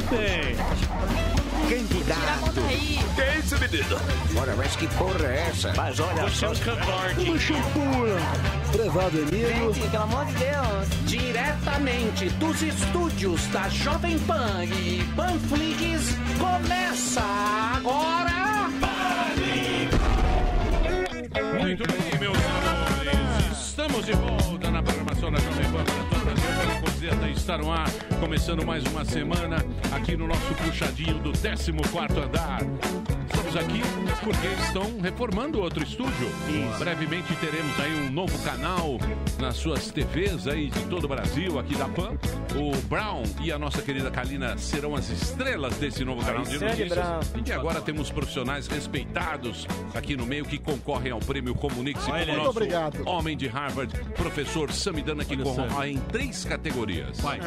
tem. Candidato. Que é isso, menino? Ora, mas que porra é essa? Mas olha Você é um covarde. Uma champura. Prevado amigo. Gente, pelo amor de Deus. Diretamente dos estúdios da Jovem Pan e Panflix, começa agora. Muito bem, meus amores. Estamos de volta na programação da Jovem Pan para todo o Brasil. Pela Cozeta está no ar. Começando mais uma semana aqui no nosso puxadinho do 14 andar. Estamos aqui porque estão reformando outro estúdio. Brevemente teremos aí um novo canal nas suas TVs aí de todo o Brasil, aqui da PAN. O Brown e a nossa querida Kalina serão as estrelas desse novo canal de segue, notícias. Brown. E agora temos profissionais respeitados aqui no meio que concorrem ao prêmio Comunique-se como aí. nosso Muito obrigado. homem de Harvard, professor Samidana, que concorre em três categorias. Quais?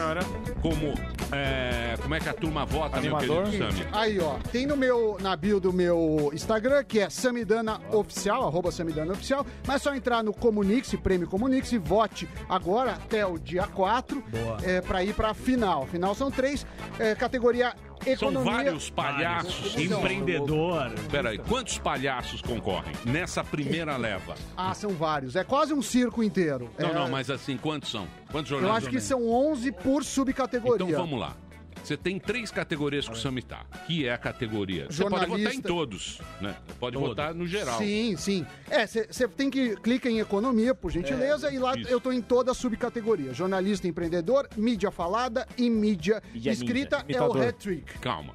Como, é, como é que a turma vota, meu querido Sami? Aí, ó, tem no meu, na bio do meu Instagram, que é Samidana Oficial, arroba Samidana Oficial, mas é só entrar no Comunix, Prêmio Comunix, e vote agora até o dia 4 é, para ir pra final. Final são três, é, categoria São economia. vários palhaços. Empreendedor. Peraí, quantos palhaços concorrem nessa primeira leva? Ah, são vários. É quase um circo inteiro. Não, É, não, mas assim, quantos são? Quantos Eu jornais? acho que são 11 por subcategoria. Então vamos lá. Você tem três categorias que o Sami tá, que é a categoria. Você pode votar em Jornalista. todos, né? Pode Todos. votar no geral. Sim, sim. É, você tem que clica em economia, por gentileza, e lá isso. eu tô em toda a subcategoria. Jornalista, empreendedor, mídia falada e mídia Mídia escrita ninja, é o imitador. hat-trick. Calma.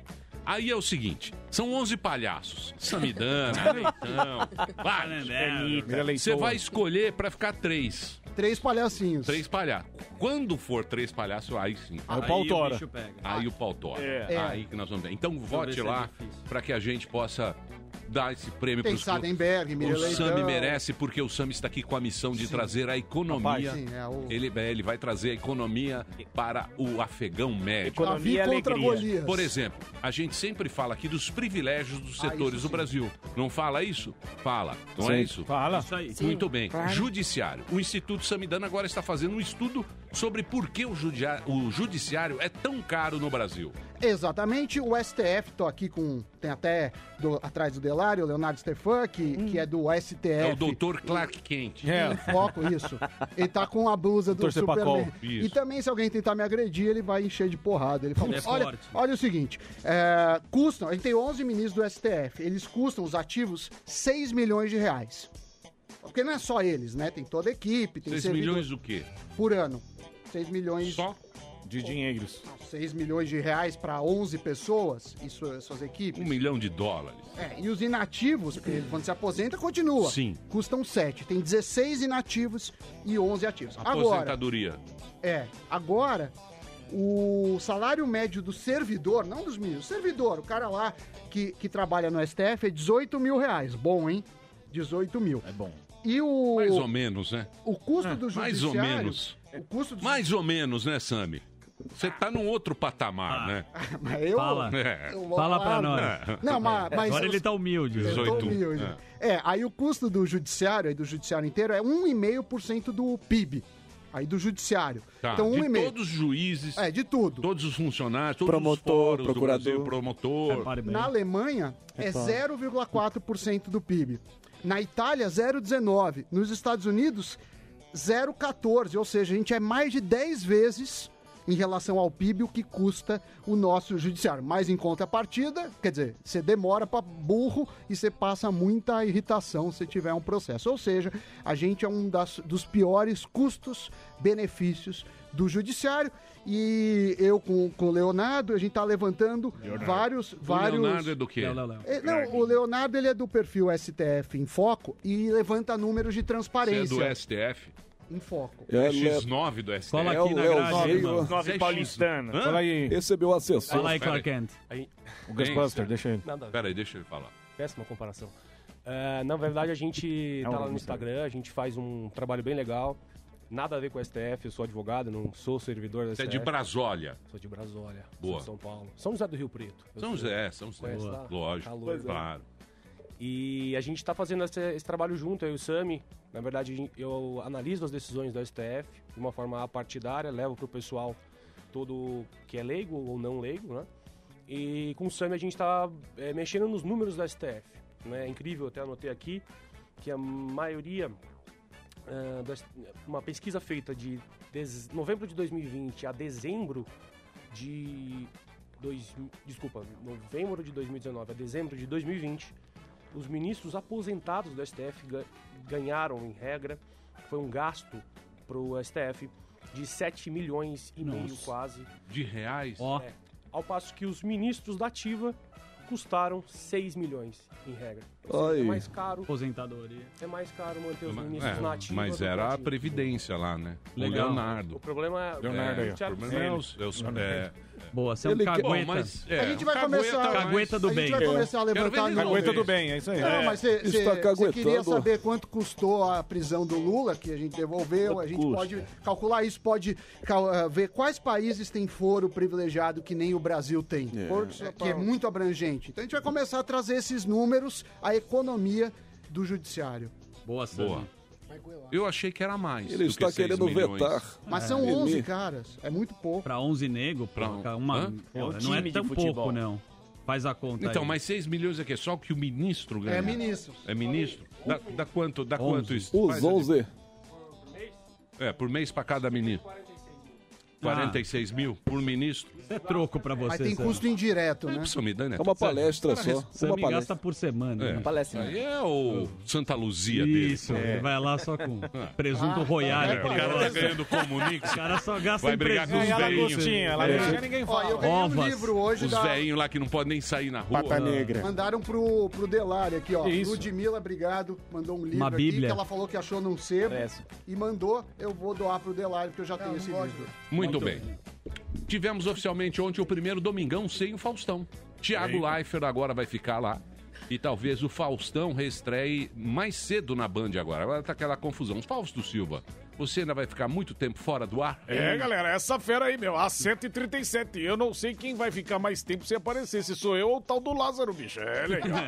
Aí é o seguinte, são 11 palhaços. Samidana, Leitão, vários. Você vai escolher pra ficar três. Três palhacinhos. Três palhaços. Quando for três palhaços, aí sim. Aí o pau Aí o tora. Aí o pau tora. É. Aí que nós vamos ver. Então vote é lá pra que a gente possa dar esse prêmio Tem pros Sadenberg, O Leitão. Sami merece porque o Sami está aqui com a missão de trazer a economia. Rapaz, sim, é o- ele, ele vai trazer a economia para o afegão médio. Economia Davi contra alegria. Golias. Por exemplo, a gente sempre fala aqui dos privilégios dos Ah, setores isso do sim. Brasil. Não fala isso? Fala. Não Sim. é isso? Fala. Isso aí. Muito bem. claro. Judiciário. O Instituto Samidana agora está fazendo um estudo sobre por que o, judia- o judiciário é tão caro no Brasil. Exatamente, o STF, tô aqui com. Tem até do- atrás do O Leonardo Stefan, que, que é do STF. É o doutor Clark Kent. Em foco, isso. Ele tá com a blusa do Doutor Superman. E também, se alguém tentar me agredir, ele vai encher de porrada. Ele fala, é olha, forte. olha o seguinte, é, custam, a gente tem 11 ministros do STF, eles custam, os ativos, 6 milhões de reais. Porque não é só eles, né? Tem toda a equipe, tem 6 servidor- milhões do quê? por ano. 6 milhões... Só? De dinheiros. 6 milhões de reais para 11 pessoas e suas, suas equipes. Um milhão de dólares. É, e os inativos, quando se aposenta, continua. Sim. Custam 7. Tem 16 inativos e 11 ativos. Agora, Aposentadoria. é, agora o salário médio do servidor, não dos ministros, servidor, o cara lá que, que trabalha no STF é 18 mil reais. Bom, hein? 18 mil. É bom. E o, Mais ou menos, né? o custo do Mais judiciário... ou menos. O custo do Mais ou menos, né, Sami? Você tá num outro patamar, né? Mas eu, Fala. É. eu Fala pra falar- nós. Não, mas, mas Agora ele tá humilde. Eu tô 18. humilde. É, aí o custo do judiciário, aí do judiciário inteiro, é 1,5% do PIB. Aí do judiciário. Tá. Então, de 1,5%. todos os juízes, É, de tudo. todos os funcionários, todos Promotor, os do procurador. Brasil, promotor. Repare bem. Na Alemanha, é 0,4% do PIB. Na Itália, 0,19%. Nos Estados Unidos, 0,14%. Ou seja, a gente é mais de 10 vezes em relação ao PIB o que custa o nosso judiciário. Mas em contrapartida, quer dizer, você demora para burro e você passa muita irritação se tiver um processo. Ou seja, a gente é um das- dos piores custos-benefícios do judiciário e eu com, com o Leonardo, a gente tá levantando vários... O vários... Leonardo é do quê? Léo, Léo, Léo. É, Não, o Leonardo ele é do perfil STF em foco e levanta números de Você é transparência do STF? Em foco. É, É X9 do STF? Cola É aqui o na grade, irmão. Você Nove é paulistana. Hã? Fala aí. Recebeu assessor. Fala aí, Clark. Kent. O Ghostbuster, deixa ele. Pera aí, deixa ele falar. Péssima comparação. É, na verdade, a gente Não, tá lá no. Instagram, a gente faz um trabalho bem legal. Nada a ver com o STF, eu sou advogado, não sou servidor da Você é STF. de Brasólia. Sou de Brasólia, Boa. sou de São Paulo. São José do Rio Preto. São José, São José. Lógico, Calor. claro. E a gente tá fazendo esse, esse trabalho junto, eu e o Sami. Na verdade, eu analiso as decisões do STF de uma forma apartidária, levo pro pessoal todo que é leigo ou não leigo, né? E com o Sami a gente está mexendo nos números da STF. Né? É incrível, até anotei aqui, que a maioria ah, das- uma pesquisa feita de des- novembro de 2020 a dezembro de dois, desculpa, novembro de 2019 a dezembro de 2020, os ministros aposentados do STF ga- ganharam em regra, foi um gasto para o STF de 7 milhões e meio Nossa. quase. De reais? É. Ao passo que os ministros da ativa custaram 6 milhões em regra. Seja. É mais caro. Aposentadoria. É mais caro manter os Mas- ministros é, na ativa. mas era a. Previdência lá, né? Legal. O Leonardo. O problema é. Leonardo é. Thiago O problema é os- é os- é- Boa, você é um Ele quer- cagueta. Bom, mas, é, A gente vai cagueta, começar- Cagueta do a gente bem. vai começar a levantar. Aguenta do bem, é isso aí. Não, mas você queria saber quanto custou a prisão do Lula, que a gente devolveu. A gente custa? pode calcular isso, pode eh, ver quais países têm foro privilegiado que nem o Brasil tem. É, que é muito abrangente. Então a gente vai começar a trazer esses números, a economia do judiciário. Boa, Sami. Boa. Eu achei que era mais. Ele do está que querendo milhões. vetar. Mas são Ele- 11 caras, é muito pouco. Pra 11 nego, pô, Pra um- cara, uma, Hã? pô, É um não time é de tão futebol. pouco, não. Faz a conta Então, aí. mas 6 milhões aqui é só o que o ministro ganha. É ministro. É ministro? Dá, dá quanto, dá quanto isso? Os Faz ali. 11. É, por mês pra cada ministro. 46 mil por ministro. Isso é troco pra você, Aí tem custo indireto, Não né? precisa me dar, né? É uma palestra Cara, só. Uma Sami palestra. gasta por semana. É. né? Palestra. Aí é o Santa Luzia dele. Isso, ele vai lá só com presunto Ah, royale. É, o cara tá ganhando Comunix. O cara só gasta Vai em brigar com presunto. os velhinhos. Lagostinha, lagostinha ninguém Ó, eu fala. ganhei um Ovas. livro hoje Os da... velhinhos lá que não podem nem sair na rua. Pata negra. Mandaram pro, pro Delari aqui, ó. Isso. Ludmilla, obrigado. Mandou um livro Uma aqui bíblia. que ela falou que achou num sebo. E mandou, eu vou doar pro Delari, porque eu já tenho esse livro. Muito bem. Tivemos oficialmente ontem o primeiro domingão sem o Faustão. Tiago Leifert agora vai ficar lá. E talvez o Faustão reestreie mais cedo na Band agora. Agora tá aquela confusão. Fausto Silva, você ainda vai ficar muito tempo fora do ar? É, galera, essa fera aí, meu, a 137. Eu não sei quem vai ficar mais tempo sem aparecer, se sou eu ou o tal do Lázaro, bicho. É legal.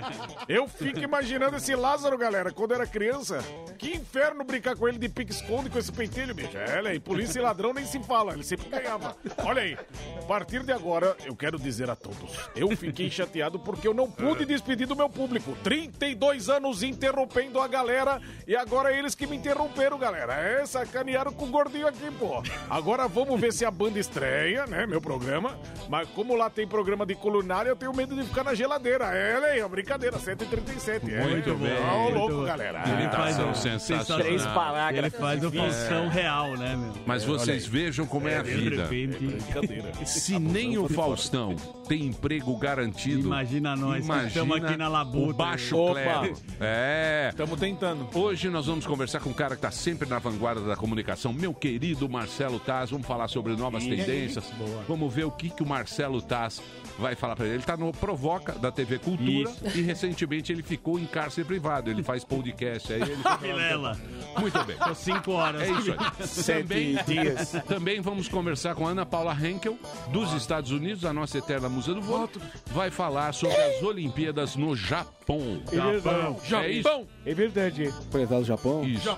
Eu fico imaginando esse Lázaro, galera, quando era criança. Que inferno brincar com ele de pique-esconde com esse pentelho, bicho. É, e polícia e ladrão nem se fala, ele sempre ganhava. Olha aí, a partir de agora, eu quero dizer a todos, eu fiquei chateado porque eu não pude despedir do meu público. 32 anos interrompendo a galera e agora eles que me interromperam, galera. É, sacanearam com o gordinho aqui, pô. Agora vamos ver se a banda estreia, né, meu programa. Mas como lá tem programa de culinária, eu tenho medo de ficar na geladeira. É, né, é brincadeira, 137. É, Muito bem. Ó, o Muito louco, galera. Ele Ah, faz São o sensacionais. Três Ele parágrafos. faz o Faustão real, né, meu? Mas vocês vejam como é a De vida. repente, Brincadeira. Se nem o Faustão tem emprego garantido. Imagina nós que imagina estamos aqui na labuta. O baixo Opa. clero. É. Estamos tentando. Hoje nós vamos conversar com um cara que está sempre na vanguarda da comunicação, meu querido Marcelo Taz. Vamos falar sobre novas tendências. Vamos ver o que, que o Marcelo Taz vai falar para ele. Ele está no Provoca da TV Cultura Isso. e recentemente ele ficou em cárcere privado. Ele faz podcast aí. Ele Vilela. Muito bem. Ficou cinco horas. É isso aí. Também, dias. também vamos conversar com a Ana Paula Henkel, dos Estados Unidos, a nossa eterna musa do voo. Vai falar sobre as Olimpíadas no Japão. Japão. É isso? É verdade. Prezado Japão. Isso.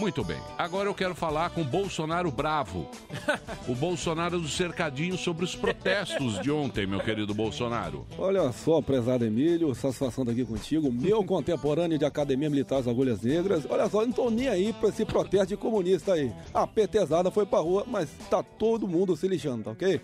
Muito bem. Agora eu quero falar com o Bolsonaro Bravo. O Bolsonaro do cercadinho sobre os protestos de ontem, meu querido Bolsonaro. Olha só, prezado Emílio, satisfação estar aqui contigo. Meu contemporâneo de Academia Militar das Agulhas Negras. Olha só, eu não tô nem aí pra esse protesto de comunista aí. A petezada foi pra rua, mas tá todo mundo se lixando, tá ok?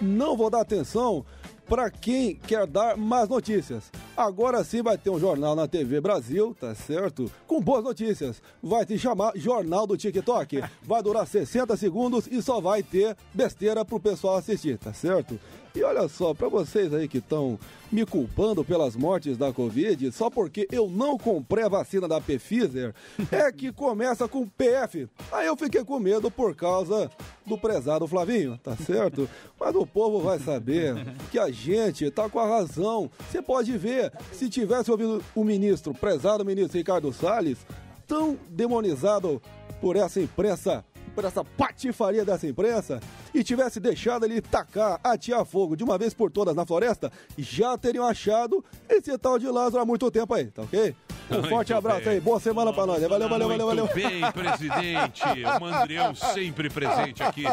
Não vou dar atenção pra quem quer dar más notícias. Agora sim vai ter um jornal na TV Brasil, tá certo? Com boas notícias. Vai se chamar Jornal do TikTok. Vai durar 60 segundos e só vai ter besteira pro pessoal assistir, tá certo? E olha só, pra vocês aí que estão me culpando pelas mortes da Covid, só porque eu não comprei a vacina da Pfizer, é que começa com PF. Aí eu fiquei com medo por causa do prezado Flavinho, tá certo? Mas o povo vai saber que a gente tá com a razão. Você pode ver, se tivesse ouvido o ministro, prezado ministro Ricardo Salles, tão demonizado por essa imprensa, por essa patifaria dessa imprensa, e tivesse deixado ele tacar, atear fogo de uma vez por todas na floresta, já teriam achado esse tal de Lázaro há muito tempo aí, tá ok? Um forte abraço aí, boa semana pra nós. Valeu, valeu, valeu, valeu. Muito bem, presidente. O Mandrião sempre presente aqui.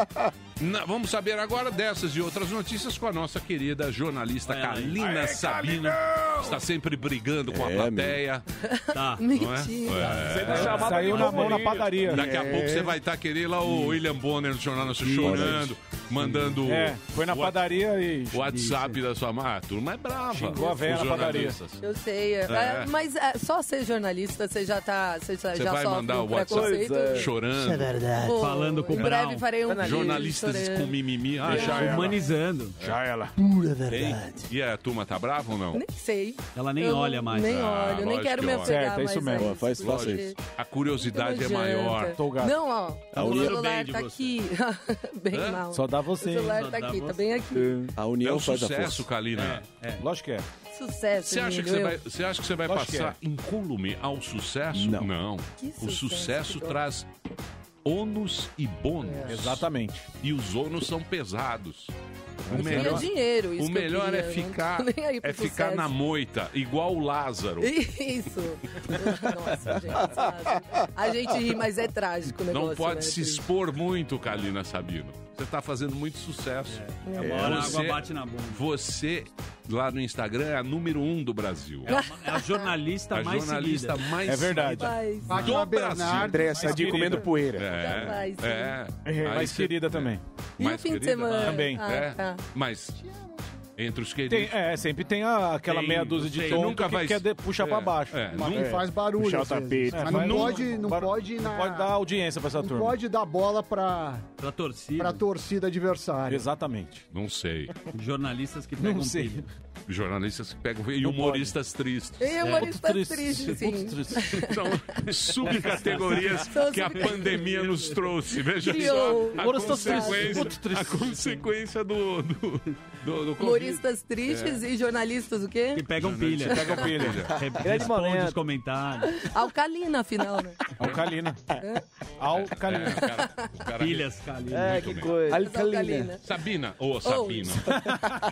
Na- vamos saber agora dessas e outras notícias com a nossa querida jornalista Kalina Sabino. Está sempre brigando com a É, plateia. Tá. É? Mentira. É. Saiu na mão na padaria. Daqui a pouco você vai estar querendo lá o William Bonner no Jornal Nacional chorando, mandando É, foi na o padaria e. o WhatsApp da sua mãe. A turma é brava. Xingou a os na padaria. Eu sei. é, É. mas é, só ser jornalista, você já tá. Você já, Você já vai mandar o WhatsApp preconceito. chorando. Pô, Falando com o breve Brown. farei um Jornalistas chorando. com mimimi. Ah, já ela. Humanizando. Já ela. Tem? E a turma tá brava ou não? Nem sei. Ela nem Eu olha mais. Nem Ah, olho, nem quero que me apegar Certo, é isso mesmo, faz- faça isso. A curiosidade é maior. Não, ó. A o celular tá aqui. Bem mal. Só dá O você. celular Só tá dá aqui, tá bem aqui. A É união um faz a sucesso, força. Kalina. É. Lógico que é. Sucesso, Você acha, que você, vai, você acha que você vai Lógico passar incólume ao sucesso? Não. Que O sucesso, sucesso que traz ônus e bônus. Exatamente. E os ônus são pesados. O Eu queria melhor, dinheiro, isso o melhor é queria, não ficar, nem aí pro é ficar sucesso. na moita, igual o Lázaro. Isso. Nossa, gente? A gente ri, mas é trágico o negócio. Não pode né, se gente? expor muito, Kalina Sabino. Você está fazendo muito sucesso. É, uma hora a Você- água bate na bunda. Você, lá no Instagram, é a número um do Brasil. É, uma- é a jornalista a mais jornalista seguida. mais É verdade. Fátima do Brasil. Andréa Sadi comendo poeira. É, é. É, Aí mais querida também. E o mais fim de querida? semana? Também. Ah, É, tá. mas entre os Tem, queridos... é, sempre tem a- aquela Tem, meia dúzia de tem. tonto Nunca que vai- quer de- puxar é, pra baixo. é, Mas nunca- que faz barulho. Puxar o às vezes. tapete. Mas É, não mas pode, não bar- pode ir na. Não pode dar audiência pra essa não turma. pode dar bola pra, Pra torcida. pra torcida adversária. Exatamente. Não sei. Jornalistas que pegam Não sei. pilha. Jornalistas que pegam... E humoristas tristes. E humoristas Triste, tristes, sim. muito triste. São subcategorias São que a subcategorias. pandemia nos trouxe. Veja Criou. só a Humoristas tristes, consequência, a consequência do, do, do, do. Humoristas tristes e jornalistas o quê? Que pegam pilha. Pegam pilha. Responde momento. os comentários. Alcalina, afinal, né? Alcalina. É, Alcalina. o cara, cara- Pilhas, Kalina. É, Muito que bem. coisa. Alcalina. Sabina, ô Sabina.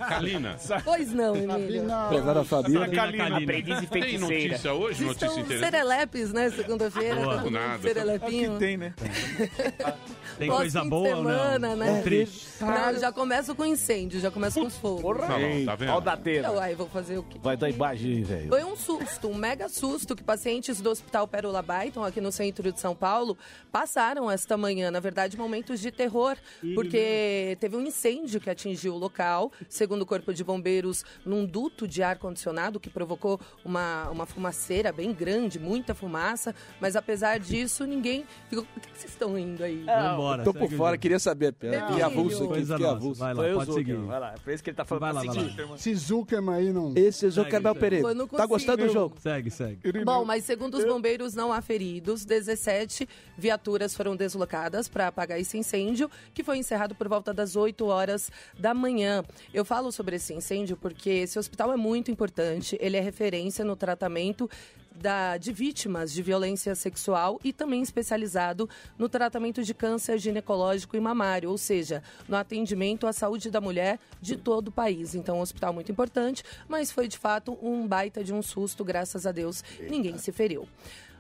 Kalina, Pois não, Emílio. Sabina- Prezada Sabina. Kalina. Aprendiz e tem notícia hoje? Vocês Notícia estão interessante? serelepes, né? Segunda-feira. Boa. todo mundo Nada. Serelepinho. Que tem, né? Tem coisa boa ou semana, não? né? Triste. Não, já começo com incêndio, já começo fogo. Não, não, tá vendo? Olha o dateiro. Então, aí vou fazer o quê? Vai dar imagem aí, velho. Foi um susto, um mega susto que pacientes do Hospital Pérola Baiton, aqui no centro de São Paulo, passaram esta manhã. Na verdade, momentos de terror, porque teve um incêndio que atingiu o local, segundo o Corpo de Bombeiros, num duto de ar-condicionado que provocou uma, uma fumaceira bem grande, muita fumaça. Mas apesar disso, ninguém ficou. Por que vocês estão indo aí? Vambora. Tô por fora, queria saber. Emílio. Fiquei avulso aqui, fiquei avulso. Vai lá, pode seguir. Vai lá. Isso que ele tá falando Vai lá, pra vai lá. Esse Zuckerman aí não. Esse é Zuckerman Segue, Pereira. Eu não Tá gostando do jogo? Segue, segue. Bom, mas segundo os bombeiros, não há feridos. 17 viaturas foram deslocadas para apagar esse incêndio, que foi encerrado por volta das 8 horas da manhã. Eu falo sobre esse incêndio porque esse hospital é muito importante. Ele é referência no tratamento da- de vítimas de violência sexual e também especializado no tratamento de câncer ginecológico e mamário, ou seja, no atendimento à saúde da mulher de todo o país. Então, um hospital muito importante, mas foi de fato um baita de um susto, graças a Deus, ninguém se feriu.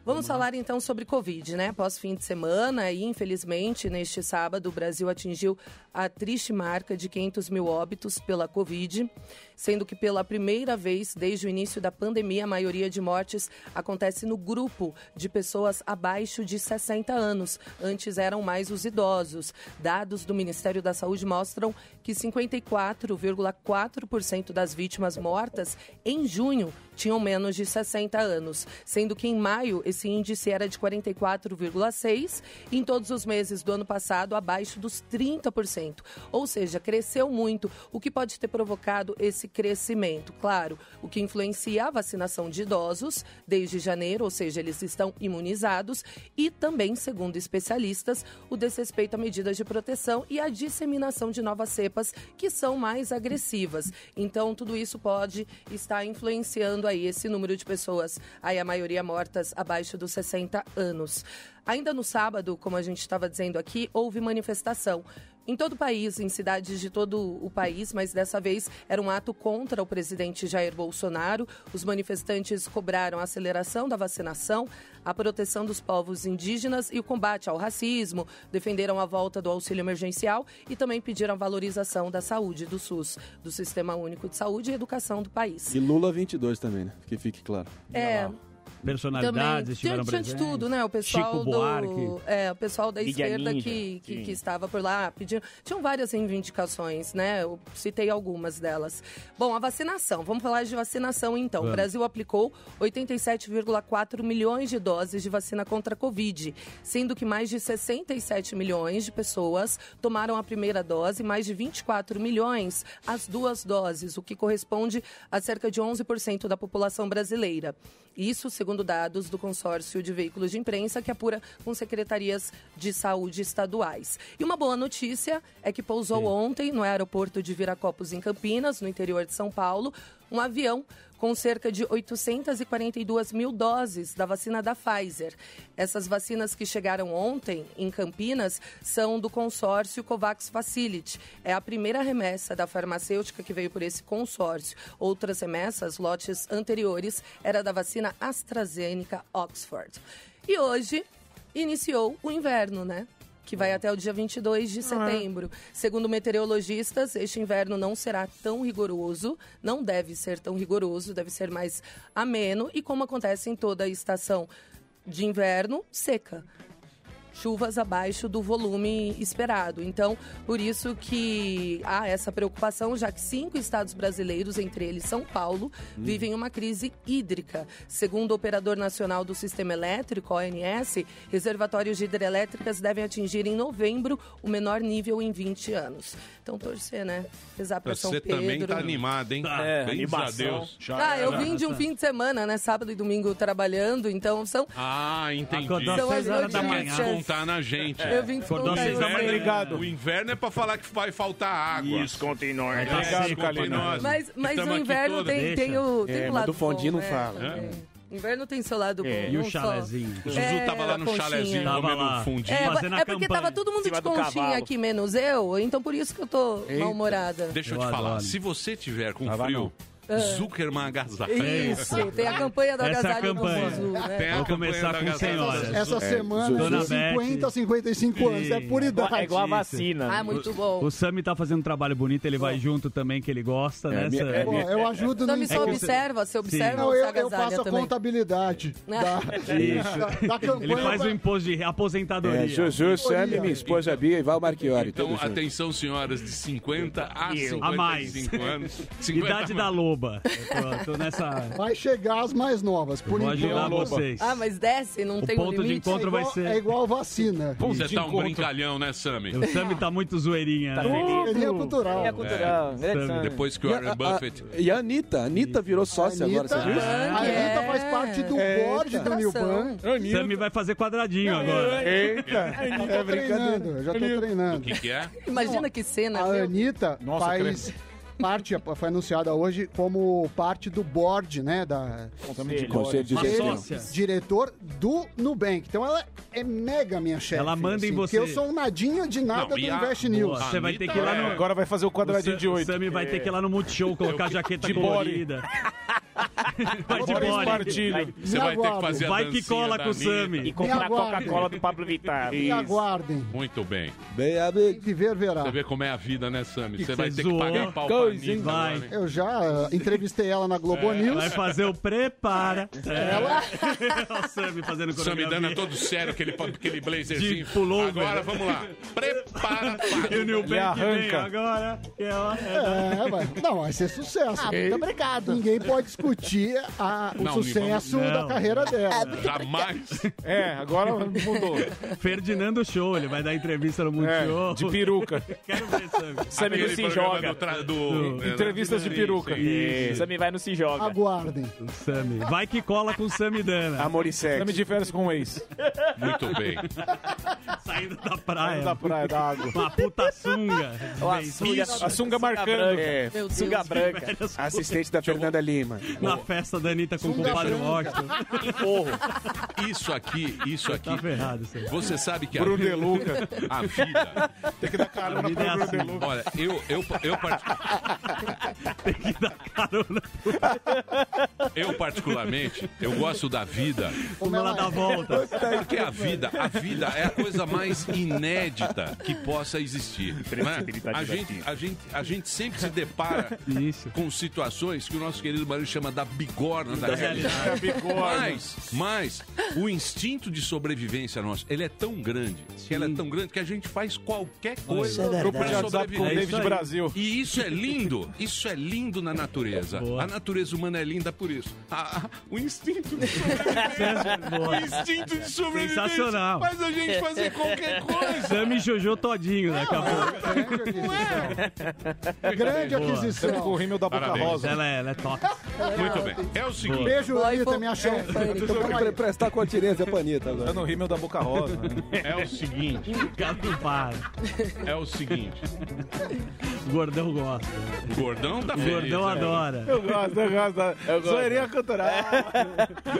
Vamos falar então sobre Covid, né? Após fim de semana e, infelizmente, neste sábado, o Brasil atingiu a triste marca de 500 mil óbitos pela Covid, sendo que pela primeira vez desde o início da pandemia, a maioria de mortes acontece no grupo de pessoas abaixo de 60 anos. Antes eram mais os idosos. Dados do Ministério da Saúde mostram que 54,4% das vítimas mortas em junho tinham menos de 60 anos, sendo que em maio esse índice era de 44,6 e em todos os meses do ano passado abaixo dos 30%. Ou seja, cresceu muito, o que pode ter provocado esse crescimento. Claro, o que influencia a vacinação de idosos desde janeiro, ou seja, eles estão imunizados e também, segundo especialistas, o desrespeito a medidas de proteção e a disseminação de novas cepas que são mais agressivas. Então, tudo isso pode estar influenciando aí esse número de pessoas, aí a maioria mortas abaixo dos 60 anos. Ainda no sábado, como a gente estava dizendo aqui, houve manifestação em todo o país, em cidades de todo o país, mas dessa vez era um ato contra o presidente Jair Bolsonaro. Os manifestantes cobraram a aceleração da vacinação, a proteção dos povos indígenas e o combate ao racismo, defenderam a volta do auxílio emergencial e também pediram a valorização da saúde do SUS, do Sistema Único de Saúde e Educação do país. E Lula 22 também, né? Que fique claro. É, Personalidades também. estiveram tinha, tinha de presentes. tudo, né? O pessoal Chico do. Buarque. É, o pessoal da esquerda Ninja, que, que, sim. que estava por lá pedindo. Tinham várias reivindicações, né? Eu citei algumas delas. Bom, a vacinação. Vamos falar de vacinação então. Vamos. O Brasil aplicou 87,4 milhões de doses de vacina contra a Covid, sendo que mais de 67 milhões de pessoas tomaram a primeira dose e mais de 24 milhões as duas doses, o que corresponde a cerca de 11% da população brasileira. Isso segundo dados do consórcio de veículos de imprensa que apura com secretarias de saúde estaduais. E uma boa notícia é que pousou ontem no aeroporto de Viracopos, em Campinas, no interior de São Paulo, um avião com cerca de 842 mil doses da vacina da Pfizer. Essas vacinas que chegaram ontem em Campinas são do consórcio COVAX Facility. É a primeira remessa da farmacêutica que veio por esse consórcio. Outras remessas, lotes anteriores, era da vacina AstraZeneca Oxford. E hoje iniciou o inverno, né? Que vai até o dia 22 de setembro. Segundo meteorologistas, este inverno não será tão rigoroso, não deve ser tão rigoroso, deve ser mais ameno e como acontece em toda a estação de inverno, seca. Chuvas abaixo do volume esperado. Então, por isso que há essa preocupação, já que cinco estados brasileiros, entre eles São Paulo, vivem uma crise hídrica. Segundo o Operador Nacional do Sistema Elétrico, ONS, reservatórios de hidrelétricas devem atingir em novembro o menor nível em 20 anos. Então, torcer, né? Rezar para São Você Pedro. também tá animado, hein? É, Bens a. Deus. Ah, eu vim de um fim de semana, né? Sábado e domingo trabalhando, então são. Ah, entendi. São as descontar na gente. Eu vim da em manhã. você. Obrigado. O inverno é pra falar que vai faltar água. Nós. É, Obrigado, Kalina. nós. Mas, mas o inverno tem, tem o, tem É, o lado do fondinho bom, não fala. É. Inverno tem seu lado bom. É, e o não só- chalezinho? O Zuzu É, tava lá no conchinha. chalezinho Tava comendo lá. fundinho. É, fazendo a é porque campanha. tava todo mundo de conchinha aqui, menos eu, então por isso que eu tô mal-humorada. Deixa eu, Eu te falar, adoro. se você tiver com Tava frio, Zuckerman agasalho. Isso, tem a campanha do Essa é a agasalho no campanha. Zuzu, né? Tem a Vou campanha começar da com agasalho. senhoras. Essa É, semana, Dona de 50 a 55 anos. É por idade. É igual a vacina. Ah, muito bom. O Sami tá fazendo um trabalho bonito, ele vai junto também, que ele gosta, né? minha- Sam? é Pô, eu ajudo no me só observa, você observa Não, eu, eu faço a também? contabilidade da, Isso. da, da campanha. Ele faz o pra- imposto de aposentadoria. É, Juju, Sammy, minha esposa Bia e Val Marchiori. Então, atenção, senhoras de 50 a Eu. 55 A mais. anos. 50 Idade da mais. Loba. Eu tô, tô nessa. Vai chegar as mais novas. Por Vou ajudar enquanto. vocês. Ah, mas desce, não O tem ponto um de limite? encontro é vai igual, ser- É igual vacina. Você tá um brincalhão, né, Sammy? O Sami tá muito zoeirinha. Tá né? feliz. Seria cultural. É cultural. grande Sam, Sam. Depois que o E Warren a, Buffett... a- e a Anitta? A Anitta virou sócia agora, Anitta, você viu? a Anitta é. faz parte do board do New Ban. Sami vai fazer quadradinho agora. Eita, treinando, eu já tô O treinando. que que é? Imagina que cena, A? Anitta Nossa, faz parte, foi anunciada hoje como parte do board, né, da Conselho de Uma gestão. diretor do Nubank. Então ela é mega minha chefe. Ela manda em assim, você. Porque eu sou um nadinha de nada Não, do a- Invest Boa, News. Você vai ter que ir lá é- no. Agora vai fazer o quadradinho o de oito. Sami vai ter que ir lá no Multishow, colocar a jaqueta de colorida. Vai de body. Você vai ter que fazer a Vai que cola com o. Sami. E comprar a. Coca-Cola do Pablo Vittar. Me aguardem. Muito bem. Bem, amigo. viver, verá. Você vê como é a vida, né, Sammy? Que Você vai ter que pagar pau pra Coisa, hein? Vai. Eu já uh, entrevistei ela na Globo News. Vai fazer o prepara. Ela Olha o Sami fazendo Sammy dando coreografia. todo sério, aquele, aquele blazerzinho. De pullover. Agora, vamos lá. Prepara, E o New Ele Bank vem arranca. agora. que é É, vai. Não, vai ser sucesso. Ah, muito obrigado. Ninguém pode discutir a- o Não, sucesso não. da carreira dela. Jamais. É, agora mudou. Ferdinando Show, ele vai dar entrevista no Multishow. É, de peruca. Quero ver. Sammy Aquele se joga. Do, tra- do, é, Entrevistas de peruca. sim. Sammy vai no se joga. Aguardem. O Sami. Vai que cola com o Sami Dana. Amor e Sammy sexo. de férias com o ex. Muito bem. Saindo da praia. Da praia, da água. Uma puta sunga. Ó, a sunga, isso. a sunga marcando. É, Meu Deus. Sunga branca. assistente da Fernanda Lima. Na festa da Anitta com o compadre. Washington. Isso aqui, isso aqui. Tá ferrado isso. Você sabe que a Bruno vida, De Luca. a vida. Tem que dar carona pro vida é Bruno assim. Olha, eu eu eu part- Tem que dar carona. eu particularmente, eu gosto da vida Como ela dá volta. Porque a vida, a vida é a coisa mais inédita que possa existir. não é? A, gente, a, gente, a gente sempre se depara com situações que o nosso querido Marinho chama da bigorna da, Da realidade. bigorna. Mas, mas o instinto de sobrevivência nosso, ele é tão grande, que ele é tão grande que a gente faz qualquer coisa Isso é com o sobreviver. David É isso. Brasil. E isso é lindo, isso é lindo na natureza. A natureza humana é linda por isso. A- a- o instinto de sobrevivência. Boa. o instinto de sobrevivência Sensacional. faz a gente fazer qualquer coisa. Sam e Jojo todinho daqui a pouco. Grande Boa. aquisição. Com o rímel da Boca. Rosa. Ela é, ela é top. Muito bem. É o seguinte. Beijo, Anitta, minha é. Tem que pre- prestar continência pra Anitta agora. Tá no rímel da Boca Rosa. né? É o seguinte. É o seguinte. O gordão gosta. O gordão tá O feliz. gordão né? adora. Eu gosto, eu gosto. Eu gosto. Zoeirinha cultural.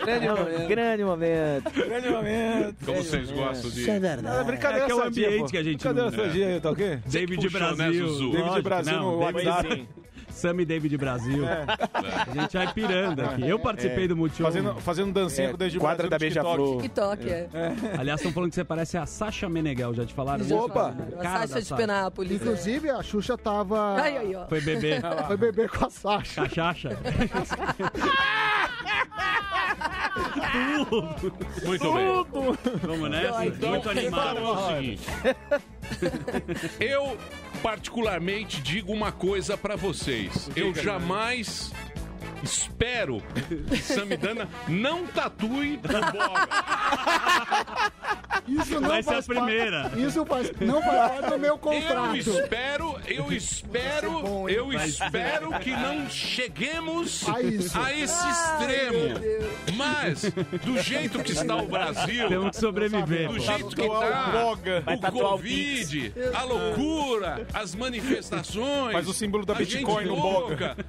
Grande momento. Grande momento. Grande momento. Como vocês gostam de. Isso é verdade. É brincadeira É que é o ambiente pô. que a gente Brincadeira não- sadia aí, tá ok? David puxou, né, Brasil. Zuzu? David Lógico, Brasil não, no David- WhatsApp. Sam e David Brasil. A gente vai pirando aqui. Eu participei do Multishow. Fazendo, fazendo dancinha É, com o David quadra Brasil da TikTok. Beija-Flor. TikTok, é. Aliás, estão falando que você parece a Sasha Meneghel. Já te falaram? Já Opa! falaram. A Cara da Sasha de. Penápolis. é. Inclusive, a Xuxa tava. Ai, ai, ó. Foi beber. Foi beber com a Sasha. Cachaça. Muito bem. Vamos nessa? Então, Muito animado. então é o seguinte. Eu, particularmente, digo uma coisa pra vocês. Eu jamais espero que Samidana não tatue o Boga. Isso não Vai ser a faz parte- primeira. Isso faz, não faz parte do meu Eu contrato. espero, eu espero, eu espero que não cheguemos A isso. a esse extremo. Mas, do jeito que está o Brasil, Temos que sobreviver. do jeito que Tatuar tá, o o Covid, a loucura, as manifestações. Faz o símbolo da a Bitcoin gente no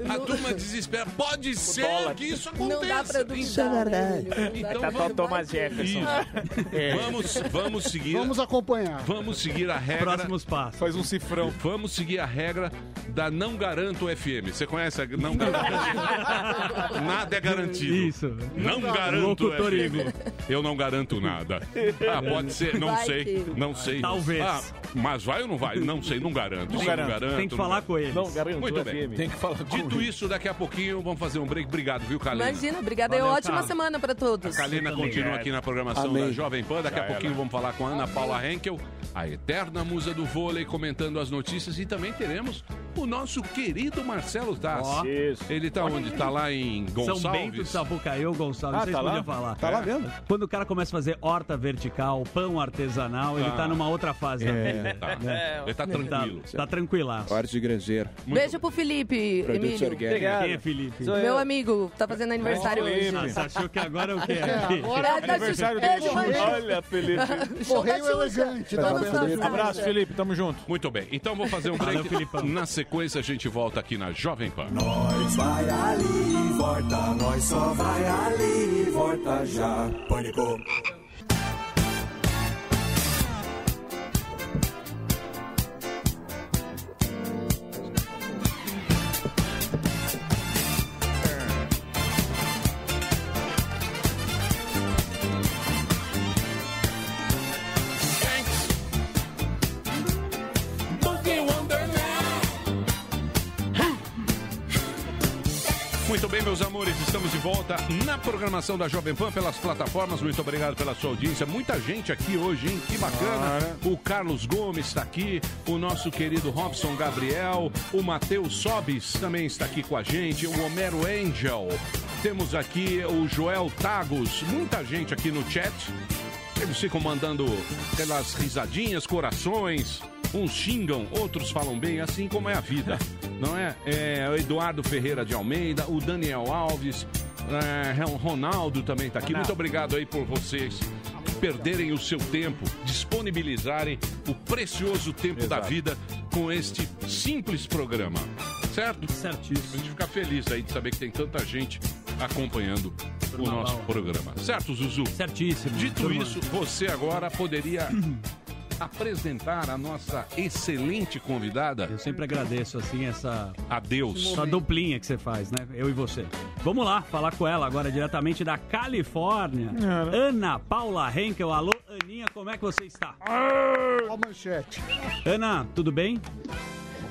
A turma desespera. Pode ser dólar. que isso Não dá aconteça. pra duvidar. né, velho? Então o vamos, Thomas Jefferson. vamos, vamos seguir. Vamos acompanhar. Vamos seguir a regra. Próximos passos. Faz um cifrão. Vamos seguir a regra da Não Garanto FM. Você conhece a Não Garanto? nada é garantido. Isso. Não garanto Locutor FM. Eu não garanto nada. Ah, pode ser, não Vai sei, que- não sei. Talvez. Ah, mas vai ou não vai? Não sei, não garanto. Não garanto. Tem que falar com eles. Não garanto Muito bem. FM. Tem que falar com Dito isso, daqui a pouquinho vamos fazer um break. Obrigado, viu, Kalina? Imagina, obrigada. É Valeu, ótima Carlos. semana pra todos. Kalina continua aqui na programação Amém. da Jovem Pan. Daqui a pouquinho vamos falar com a Ana Paula Henkel, a eterna musa do vôlei, comentando as notícias. E também teremos o nosso querido Marcelo Tassi. Isso. Ele tá onde? Tá lá em São Bento, Gonçalves? Sapucaí, Gonçalves. Ah, Vocês tá lá? podiam falar. Tá lá mesmo? Quando o cara começa a fazer horta vertical, pão artesanal, ele Ah. tá numa outra fase da vida. Tá. Ele tá Tá, tranquilo. tá tranquilaço. Hora de granjeiro. Beijo pro Felipe, Emílio. orgânicos. Quem é Felipe? Sou eu. Meu amigo, tá fazendo aniversário hoje. Ah, você achou que agora é o quê? É, agora É, tá Aniversário é, dele. Olha, Felipe. Correio elegante dançar. Abraço, Felipe. Tamo junto. Muito bem. Então vou fazer um break. Na sequência, a gente volta aqui na Jovem Pan. Nós vai ali, volta, nós só vai ali, volta já. Pânico. Bem, meus amores, estamos de volta na programação da Jovem Pan pelas plataformas. Muito obrigado pela sua audiência. Muita gente aqui hoje, hein? Que bacana. O Carlos Gomes está aqui, o nosso querido Robson Gabriel, o Matheus Sobis também está aqui com a gente, o Homero Angel. Temos aqui o Joel Tagos, muita gente aqui no chat. Eles ficam mandando aquelas risadinhas, corações. Uns xingam, outros falam bem, assim como é a vida, não é? É o Eduardo Ferreira de Almeida, o Daniel Alves, é, o Ronaldo também está aqui. Muito obrigado aí por vocês perderem o seu tempo, disponibilizarem o precioso tempo da vida com este simples programa. Certo? Certíssimo. A gente fica feliz aí de saber que tem tanta gente acompanhando o nosso programa. Certo, Zuzu? Certíssimo. Dito Turma. isso, você agora poderia apresentar a nossa excelente convidada. Eu sempre agradeço, assim, essa... Adeus. Essa duplinha que você faz, né? Eu e você. Vamos lá, falar com ela agora diretamente da Califórnia. Ana Paula Henkel. Alô, Aninha, como é que você está? Ó a manchete. Ana, tudo bem?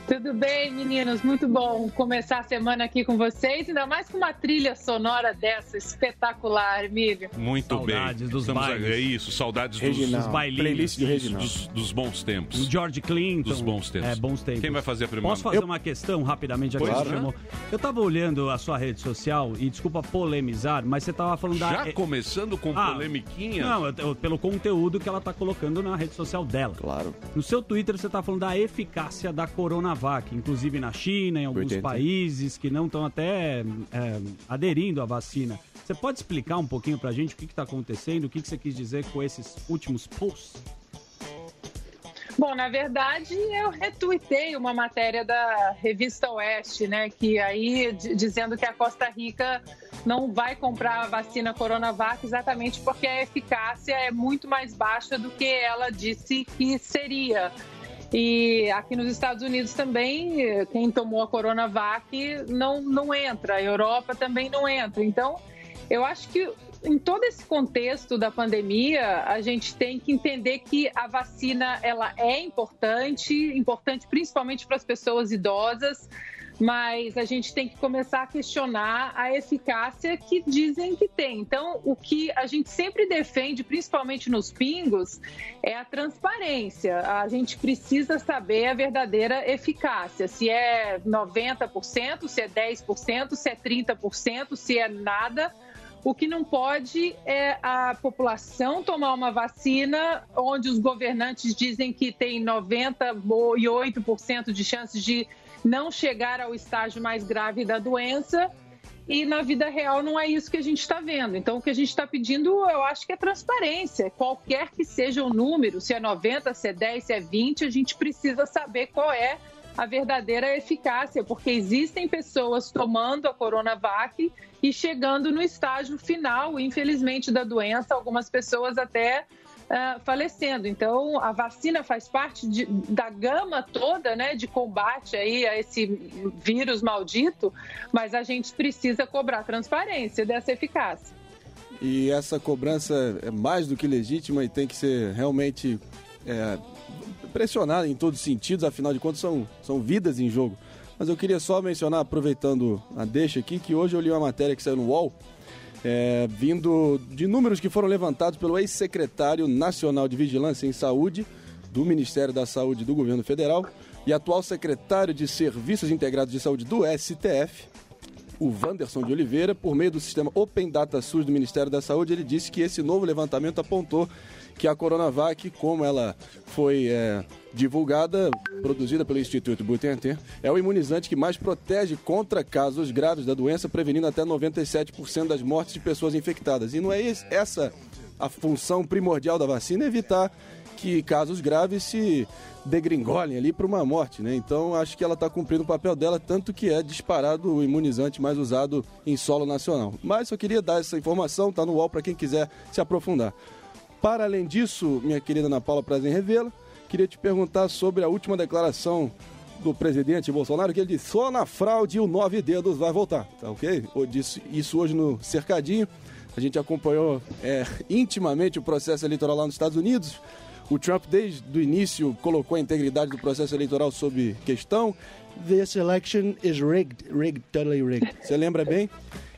Tudo bem, meninos? Muito bom começar a semana aqui com vocês, ainda mais com uma trilha sonora dessa espetacular, Emílio. Muito Saudades bem. dos Estamos bailes. É isso, saudades dos, Reginaldo. Os bailinhos. Playlist do Reginaldo. dos, dos bons tempos. O George Clinton. Dos bons tempos. É, bons tempos. Quem vai fazer a primeira? Posso fazer Eu- uma questão rapidamente, já que chamou? Eu tava olhando a sua rede social e desculpa polemizar, mas você tava falando da... Já começando com Ah, polemiquinha? Não, eu- eu- pelo conteúdo que ela tá colocando na rede social dela. Claro. No seu Twitter você tá falando da eficácia da Coronavac, inclusive na China, em alguns 80. países que não estão até é, aderindo à vacina. Você pode explicar um pouquinho pra gente o que está acontecendo, o que, que você quis dizer com esses últimos posts? Bom, na verdade, eu retuitei uma matéria da revista Oeste, né, que aí dizendo que a Costa Rica não vai comprar a vacina Coronavac exatamente porque a eficácia é muito mais baixa do que ela disse que seria. E aqui nos Estados Unidos também, quem tomou a Coronavac não, não entra, a Europa também não entra. Então, eu acho que em todo esse contexto da pandemia, a gente tem que entender que a vacina ela é importante, importante principalmente para as pessoas idosas, mas a gente tem que começar a questionar a eficácia que dizem que tem. Então, o que a gente sempre defende, principalmente nos pingos, é a transparência. A gente precisa saber a verdadeira eficácia, se é 90%, se é 10%, se é 30%, se é nada. O que não pode é a população tomar uma vacina onde os governantes dizem que tem 98% de chances de não chegar ao estágio mais grave da doença. E na vida real não é isso que a gente está vendo. Então, o que a gente está pedindo, eu acho que é transparência. Qualquer que seja o número, se é 90, se é 10, se é 20, a gente precisa saber qual é a verdadeira eficácia, porque existem pessoas tomando a Coronavac e chegando no estágio final, infelizmente, da doença, algumas pessoas até ah, falecendo. Então, a vacina faz parte de- da gama toda, né, de combate aí a esse vírus maldito, mas a gente precisa cobrar transparência dessa eficácia. E essa cobrança é mais do que legítima e tem que ser realmente é, pressionada em todos os sentidos, afinal de contas são, são vidas em jogo. Mas eu queria só mencionar, aproveitando a deixa aqui, que hoje eu li uma matéria que saiu no UOL, é, vindo de números que foram levantados pelo ex-secretário nacional de Vigilância em Saúde do Ministério da Saúde do Governo Federal e atual secretário de Serviços Integrados de Saúde do STF, o Wanderson de Oliveira, por meio do sistema Open Data SUS do Ministério da Saúde, ele disse que esse novo levantamento apontou que a Coronavac, como ela foi é, divulgada, produzida pelo Instituto Butantan, é o imunizante que mais protege contra casos graves da doença, prevenindo até 97% das mortes de pessoas infectadas. E não é essa a função primordial da vacina, é evitar que casos graves se degringolem ali para uma morte, né? Então acho que ela está cumprindo o papel dela, tanto que é disparado o imunizante mais usado em solo nacional. Mas só queria dar essa informação, tá no UOL para quem quiser se aprofundar. Para além disso, minha querida Ana Paula Prazer em Revê-la, queria te perguntar sobre a última declaração do presidente Bolsonaro, que ele disse, só na fraude o nove dedos vai voltar, tá ok? Eu disse isso hoje no Cercadinho, a gente acompanhou é, intimamente o processo eleitoral lá nos Estados Unidos, o Trump, desde o início, colocou a integridade do processo eleitoral sob questão. This election is rigged, rigged, totally rigged. Você lembra bem?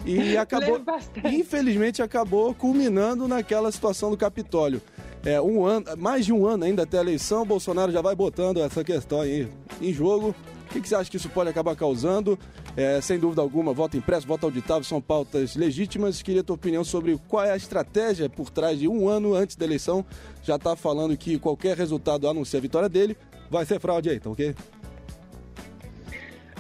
E acabou, infelizmente, acabou culminando naquela situação do Capitólio. É, um ano, mais de um ano ainda até a eleição, Bolsonaro já vai botando essa questão aí em jogo. O que, que você acha que isso pode acabar causando? É, sem dúvida alguma, voto impresso, voto auditável são pautas legítimas. Queria a tua opinião sobre qual é a estratégia por trás de um ano antes da eleição. Já está falando que qualquer resultado anuncia a vitória dele. Vai ser fraude aí, tá ok?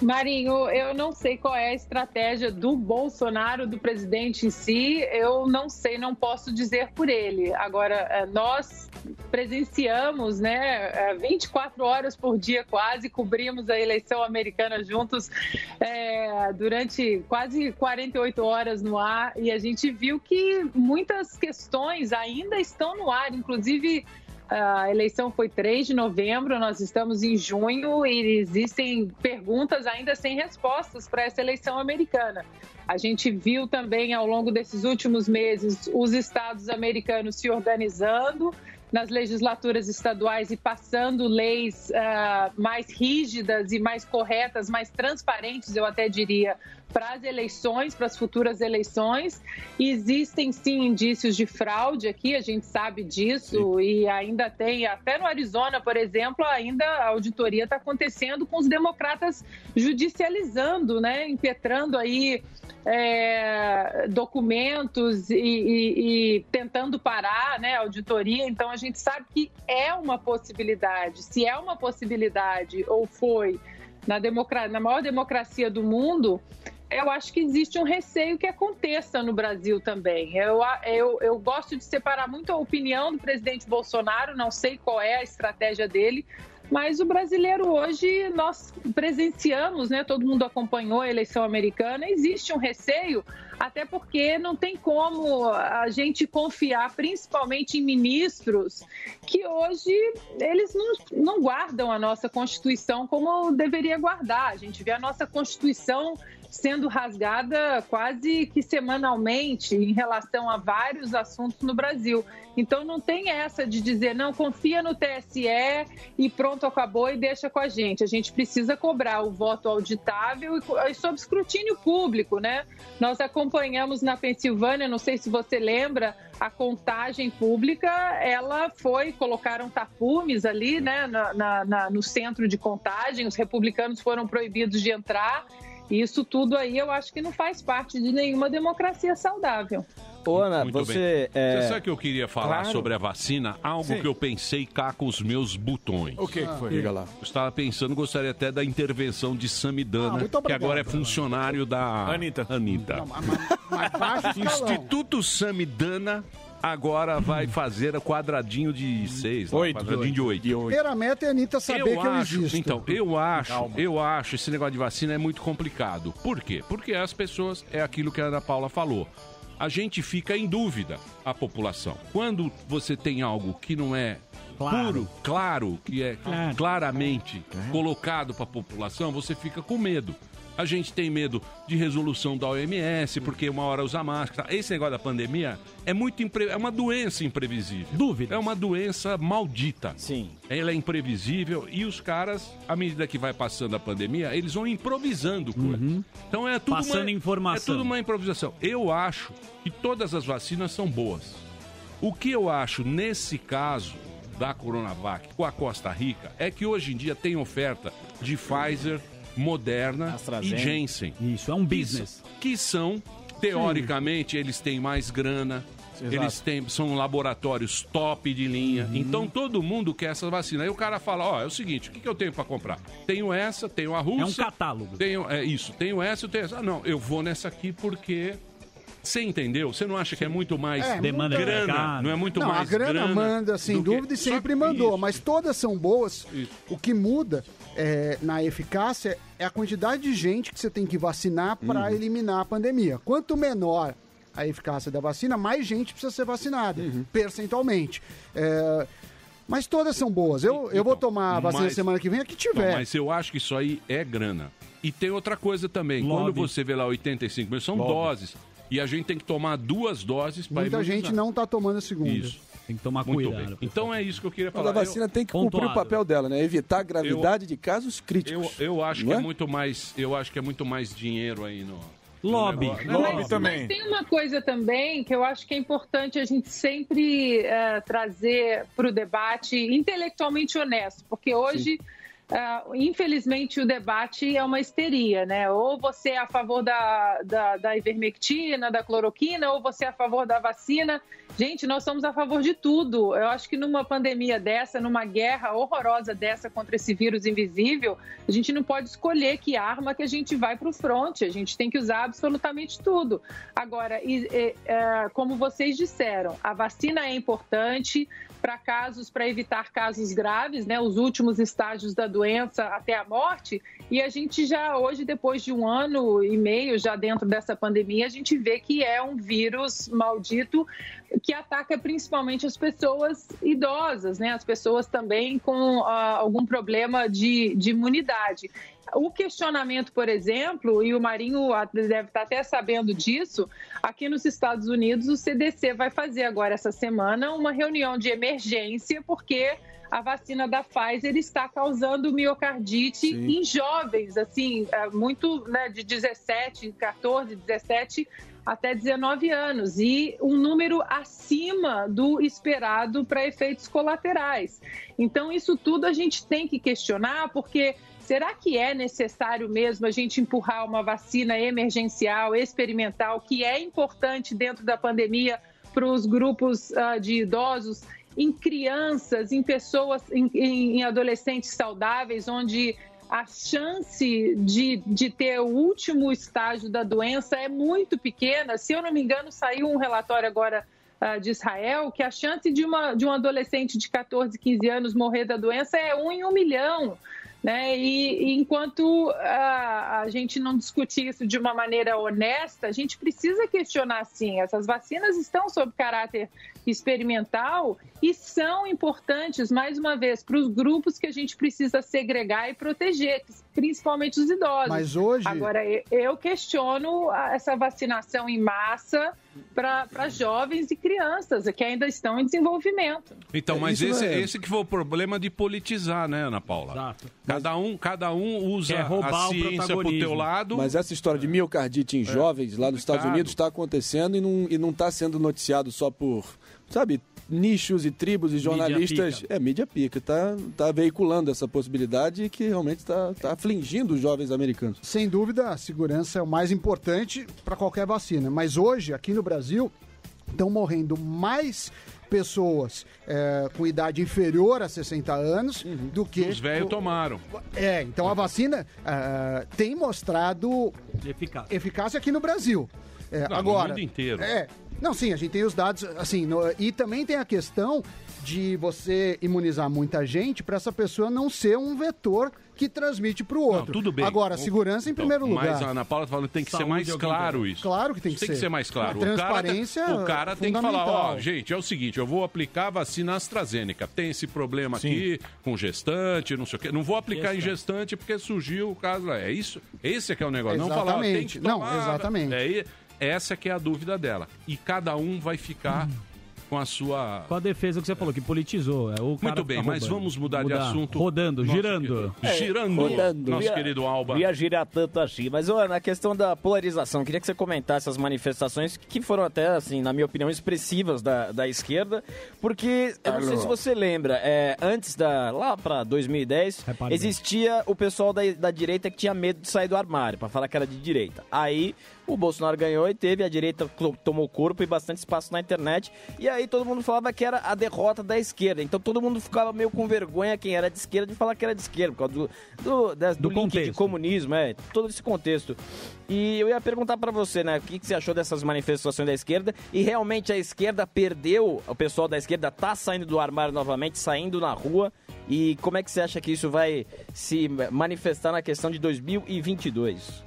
Marinho, eu não sei qual é a estratégia do Bolsonaro, do presidente em si. Eu não sei, não posso dizer por ele. Agora, eh, nós presenciamos, né, é, 24 horas por dia quase, cobrimos a eleição americana juntos é, durante quase 48 horas no ar e a gente viu que muitas questões ainda estão no ar, inclusive a eleição foi 3 de novembro, nós estamos em junho e existem perguntas ainda sem respostas para essa eleição americana. A gente viu também ao longo desses últimos meses os estados americanos se organizando nas legislaturas estaduais e passando leis ah, mais rígidas e mais corretas, mais transparentes, eu até diria, para as eleições, para as futuras eleições. Existem sim indícios de fraude aqui, a gente sabe disso, e ainda tem, até no Arizona, por exemplo, ainda a auditoria está acontecendo com os democratas judicializando, né, impetrando aí é, documentos e, e- e tentando parar né, a auditoria. Então, a gente sabe que é uma possibilidade. Se é uma possibilidade, ou foi, na, democra- na maior democracia do mundo, eu acho que existe um receio que aconteça no Brasil também. Eu, eu, eu gosto de separar muito a opinião do presidente Bolsonaro, não sei qual é a estratégia dele, mas o brasileiro hoje, nós presenciamos, né? Todo mundo acompanhou a eleição americana, existe um receio, até porque não tem como a gente confiar, principalmente em ministros, que hoje eles não, não guardam a nossa Constituição como deveria guardar. A gente vê a nossa Constituição sendo rasgada quase que semanalmente em relação a vários assuntos no Brasil. Então não tem essa de dizer, não, confia no TSE e pronto, acabou e deixa com a gente. A gente precisa cobrar o voto auditável e sob escrutínio público, né? Nós acompanhamos na Pensilvânia, não sei se você lembra, a contagem pública, ela foi, colocaram tapumes ali, né, na- na- na- no centro de contagem, os republicanos foram proibidos de entrar. Isso tudo aí eu acho que não faz parte de nenhuma democracia saudável. Ô, Ana, Muito você. bem. é, Você sabe que eu queria falar Claro. sobre a vacina? Algo Sim. que eu pensei cá com os meus botões. O que que foi? Diga lá. Eu estava pensando, gostaria até da intervenção de Samidana, Ah, que agora é funcionário da Anitta. Anitta. baixo escalão. Instituto Samidana agora vai fazer a quadradinho de seis, lá, quadradinho de oito. Primeira meta é a Anitta saber que eu acho, existo. Então, eu acho, eu acho esse negócio de vacina é muito complicado. Por quê? Porque as pessoas, é aquilo que a Ana Paula falou. A gente fica em dúvida, a população. Quando você tem algo que não é puro, claro, que é claramente colocado para a população, você fica com medo. A gente tem medo de resolução da OMS, porque uma hora usa máscara. Esse negócio da pandemia é muito impre... é uma doença imprevisível. Dúvida. É uma doença maldita. Sim. Ela é imprevisível e os caras, à medida que vai passando a pandemia, eles vão improvisando coisas. Então é tudo Passando uma... informação. É tudo uma improvisação. Eu acho que todas as vacinas são boas. O que eu acho nesse caso da Coronavac com a Costa Rica é que hoje em dia tem oferta de Pfizer, Moderna e AstraZeneca. Janssen. Isso, é um business. Que são, teoricamente, eles têm mais grana. Exato. Eles têm, são laboratórios top de linha. Uhum. Então todo mundo quer essa vacina. Aí o cara fala: Ó, é o seguinte, o que, que eu tenho para comprar? Tenho essa, tenho a russa. É um catálogo. Tenho, é isso, tenho essa, eu tenho essa. Ah, não, eu vou nessa aqui porque. Você entendeu? Você não acha que é muito mais É, demanda grana? Não é muito não, mais a grana, manda, sem que- dúvida, e sempre que mandou, mas todas são boas. O que muda é, na eficácia é a quantidade de gente que você tem que vacinar para Uhum. eliminar a pandemia. Quanto menor a eficácia da vacina, mais gente precisa ser vacinada, Uhum. percentualmente. É, mas todas são boas. Eu, eu vou tomar a vacina Mas- semana que vem, a que tiver. Mas eu acho que isso aí é grana. E tem outra coisa também. Lobby. Quando você vê lá 85 mil, são Lobby. doses. E a gente tem que tomar duas doses para Muita gente não está tomando a segunda. Isso. Tem que tomar Muito cuidado. bem. Então é isso que eu queria Mas falar. a vacina Eu- tem que cumprir o papel dela, né? Evitar a gravidade de casos Eu, críticos. eu acho que é? é? muito mais, eu acho que é muito mais dinheiro aí no no Lobby. negócio. Mas- Mas tem uma coisa também que eu acho que é importante a gente sempre eh, trazer para o debate intelectualmente honesto, porque hoje, ah, infelizmente, o debate é uma histeria, né? Ou você é a favor da, da, da ivermectina, da cloroquina, ou você é a favor da vacina. Gente, nós somos a favor de tudo. Eu acho que numa pandemia dessa, numa guerra horrorosa dessa contra esse vírus invisível, a gente não pode escolher que arma que a gente vai para o fronte. A gente tem que usar absolutamente tudo. Agora, e- e, é, como vocês disseram, a vacina é importante, para casos, para evitar casos graves, né, os últimos estágios da doença até a morte. E a gente já hoje, depois de um ano e meio já dentro dessa pandemia, a gente vê que é um vírus maldito que ataca principalmente as pessoas idosas, né, as pessoas também com ah, algum problema de, de imunidade. O questionamento, por exemplo, e o Marinho deve estar até sabendo disso, aqui nos Estados Unidos o CDC vai fazer agora essa semana uma reunião de emergência porque a vacina da Pfizer está causando miocardite em jovens, assim, é, muito né, de 17, 14, 17 até 19 anos e um número acima do esperado para efeitos colaterais. Então, isso tudo a gente tem que questionar, porque será que é necessário mesmo a gente empurrar uma vacina emergencial, experimental, que é importante dentro da pandemia para os grupos ah, de idosos? Em crianças, em pessoas, em, em- adolescentes saudáveis, onde a chance de, de ter o último estágio da doença é muito pequena. Se eu não me engano, saiu um relatório agora ah, de Israel que a chance de, uma, de um adolescente de 14, 15 anos morrer da doença é um em um milhão. Né? E, e enquanto ah, a gente não discutir isso de uma maneira honesta, a gente precisa questionar sim. Essas vacinas estão sob caráter experimental e são importantes, mais uma vez, para os grupos que a gente precisa segregar e proteger, principalmente os idosos. Mas hoje- Agora, eu questiono a- essa vacinação em massa para jovens e crianças que ainda estão em desenvolvimento. Então, É, mas isso esse, é- esse que foi o problema de politizar, né, Ana Paula? Cada um, cada um usa Quer roubar a o ciência pro teu lado. Mas essa história de miocardite em É. jovens lá nos Estados. Unidos está acontecendo e não, e não está sendo noticiado só por, sabe, nichos e tribos e jornalistas. pica. É, mídia pica. Tá, tá veiculando essa possibilidade que realmente está tá afligindo os jovens americanos. Sem dúvida, a segurança é o mais importante para qualquer vacina. Mas hoje, aqui no Brasil, estão morrendo mais pessoas é, com idade inferior a 60 anos do que. Os velhos o- tomaram. É, então a vacina ah, tem mostrado eficácia, eficácia aqui no Brasil. É, Não, no agora, mundo inteiro. É, não, sim, a gente tem os dados, assim, no- e também tem a questão de você imunizar muita gente para essa pessoa não ser um vetor que transmite para o outro. Não, tudo bem. Agora, segurança em Então, primeiro lugar. Mas a Ana Paula tá falando que tem que ser Saúde mais é claro isso. Claro que tem Isso que tem que ser. ser mais claro. A O cara, transparência tem, o cara tem que falar, ó, fundamental. gente, é o seguinte, eu vou aplicar a vacina AstraZeneca. Tem esse problema aqui com gestante, não sei o quê. Não vou aplicar em gestante porque surgiu o caso lá. É isso? Esse é que é o negócio. Não falar, tem que Exatamente. Não, tomar. exatamente. É, essa que é a dúvida dela. E cada um vai ficar com a sua... Com a defesa que você falou, que politizou. É, o cara Muito bem, fica mas vamos mudar, de Mudar. assunto. Rodando, Nosso girando. querido- girando, Rodando. nosso Ia- querido Alba. Ia girar tanto assim. Mas, ó, na questão da polarização, queria que você comentasse as manifestações que foram até, assim, na minha opinião, expressivas da, da esquerda. Porque, eu não sei se você lembra, é, antes da. lá pra 2010, Repare bem. existia o pessoal da, da direita que tinha medo de sair do armário, pra falar que era de direita. Aí. O Bolsonaro ganhou e teve, a direita tomou corpo e bastante espaço na internet. E aí todo mundo falava que era a derrota da esquerda. Então todo mundo ficava meio com vergonha, quem era de esquerda, de falar que era de esquerda, por causa do, do, da- do, link de comunismo, é, todo esse contexto. E eu ia perguntar pra você, né, o que, que você achou dessas manifestações da esquerda? E realmente a esquerda perdeu, o pessoal da esquerda tá saindo do armário novamente, saindo na rua. E como é que você acha que isso vai se manifestar na questão de 2022?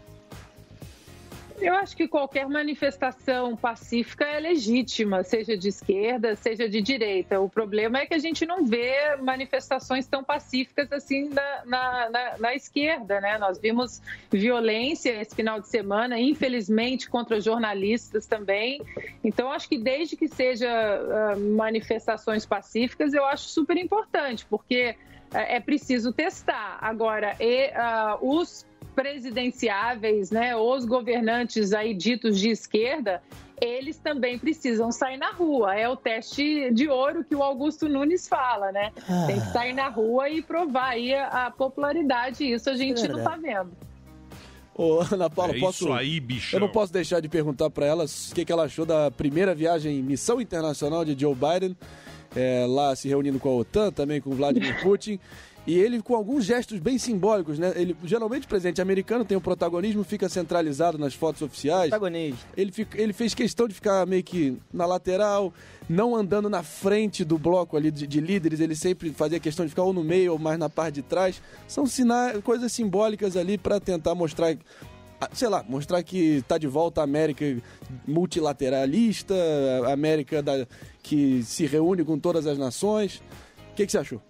Eu acho que qualquer manifestação pacífica é legítima, seja de esquerda, seja de direita. O problema é que a gente não vê manifestações tão pacíficas assim na, na, na- na esquerda, né? Nós vimos violência esse final de semana, infelizmente, contra jornalistas também. Então, acho que desde que seja ah, manifestações pacíficas, eu acho super importante, porque é é preciso testar. Agora, e, ah, os presidenciáveis, né, os governantes aí ditos de esquerda, eles também precisam sair na rua. É o teste de ouro que o Augusto Nunes fala, né? Tem que sair na rua e provar aí a, a popularidade. Isso a gente não tá vendo. Ô, Ana Paula, É posso. isso aí, bichão. Eu não posso deixar de perguntar para ela o que, que ela achou da primeira viagem em missão internacional de Joe Biden. é, lá se reunindo com a OTAN, também com o Vladimir Putin. E ele com alguns gestos bem simbólicos, né? Ele, geralmente o presidente americano tem o protagonismo, fica centralizado nas fotos oficiais. Protagonista. Ele, fica- ele fez questão de ficar meio que na lateral, não andando na frente do bloco ali de, de líderes. Ele sempre fazia questão de ficar ou no meio ou mais na parte de trás. São sinais, coisas simbólicas ali para tentar mostrar ah, sei lá, mostrar que está de volta a América multilateralista, a América da- que se reúne com todas as nações. O que, que você achou?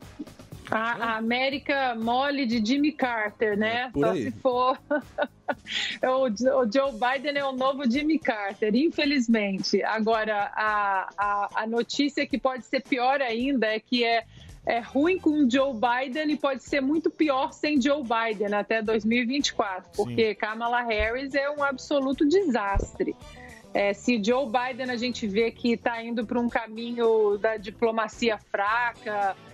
A, a América mole de Jimmy Carter, né? por Só aí. se for. o, o Joe Biden é o novo Jimmy Carter, infelizmente. Agora, a, a, a notícia que pode ser pior ainda é que é, é ruim com Joe Biden e pode ser muito pior sem Joe Biden até 2024, porque Kamala Harris é um absoluto desastre. É, se Joe Biden a gente vê que está indo para um caminho da diplomacia fraca, é,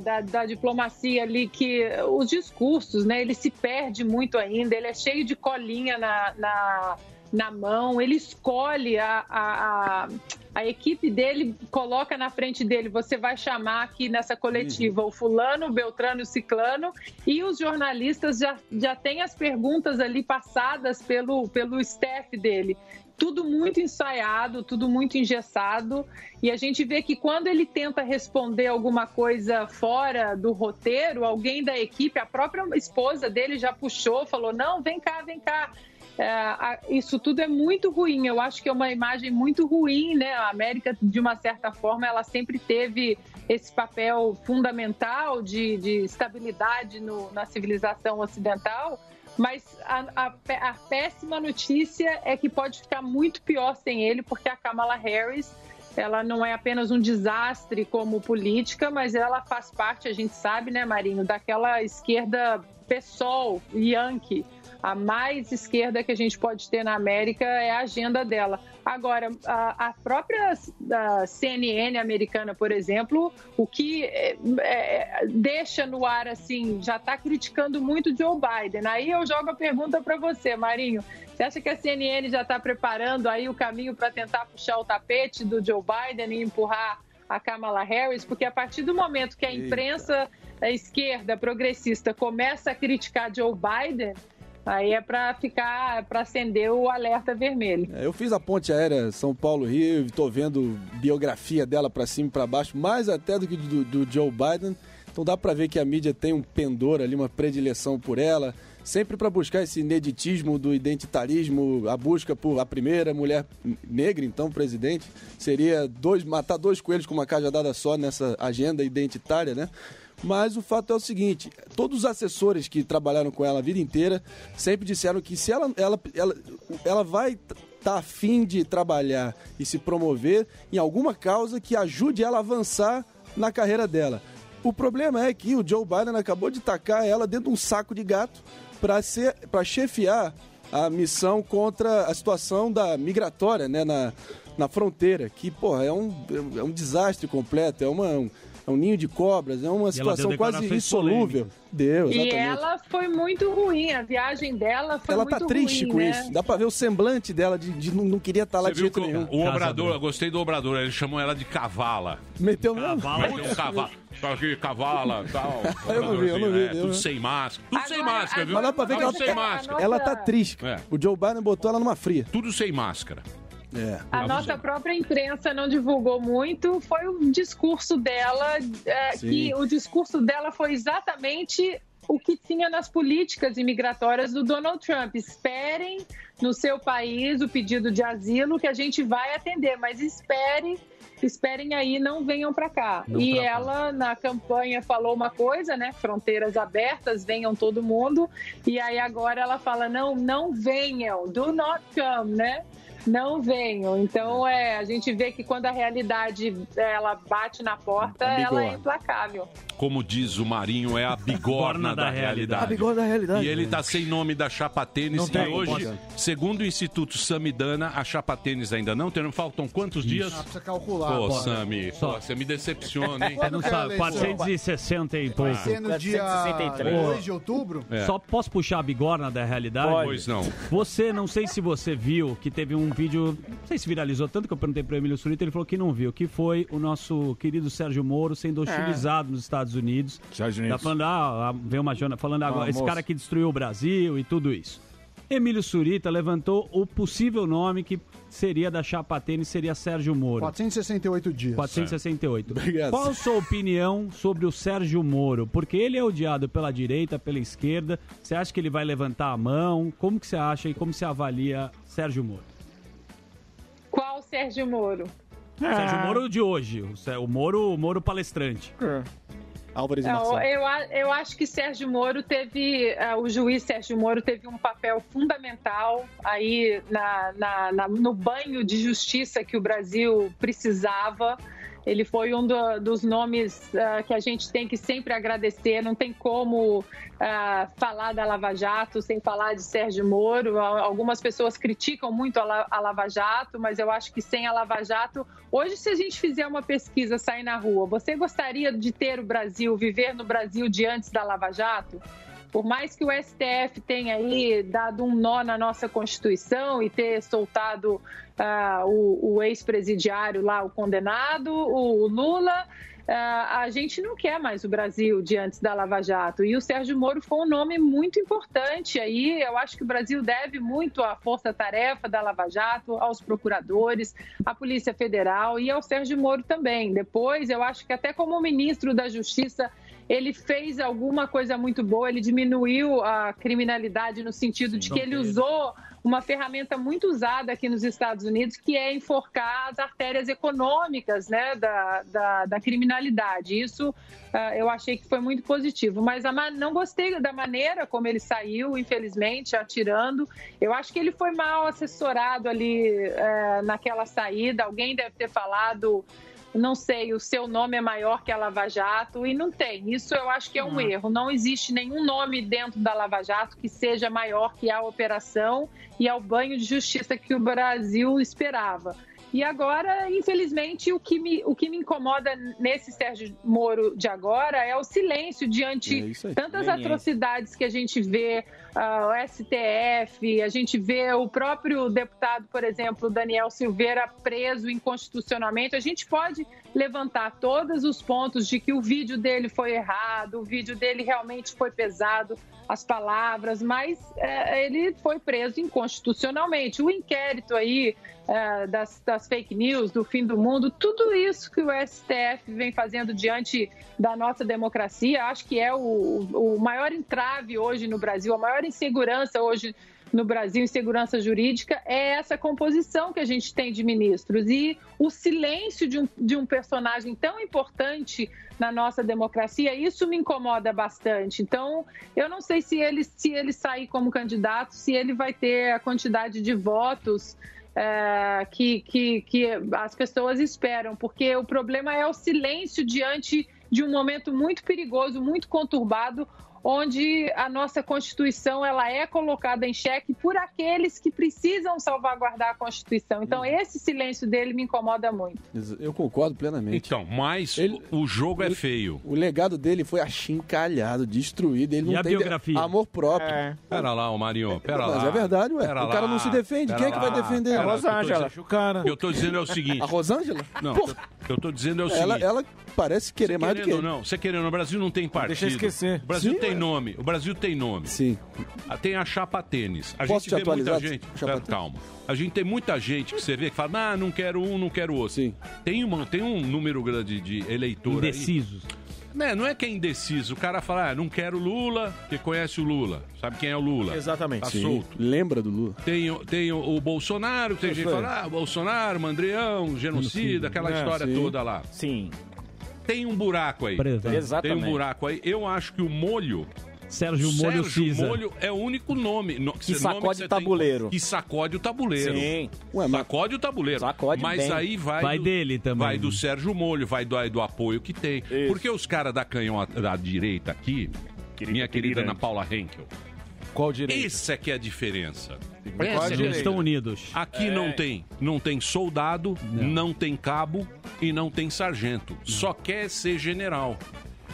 da, da diplomacia ali que os discursos, né? Ele se perde muito ainda, ele é cheio de colinha na, na, na mão, ele escolhe a, a, a, a equipe dele, coloca na frente dele, você vai chamar aqui nessa coletiva o fulano, o beltrano, o ciclano, e os jornalistas já, já têm as perguntas ali passadas pelo, pelo staff dele tudo muito ensaiado, tudo muito engessado, e a gente vê que quando ele tenta responder alguma coisa fora do roteiro, alguém da equipe, a própria esposa dele já puxou, falou: não, vem cá, vem cá. É, isso tudo é muito ruim. Eu acho que é uma imagem muito ruim, né? A América, de uma certa forma, ela sempre teve esse papel fundamental de, de estabilidade no- na civilização ocidental. Mas a, a a péssima notícia é que pode ficar muito pior sem ele, porque a Kamala Harris ela não é apenas um desastre como política, mas ela faz parte, a gente sabe, né, Marinho, daquela esquerda PSOL, Yankee. A mais esquerda que a gente pode ter na América é a agenda dela. Agora, a, própria CNN americana, por exemplo, o que é, é, deixa no ar assim, já está criticando muito Joe Biden. Aí eu jogo a pergunta para você, Marinho. Você acha que a CNN já está preparando aí o caminho para tentar puxar o tapete do Joe Biden e empurrar a Kamala Harris? Porque a partir do momento que a imprensa a esquerda progressista começa a criticar Joe Biden, aí é para ficar, para acender o alerta vermelho. É, Eu fiz a ponte aérea São Paulo-Rio, estou vendo biografia dela para cima e para baixo, mais até do que do, do Joe Biden. Então dá para ver que a mídia tem um pendor ali, uma predileção por ela, sempre para buscar esse ineditismo do identitarismo, a busca por a primeira mulher negra, então, presidente. Seria dois, matar dois coelhos com uma cajadada só nessa agenda identitária, né? Mas o fato é o seguinte: todos os assessores que trabalharam com ela a vida inteira sempre disseram que se ela, ela, ela, ela vai estar afim de trabalhar e se promover em alguma causa que ajude ela a avançar na carreira dela. O problema é que o Joe Biden acabou de tacar ela dentro de um saco de gato para chefiar a missão contra a situação da migratória, né, na, na fronteira, que, porra, é um, é um desastre completo, é uma um, é um ninho de cobras, é uma situação quase insolúvel. Deu, E ela foi muito ruim, a viagem dela foi Ela muito tá triste ruim, com né? isso. Dá pra ver o semblante dela de, de não, não queria estar lá Você de jeito nenhum. o, o Obrador, eu gostei do Obrador, ele chamou ela de cavala. Meteu mesmo? Meteu um cavalo. Tá aqui, cavala, tal. Eu não vi, eu não vi, É, tudo sem máscara. Tudo sem máscara, viu? Mas dá pra ver que ela, Tudo sem máscara. ela tá triste. É. O Joe Biden botou ela numa fria. Tudo sem máscara. É. A nossa própria imprensa não divulgou muito, foi o discurso dela, é, que o discurso dela foi exatamente o que tinha nas políticas imigratórias do Donald Trump. Esperem no seu país o pedido de asilo que a gente vai atender, mas esperem, esperem aí, não venham para cá. Não e pra cá. ela na campanha falou uma coisa, né? Fronteiras abertas, venham todo mundo. E aí agora ela fala não, não venham, do not come, né? Não venham. Então é, a gente vê que quando a realidade ela bate na porta, ela é implacável. como diz o Marinho, é a bigorna da, da realidade. realidade. A bigorna da realidade. E ele tá sem nome da chapa tênis. Não e hoje, pode. segundo o Instituto Samidana, a chapa tênis ainda não tem. Faltam quantos dias? Ah, precisa calcular. Pô, Pode. Sami, pô, você me decepciona, hein? Você não sabe, 460 e pouco. Vai ser no dia 2 de outubro? É. Só posso puxar a bigorna da realidade? Pode. Pois não. Você, não sei se você viu, que teve um vídeo, não sei se viralizou tanto que eu perguntei pro Emílio Surita, ele falou que não viu, que foi o nosso querido Sérgio Moro sendo hostilizado nos Estados Unidos. Estados Tá Unidos. falando, ah, veio uma jona falando agora, esse moço. cara que destruiu o Brasil e tudo isso. Emílio Surita levantou o possível nome que seria da chapa tênis, seria Sérgio Moro. 468 dias. 468. Obrigado. Qual a sua opinião sobre o Sérgio Moro? Porque ele é odiado pela direita, pela esquerda. Você acha que ele vai levantar a mão? Como que você acha e como você avalia Sérgio Moro? Sérgio Moro? Sérgio Moro de hoje, o Moro, o Moro palestrante. Álvares Não, eu, eu acho que Sérgio Moro teve, ah, o juiz Sérgio Moro teve um papel fundamental aí na, na- na- no banho de justiça que o Brasil precisava. Ele foi um do- dos nomes ah, que a gente tem que sempre agradecer. Não tem como ah, falar da Lava Jato sem falar de Sérgio Moro. Al- Algumas pessoas criticam muito a, La- a Lava Jato, mas eu acho que sem a Lava Jato, hoje se a gente fizer uma pesquisa, sair na rua, você gostaria de ter o Brasil, viver no Brasil de antes da Lava Jato? Por mais que o STF tenha aí dado um nó na nossa Constituição e ter soltado ah, o, o ex-presidiário lá, o condenado, o Lula, ah, a gente não quer mais o Brasil de antes da Lava Jato. E o Sérgio Moro foi um nome muito importante aí. Eu acho que o Brasil deve muito à força-tarefa da Lava Jato, aos procuradores, à Polícia Federal e ao Sérgio Moro também. Depois, eu acho que até como ministro da Justiça ele fez alguma coisa muito boa, ele diminuiu a criminalidade no sentido de que ele usou uma ferramenta muito usada aqui nos Estados Unidos, que é enforcar as artérias econômicas né, da, da, da criminalidade. Isso ah, eu achei que foi muito positivo, mas a não gostei da maneira como ele saiu, infelizmente, atirando. Eu acho que ele foi mal assessorado ali eh, naquela saída, alguém deve ter falado não sei, o seu nome é maior que a Lava Jato e não tem. Isso eu acho que é um erro. Não existe nenhum nome dentro da Lava Jato que seja maior que a operação e ao banho de justiça que o Brasil esperava. E agora, infelizmente, o que me, o que me incomoda nesse Sérgio Moro de agora é o silêncio diante É tantas atrocidades que a gente vê, ah, o STF, a gente vê o próprio deputado, por exemplo, Daniel Silveira, preso inconstitucionalmente. A gente pode levantar todos os pontos de que o vídeo dele foi errado, o vídeo dele realmente foi pesado, as palavras, mas eh, ele foi preso inconstitucionalmente. O inquérito aí eh, das, das fake news, do fim do mundo, tudo isso que o STF vem fazendo diante da nossa democracia, acho que é o, o maior entrave hoje no Brasil, a maior insegurança hoje no Brasil, insegurança jurídica, é essa composição que a gente tem de ministros. E o silêncio de um, de um personagem tão importante na nossa democracia, isso me incomoda bastante. Então, eu não sei se ele, se ele sair como candidato, se ele vai ter a quantidade de votos é, que, que, que as pessoas esperam, porque o problema é o silêncio diante de um momento muito perigoso, muito conturbado, onde a nossa Constituição ela é colocada em xeque por aqueles que precisam salvaguardar a Constituição. Então, esse silêncio dele me incomoda muito. Eu concordo plenamente. Então, mas o jogo é feio. O legado dele foi achincalhado, destruído. Ele E não a tem biografia? amor próprio. Pera lá, ô Marinho, pera Mas lá. é verdade, ué. Pera O cara lá, não se defende. pera Quem é que vai defender? pera A o que eu tô Rosângela. dizendo- O que eu tô dizendo é o seguinte. A Rosângela? Não, o que eu- o tô dizendo é o Ela, seguinte. ela parece querer mais do que ou não, você querendo, o Brasil não tem partido. Deixa eu esquecer. O Brasil Sim, tem ué. nome. O Brasil tem nome. Sim. Ah, Tem a chapa tênis. A Posso gente te vê atualizar? muita gente. Chapa calma. A gente tem muita gente que você vê que fala, ah, não quero um, não quero outro. Sim. Tem, uma, tem um número grande de eleitor. aí. Indecisos. Né, não é que é indeciso. O cara fala, ah, não quero Lula, porque conhece o Lula. Sabe quem é o Lula? Exatamente. Tá Sim. solto. Lembra do Lula? Tem, o- tem o, o Bolsonaro, tem Isso gente que aí. fala, ah, Bolsonaro, Mandrião, genocida, aquela É, história sim. toda lá. Sim. Tem um buraco aí. Presente. Tem um Exatamente. buraco aí. Eu acho que o molho Sérgio Molho Sérgio Cisa. Molho é o único nome. no- Que sacode você tabuleiro. Tem, que sacode o tabuleiro. Sim. sacode o tabuleiro. Sacode Mas bem. aí vai. Vai do- dele também. Vai do Sérgio Molho, vai do, do apoio que tem. Porque os caras da canhota da direita aqui, minha querida Ana Paula Henkel. Qual direito? Essa é que é a diferença. Direita? Eles estão unidos. Aqui É. não tem, não tem soldado, não. tem cabo e não tem sargento. Só quer ser general.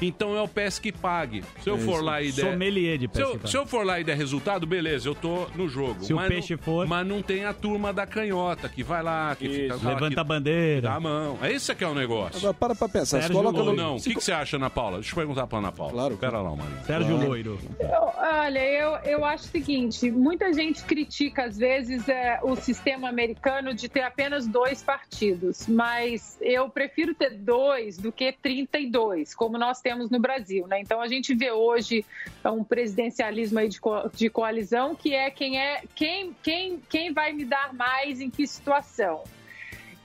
Então é o PES que pague. Se eu É for lá e der. Sommelier de se eu, se eu for lá e der resultado, beleza, eu tô no jogo. Se o Mas peixe não, for- Mas não tem a turma da canhota que vai lá, que fica. fala Levanta que a bandeira. Dá a mão. É isso que é o negócio. Agora, para pra pensar. Sérgio coloca no... não? O que, que você acha, Ana Paula? Deixa eu perguntar pra Ana Paula. Claro. Pera lá, Marinho. Sérgio Loiro. Eu- Olha, eu, eu acho o seguinte: muita gente critica, às vezes, é, o sistema americano de ter apenas dois partidos, mas eu prefiro ter dois do que 32, como nós temos no Brasil. Né? Então a gente vê hoje um presidencialismo aí de, co- de coalizão que é quem é quem, quem, quem vai me dar mais em que situação.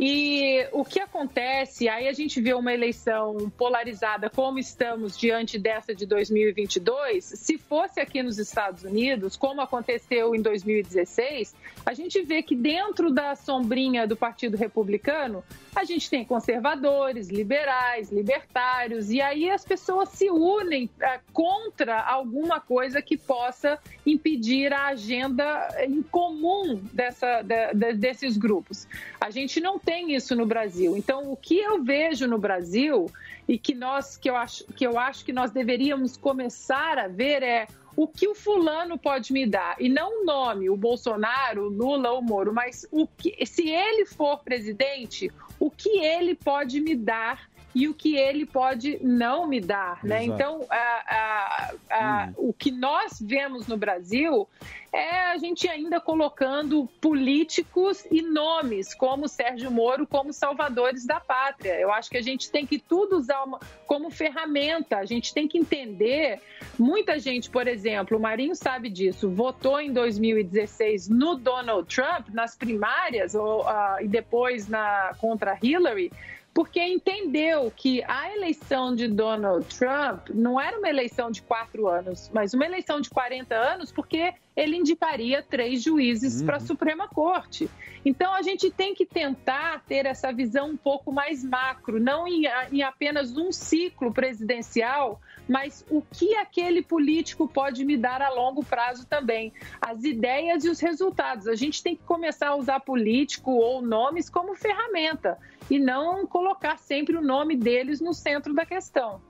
E o que acontece, aí a gente vê uma eleição polarizada como estamos diante dessa de 2022, se fosse aqui nos Estados Unidos, como aconteceu em 2016, a gente vê que dentro da sombrinha do Partido Republicano, a gente tem conservadores, liberais, libertários, e aí as pessoas se unem eh, contra alguma coisa que possa impedir a agenda em comum dessa, da- da- desses grupos. A gente não tem isso no Brasil. Então, o que eu vejo no Brasil e que nós que eu acho que eu acho que nós deveríamos começar a ver é o que o fulano pode me dar e não o nome, o Bolsonaro, o Lula, o Moro, mas o que se ele for presidente, o que ele pode me dar e o que ele pode não me dar, né? Então, a- a- a- o que nós vemos no Brasil é a gente ainda colocando políticos e nomes como Sérgio Moro como salvadores da pátria. Eu acho que a gente tem que tudo usar uma- como ferramenta. A gente tem que entender. Muita gente, por exemplo, o Marinho sabe disso, votou em 2016 no Donald Trump nas primárias ou, ah, e depois na contra Hillary porque entendeu que a eleição de Donald Trump não era uma eleição de quatro anos, mas uma eleição de 40 anos, porque ele indicaria três juízes para a Suprema Corte. Então a gente tem que tentar ter essa visão um pouco mais macro, não em, em apenas um ciclo presidencial, mas o que aquele político pode me dar a longo prazo também. As ideias e os resultados. A gente tem que começar a usar político ou nomes como ferramenta e não colocar sempre o nome deles no centro da questão.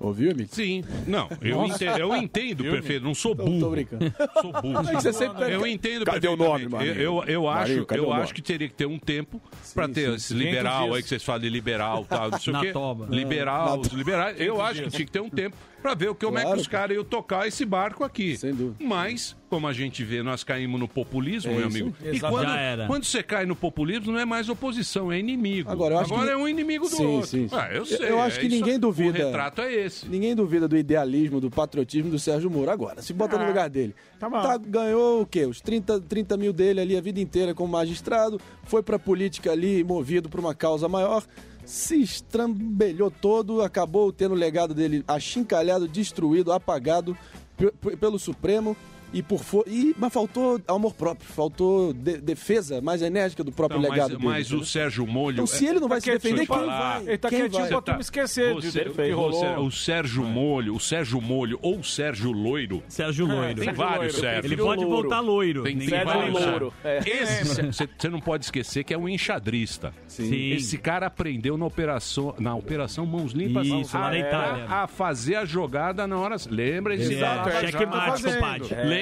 Ouviu, amigo? Sim. Não, eu Nossa. entendo, eu entendo perfeito. Não sou Tô- burro. tô brincando. Sou burro. É que você sempre- eu entendo Cadê o nome. Marinho? Eu, eu acho, Marinho, cadê eu o nome? acho que teria que ter um tempo pra ter sim. esse 500 liberal aí que vocês falam de liberal, tal, não sei Na o quê. toba. Liberal, Na os liberais. Eu 500 acho que tinha que ter um tempo pra ver como é que Claro. os caras iam tocar esse barco aqui. Sem dúvida. Mas, como a gente vê, nós caímos no populismo, É meu isso. amigo. E quando, Já era. quando você cai no populismo, não é mais oposição, é inimigo. Agora, eu acho que- é um inimigo do Sim, outro. sim, sim. Ah, eu sei. Eu acho é que isso- ninguém duvida. O retrato é esse. Ninguém duvida do idealismo, do patriotismo do Sérgio Moro. Agora, se bota no Ah, lugar dele. tá bom. Tá- ganhou o quê? Os 30, 30 mil dele ali a vida inteira como magistrado, foi pra política ali movido por uma causa maior, se estrambelhou todo, acabou tendo o legado dele achincalhado, destruído, apagado pe- pe- pelo Supremo. E por fo- e, mas faltou amor próprio, faltou de- defesa mais enérgica do próprio Então, mas, legado dele. mas o entendeu? Sérgio Molho. Então, se ele não vai se Deixa eu defender, quem falar. vai? Ele tá Quem quietinho vai? pra tá- tu me esquecer de- você- do que rolou. você- o Sérgio Molho, o Sérgio Molho ou o Sérgio Loiro. Sérgio Loiro. Tem Sérgio vários Loiro. Sérgio. Ele pode voltar loiro. Tem, tem vai vários. É. Esse, você não pode esquecer que é um enxadrista. Sim. Esse cara aprendeu na operação, na operação Mãos Limpas Isso, lá na a, Itália. a fazer a jogada na hora. Lembrem-se da Exato, cheque mate, compadre.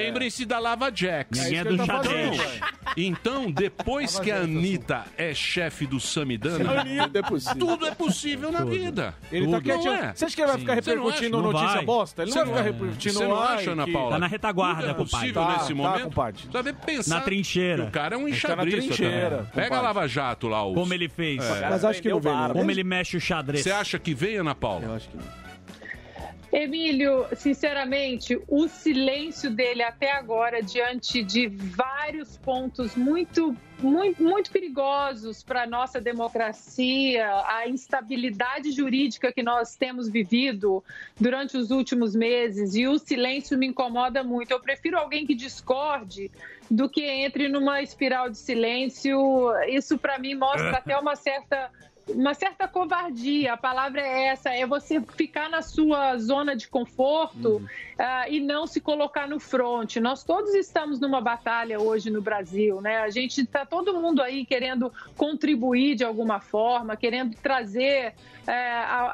É. Lembrem-se da Lava Jax. Ninguém é do xadrez. Então, depois que a Anitta é chefe do Samidana, Tudo é possível. tudo é possível na vida. Ele tá Tudo. quietinho. Não é? Você acha que ele vai Sim. ficar não repercutindo? Não notícia vai. bosta? Ele não Você vai ficar não- repercutindo Você não acha, Ana Paula? Tá na retaguarda, Tudo é compadre. possível Tá, nesse tá, momento. compadre. Você vai pensar Na trincheira. que o cara é um tá enxadrista. trincheira, também. Pega a. Lava Jato lá. Os... Como ele fez. É. Mas acho que não vem, não. Como ele mexe o xadrez. Você acha que vem, Ana Paula? Eu acho que não. Emílio, sinceramente, o silêncio dele até agora, diante de vários pontos muito, muito, muito perigosos para a nossa democracia, a instabilidade jurídica que nós temos vivido durante os últimos meses, e o silêncio me incomoda muito. Eu prefiro alguém que discorde do que entre numa espiral de silêncio. Isso, para mim, mostra até uma certa uma certa covardia, a palavra é essa, é você ficar na sua zona de conforto ah, e não se colocar no front. Nós todos estamos numa batalha hoje no Brasil, né? A gente está todo mundo aí querendo contribuir de alguma forma, querendo trazer a-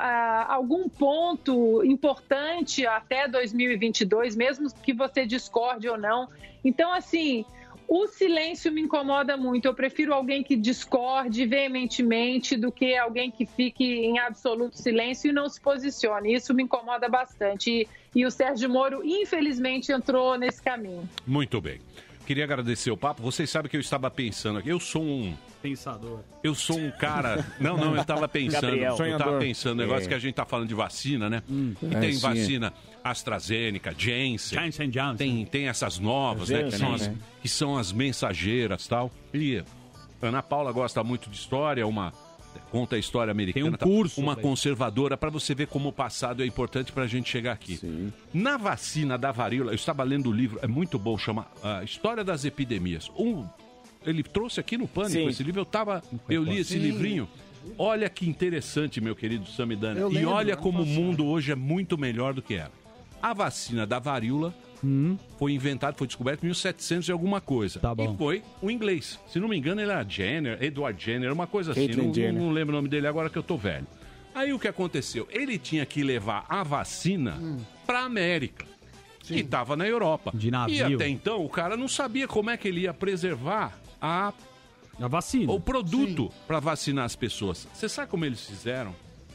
a- algum ponto importante até 2022, mesmo que você discorde ou não. Então, assim, o silêncio me incomoda muito. Eu prefiro alguém que discorde veementemente do que alguém que fique em absoluto silêncio e não se posicione. Isso me incomoda bastante. E, e o Sérgio Moro, infelizmente, entrou nesse caminho. Muito bem. Queria agradecer o papo. Vocês sabem que eu estava pensando aqui. Eu sou um. Pensador. Eu sou um cara. Não, não, eu estava pensando. Gabriel. Eu tava pensando, negócio É. que a gente tá falando de vacina, né? E É, tem sim. vacina AstraZeneca, Janssen. Janssen Johnson. Tem, tem essas novas, né? Que Janssen, são, as, né? que são as mensageiras tal. E Ana Paula gosta muito de história, uma. Conta a história americana. um tal. curso Uma conservadora, para você ver como o passado é importante para a gente chegar aqui. Na vacina da varíola, eu estava lendo o livro, é muito bom, chama ah, História das Epidemias. Um, ele trouxe aqui no Pânico Sim. esse livro, eu tava, eu li esse Sim. livrinho. Olha que interessante, meu querido Samidana. Eu E lembro, olha ano como o mundo hoje é muito melhor do que era. A vacina da varíola foi inventada, foi descoberta em 1700 e alguma coisa. Tá bom. E foi o inglês. Se não me engano, ele era Jenner, Edward Jenner, uma coisa assim. Caitlyn Não, não lembro o nome dele agora que eu tô velho. Aí o que aconteceu? Ele tinha que levar a vacina pra América. Que estava na Europa. De navio. E até então o cara não sabia como é que ele ia preservar a, a vacina. o produto para vacinar as pessoas. Você sabe como eles fizeram?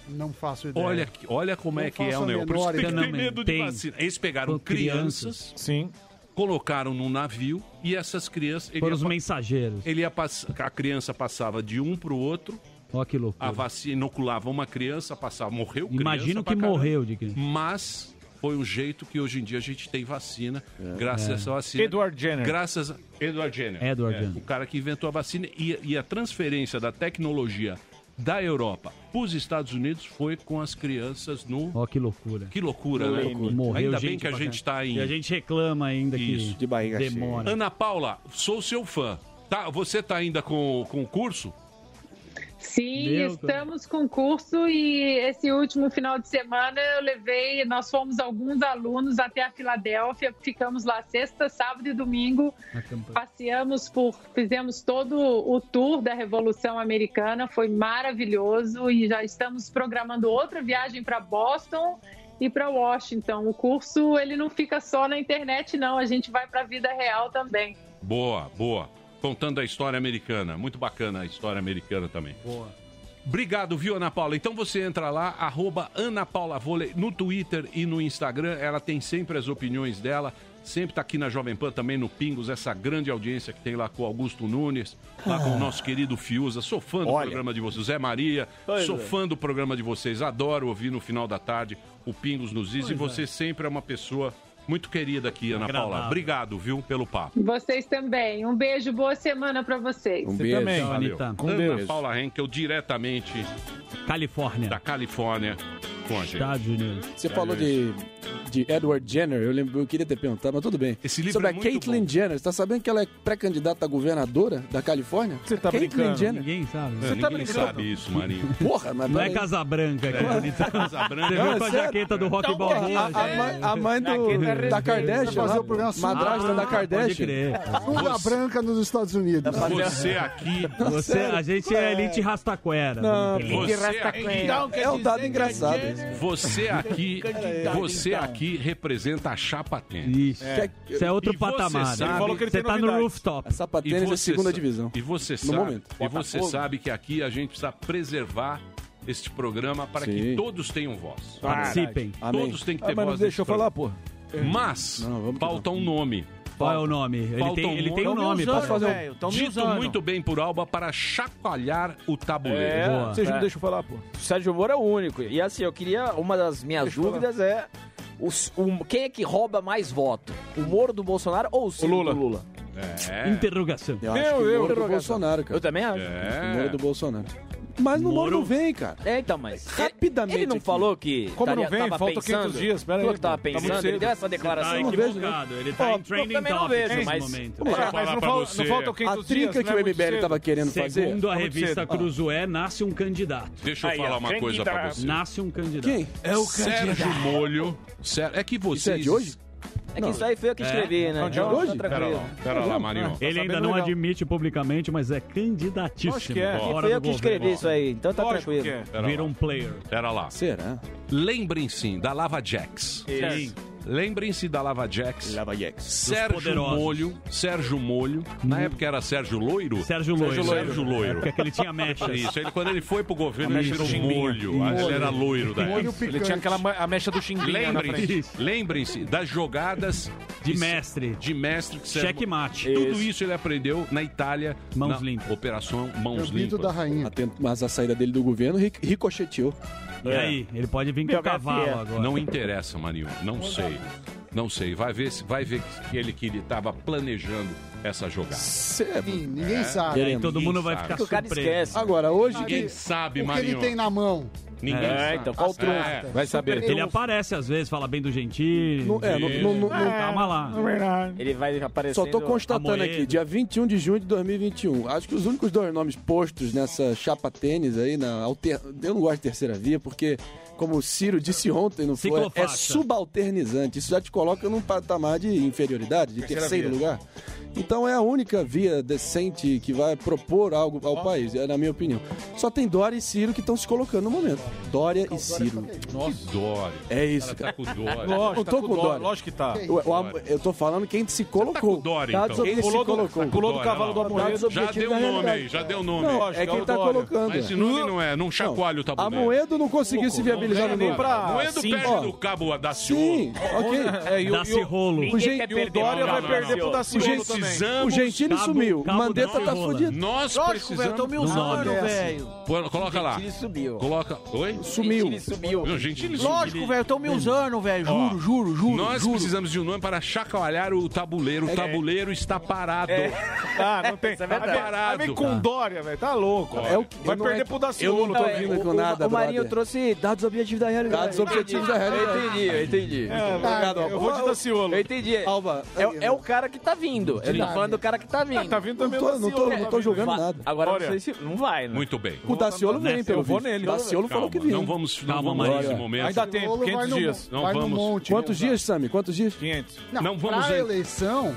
Não faço ideia. Olha, olha como Não é que é o negócio. Por isso tem medo de Tem. vacina. Eles pegaram Com crianças, Sim. colocaram num navio e essas crianças. ele Foram ia os mensageiros. Ele ia pass- a criança passava de um pro outro. Olha que loucura. A vacina inoculava uma criança, passava, morreu criança. Imagina o pra que caramba. morreu de criança. Mas foi um jeito que hoje em dia a gente tem vacina, graças É. a essa vacina. Edward Jenner. Graças a Edward Jenner. Edward É, Jenner. O cara que inventou a vacina e, e a transferência da tecnologia da Europa para os Estados Unidos foi com as crianças no. Ó que loucura. Que loucura, né? Morreu Ainda bem que a gente está em. E a gente reclama ainda Isso. que De barriga demora. Ana Paula, sou seu fã. Tá, você tá ainda com, com o curso? Sim, Meu estamos com curso e esse último final de semana eu levei, nós fomos alguns alunos até a Filadélfia, ficamos lá sexta, sábado e domingo, passeamos por, fizemos todo o tour da Revolução Americana, foi maravilhoso e já estamos programando outra viagem para Boston e para Washington. O curso ele não fica só na internet não, a gente vai para a vida real também. Boa, boa. Contando a história americana. Muito bacana a história americana também. Boa. Obrigado, viu, Ana Paula? Então você entra lá, arroba Ana Paula Vôlei, no Twitter e no Instagram. Ela tem sempre as opiniões dela. Sempre tá aqui na Jovem Pan, também no Pingos, essa grande audiência que tem lá com o Augusto Nunes, lá com o nosso querido Fiuza. Sou fã do Olha. programa de vocês. Zé Maria, Pois sou é. fã do programa de vocês. Adoro ouvir no final da tarde o Pingos nos Is. E Pois você sempre é uma pessoa muito querida aqui, Ana Agradável. Paula. Obrigado, viu, pelo papo. Vocês também. Um beijo, boa semana para vocês. Um beijo. Valeu. Anitta. Com Ana Deus. Paula Henkel, diretamente Califórnia. da Califórnia, com a gente. Estados Unidos. Você falou de, de Edward Jenner, eu, lembro, eu queria ter perguntado, mas tudo bem. Esse livro Sobre é a muito Caitlyn Jenner, você tá sabendo que ela é pré-candidata a governadora da Califórnia? Você tá Caitlyn brincando? Jenner. Ninguém sabe. É, ninguém sabe isso, Marinho. Porra, mas Não é peraí. Casabranca, que é bonita. Casabranca. Você viu com a é jaqueta do Rock Então, Balboa. a, a mãe, a mãe do, da Kardashian, fazer lá, o programa madrasta Ah, da pode Kardashian. crer. Sunga branca nos Estados Unidos. Você aqui. Você, a gente é elite rastaquera. Não, Você Então, é um dado engraçado. Você aqui, você aqui representa a chapa tênis. Isso. Isso é outro E você patamar. sabe- Ele Você tá no rooftop. A sapatênis é você segunda sa- divisão. E você No sabe, momento. e você sabe que aqui a gente precisa preservar este programa para que Sim. todos tenham voz. Participem. Amém. Todos têm que ter Ah, mas voz. não deixa eu falar, pô. Mas Não, que falta um nome. Qual é o nome? Ele Falta tem, um ele tem um nome. nome. Posso fazer usando, um... me Dito usando. muito bem por Alba para chacoalhar o tabuleiro. É, Boa. Vocês não É. deixam eu falar, pô. O Sérgio Moro é o único. E assim, eu queria. Uma das minhas dúvidas é os, quem é que rouba mais voto? O Moro do Bolsonaro ou o Ciro o Lula. do Lula? É. Interrogação. Eu, eu, eu, Bolsonaro, cara. eu também acho. É. O Moro do é. Bolsonaro. Mas no Moro, não vem, cara. É, então, mas. Rapidamente. Ele, não aqui. falou que. Como taria, não vem? Falta pensando, 500 dias. Pera aí. Falou que tava tá pensando. Tá ele deu essa declaração. Tá, não tá equivocado. Ele tá oh, em training topics não vejo, mas, momento. Mas, mas não, falta, não que? 500 dias. A trinca que é o MBL tava querendo fazer. Segundo a é revista Cruzoé, nasce um candidato. Deixa eu falar uma coisa pra tá? você. Nasce um candidato. Quem? É o candidato. Sérgio Molho. É que vocês. Isso é de hoje? É que não. isso aí foi eu que é. escrevi, é. né? Não, de então, hoje? Pera lá, pera lá, Marinho. Tá Ele ainda não legal. admite publicamente, mas é candidatíssimo. Acho que é. Que foi eu que escrevi isso aí, então tá tranquilo. É. Vira um player. Pera lá. Será? Lembrem-se da Lava Jax. Isso. Sim. Lembrem-se da Lava Jax. Lava Jax. Sérgio Molho. Sérgio Molho. Na hum. época era Sérgio Loiro. Sérgio Loiro. Sérgio Loiro. Porque ele tinha mechas. Isso. Ele, quando ele foi pro governo, ele um molho. molho. Ele era loiro da molho Ele tinha aquela a mecha do xinguinho Lembrem-se lembrem das jogadas... De mestre. De mestre. Que Checkmate. Tudo isso ele aprendeu na Itália. Mãos limpas. Operação Mãos é Limpas. da rainha. Mas a saída dele do governo ricocheteou. E aí? Ele pode vir com cavalo agora. Não interessa, Marinho. Não sei. Não sei. Vai ver, se- vai ver que ele que ele estava planejando essa jogada. É Sim, ninguém é. sabe. E aí todo mundo vai ficar surpreso. Agora, hoje Ninguém ele- sabe, o que ele tem na mão Ninguém é, então qual? É. Vai saber. Ele aparece às vezes, fala bem do gentil No, é, de... no, no, no, é, ah, calma lá. É verdade. Ele vai aparecer. Só tô constatando aqui, dia 21 de junho de 2021. Acho que os únicos dois nomes postos nessa chapa tênis aí, na alter... eu não gosto de terceira via, porque como o Ciro disse ontem no foi é subalternizante. Isso já te coloca num patamar de inferioridade, de terceiro lugar. Então é a única via decente que vai propor algo ao país, é na minha opinião. Só tem Dória e Ciro que estão se colocando no momento. Dória e Ciro. Tá Nossa, Dória. É isso, cara. Tá com Dória. Lógico, tá tô com Dória. Dória. Lógico que tá. Eu, eu tô falando quem se tá então. colocou. Tá com Dória, então. Quem pulou se colocou. Do, pulou do cavalo do Amoedo. Já deu nome aí, já deu nome. Não, é quem é tá colocando. Mas esse nome não é, não chacoalho o tabuleiro. Amoedo não conseguiu se viabilizar no nome. Amoedo perde no cabo da Daciolo. Sim, ok. É, da Rolo. O Dória vai perder pro da Rolo precisamos. O Gentili sumiu. Cabo Mandetta tá fudido. Nós Lógico, precisamos. Velho, usando, velho. Pô, coloca lá. subiu. Coloca. Oi? Sumiu. Gentili sumiu. Gentili sumiu. Lógico, velho, tô me usando, velho. Juro, juro, juro. Nós juro. precisamos de um nome para chacoalhar o tabuleiro. O tabuleiro está parado. É. Ah, não tem. Isso é verdade. Parado. Vem com Dória, velho. Tá louco. É o Vai perder pro Daciolo. Eu não é- tô vindo é, com nada. O Marinho trouxe dados objetivos da realidade. Dados objetivos da realidade. Entendi, eu entendi. Obrigado, tá, Eu vou te dar ciolo. Eu entendi. Alba. É o cara que tá vindo. Ele tá falando do cara que tá vindo. Tá vindo também não tô, não tô, né? não tô julgando nada. Agora Olha. não sei se. Não vai, né? Muito bem. O Daciolo vem, né? pelo Eu vou nele. O Daciolo falou que vinha. Não vamos finalizar mais esse momento. Ainda tem 500 dias. Não vamos. Quantos dias, Sami? Quantos dias? 500. Não vamos. a eleição,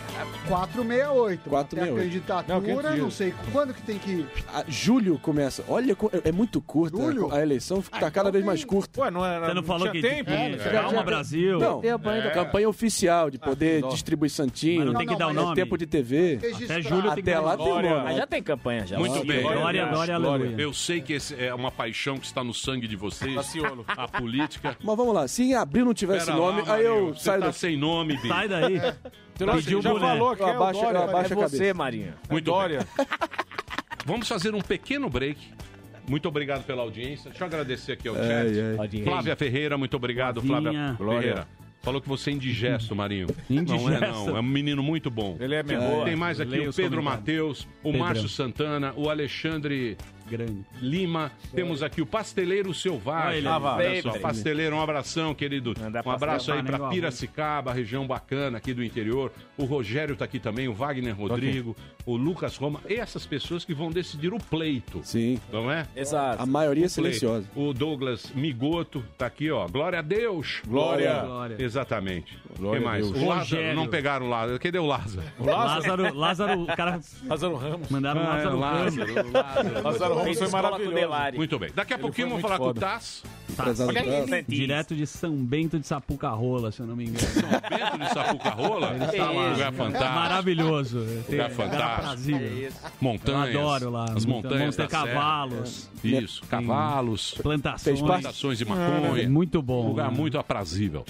468. 468. Tem a candidatura, não sei quando que tem que ir. Ah, julho começa. Olha, é muito curta a eleição, tá cada então vez mais curta. Ué, não era. Você não falou que tempo? Né? Calma, Brasil. Não. Campanha é. oficial de poder distribuir santinho. Não tem que dar o nome. Tempo de TV. Até julho tem até lá tem glória. Mas já tem campanha já. Muito bem. Glória, glória, glória. Eu sei que é uma paixão que está no sangue de vocês. A política. Mas vamos lá, se em abril não tivesse Pera nome, lá, aí eu saio tá sem nome, bicho. Sai daí. Você pediu já boné. falou que é abaixa, abaixo, é é a cabeça. você, Marinha. Muito Glória. Vamos fazer um pequeno break. Muito obrigado pela audiência. Deixa eu agradecer aqui ao chat. Flávia Ferreira, muito obrigado, Flávia Ferreira. Falou que você é indigesto, Marinho. Indigesto. Não é, não. É um menino muito bom. Ele é melhor. Tem mais aqui o Pedro Matheus, o Pedro. Márcio Santana, o Alexandre Grande. Lima. Temos aqui o Pasteleiro Selvagem. Ah, ele, só, Pasteleiro, um abração, querido. Um abraço aí para Piracicaba, região bacana aqui do interior. O Rogério tá aqui também, o Wagner Rodrigo, okay. o Lucas Roma. E essas pessoas que vão decidir o pleito. Sim. Não é? Exato. A maioria é silenciosa. O Douglas Migoto tá aqui, ó. Glória a Deus. Glória. Glória. Exatamente. O que mais? O Lázaro, não pegaram o Lázaro. Cadê o Lázaro? O Lázaro, Lázaro, o cara... Lázaro Ramos. Mandaram o Lázaro, é, Lázaro Ramos. Lázaro, Lázaro. Lázaro foi maravilhoso. Muito bem. Daqui a pouquinho vamos falar com o Tass. Direto de São Bento de Sapucarrola, se eu não me engano. São Bento de Sapucarrola? Ele tá está lá. Lugar fantástico. É maravilhoso. Lugar fantástico. Montanhas. Adoro lá. As montanhas Monte cavalos. É. Isso, cavalos. Plantações. Plantações de maconha. Ah, é muito bom. Lugar né? muito aprazível.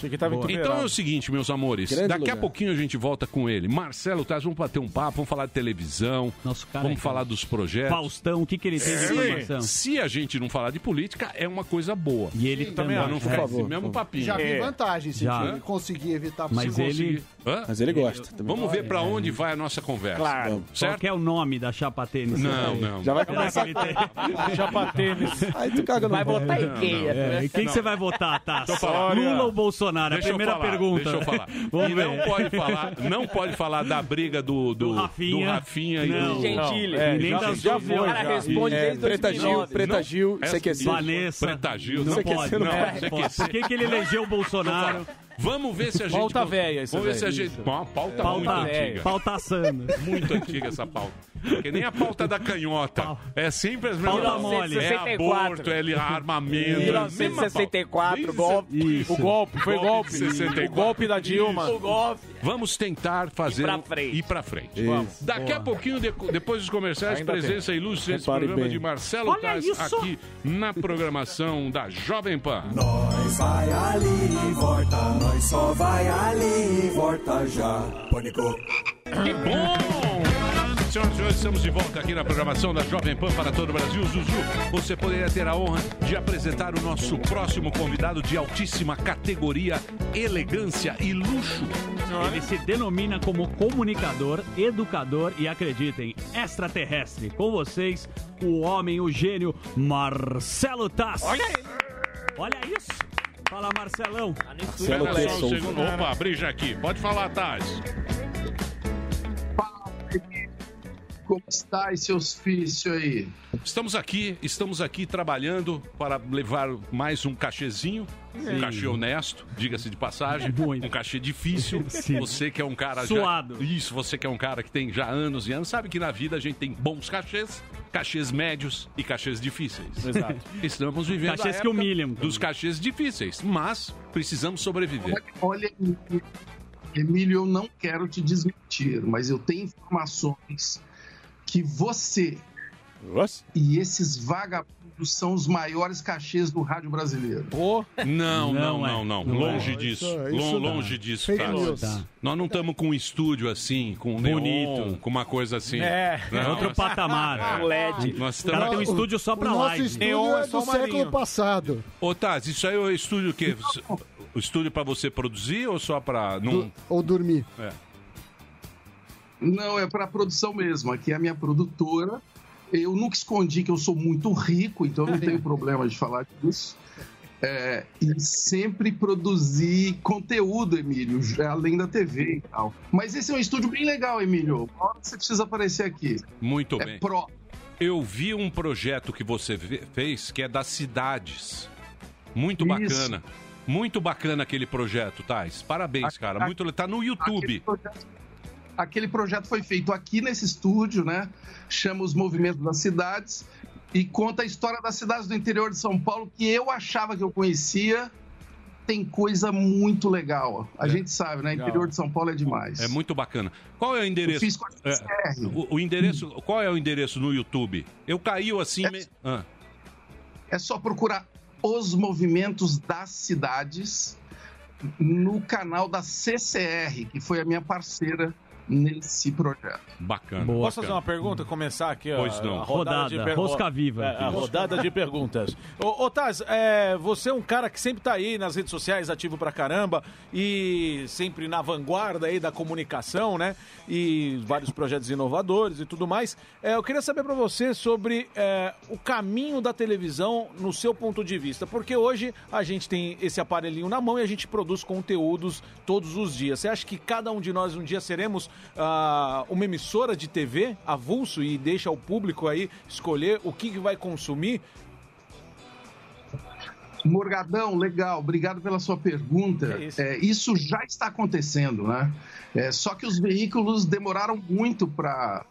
Então é o seguinte, meus amores. Daqui a pouquinho a gente volta com ele. Marcelo Tass, vamos bater um papo, vamos falar de televisão. Vamos falar dos projetos. Faustão, o que que ele tem se, se a gente não falar de política, é uma coisa boa. E ele também, também não acho, faz esse mesmo papinho. Já vi é. vantagem se Já. conseguir evitar Mas se ele. Hã? Mas ele gosta. também. Vamos ver pra onde vai a nossa conversa. Claro. Qual Certo? que é o nome da chapa tênis? Não, não. Já vai começar. Chapa tênis. Aí tu caga no Vai Não, Ikea. não. É, e quem Não. você vai votar, tá? Eu. Lula ou Bolsonaro? É a eu primeira falar, pergunta. Deixa eu falar. Vamos e ver. não pode falar, não pode falar da briga do, do, Do Rafinha. do Rafinha e Não. do. Gentile. É, nem já, das já duas foi. O cara responde É, desde Preta Gil, 2009. Preta Gil, CQC. Vanessa. Preta Gil. Não Você pode. quer- Não, não, pode. quer Por que, que ele elegeu o Bolsonaro? Vamos ver se a gente. Pauta velha Vamos ver se a gente. Uma pauta, muito Pauta, antiga. pauta assando. Muito antiga essa pauta. Que nem a pauta da canhota. É sempre as mesmas. Pauta mole. É 1964. aborto, é armamento. 1964, mesma pauta. golpe. Isso. O golpe, foi Golpe golpe. de 64. O golpe da Dilma. O golpe. Vamos tentar fazer. pra frente. Ir pra frente. Isso. Daqui a pouquinho, de- depois dos comerciais, Ainda presença ilustre esse Repare programa bem. de Marcelo Olha Tais isso. aqui na programação da Jovem Pan. Nós vai ali e volta, nós só vai ali e volta já. Pânico. Que bom! Senhoras e senhores, estamos de volta aqui na programação da Jovem Pan para todo o Brasil. Zuzu, você poderia ter a honra de apresentar o nosso próximo convidado de altíssima categoria, elegância e luxo. Ele se denomina como comunicador, educador e, acreditem, extraterrestre. Com vocês, o homem, o gênio, Marcelo Tass. Olha ele! Olha isso! Fala, Marcelão. Marcelo Espera T. só um Souza. segundo. Opa, abri já aqui. Pode falar, Taz. Como está esse ofício aí? Estamos aqui, estamos aqui trabalhando para levar mais um cachezinho, um cachê honesto, diga-se de passagem, Muito. um cachê difícil. Sim. Você que é um cara Suado. Já, isso, você que é um cara que tem já anos e anos, sabe que na vida a gente tem bons cachês, cachês médios e cachês difíceis. Exato. Estamos vivendo Cachês a que humilham. dos cachês difíceis, mas precisamos sobreviver. Olha, Emílio, eu não quero te desmentir, mas eu tenho informações que você Nossa. e esses vagabundos são os maiores cachês do rádio brasileiro. Não, não, Não é. não, não. Não Longe é. disso. Isso- Lon- isso não. longe disso, Fake news. Tá. Nós não estamos com um estúdio assim, com neon, Bonito. com uma coisa assim. É. Não, É outro nós- patamar. LED. Nós O cara tem um estúdio só O nosso live. estúdio Neon é é só do marinho. século passado. Ô, Taz, isso aí é o estúdio o quê? O estúdio pra você produzir ou só pra... Não... Do- ou dormir. É. Não, é para produção mesmo. Aqui é a minha produtora. Eu nunca escondi que eu sou muito rico, então não tenho problema de falar disso. É, e sempre produzi conteúdo, Emílio, além da TV e tal. Mas esse é um estúdio bem legal, Emílio. Uma hora você precisa aparecer aqui. Muito É bem. pró. Eu vi um projeto que você fez que é das cidades. Muito Isso. bacana. Muito bacana aquele projeto, Tais. Parabéns, cara. Muito... Tá no Aquele YouTube. projeto, aquele projeto foi feito aqui nesse estúdio, né? Chama os movimentos das cidades e conta a história das cidades do interior de São Paulo que eu achava que eu conhecia. Tem coisa muito legal. A É. gente sabe, né? Legal. Interior de São Paulo é demais. É muito bacana. Qual é o Eu endereço? fiz com a É, o, o endereço, qual é o endereço no YouTube? Eu caiu assim. me- Ah, É só procurar os movimentos das cidades no canal da CCR, que foi a minha parceira nesse projeto. bacana. Boa. Posso fazer uma pergunta? Começar aqui ó, Pois não. a rodada, Rodada, de perguntas. rosca viva. É, a rodada de perguntas. Ô, ô Taz, é, você é um cara que sempre tá aí nas redes sociais, ativo pra caramba, e sempre na vanguarda aí da comunicação, né? E vários projetos inovadores e tudo mais. É, eu queria saber pra você sobre é, o caminho da televisão no seu ponto de vista, porque hoje a gente tem esse aparelhinho na mão e a gente produz conteúdos todos os dias. Você acha que cada um de nós um dia seremos ah, uma emissora de TV avulso e deixa o público aí escolher o que, que vai consumir? Morgadão, legal, obrigado pela sua pergunta. Que isso. É, isso já está acontecendo, né? É, só que os veículos demoraram muito para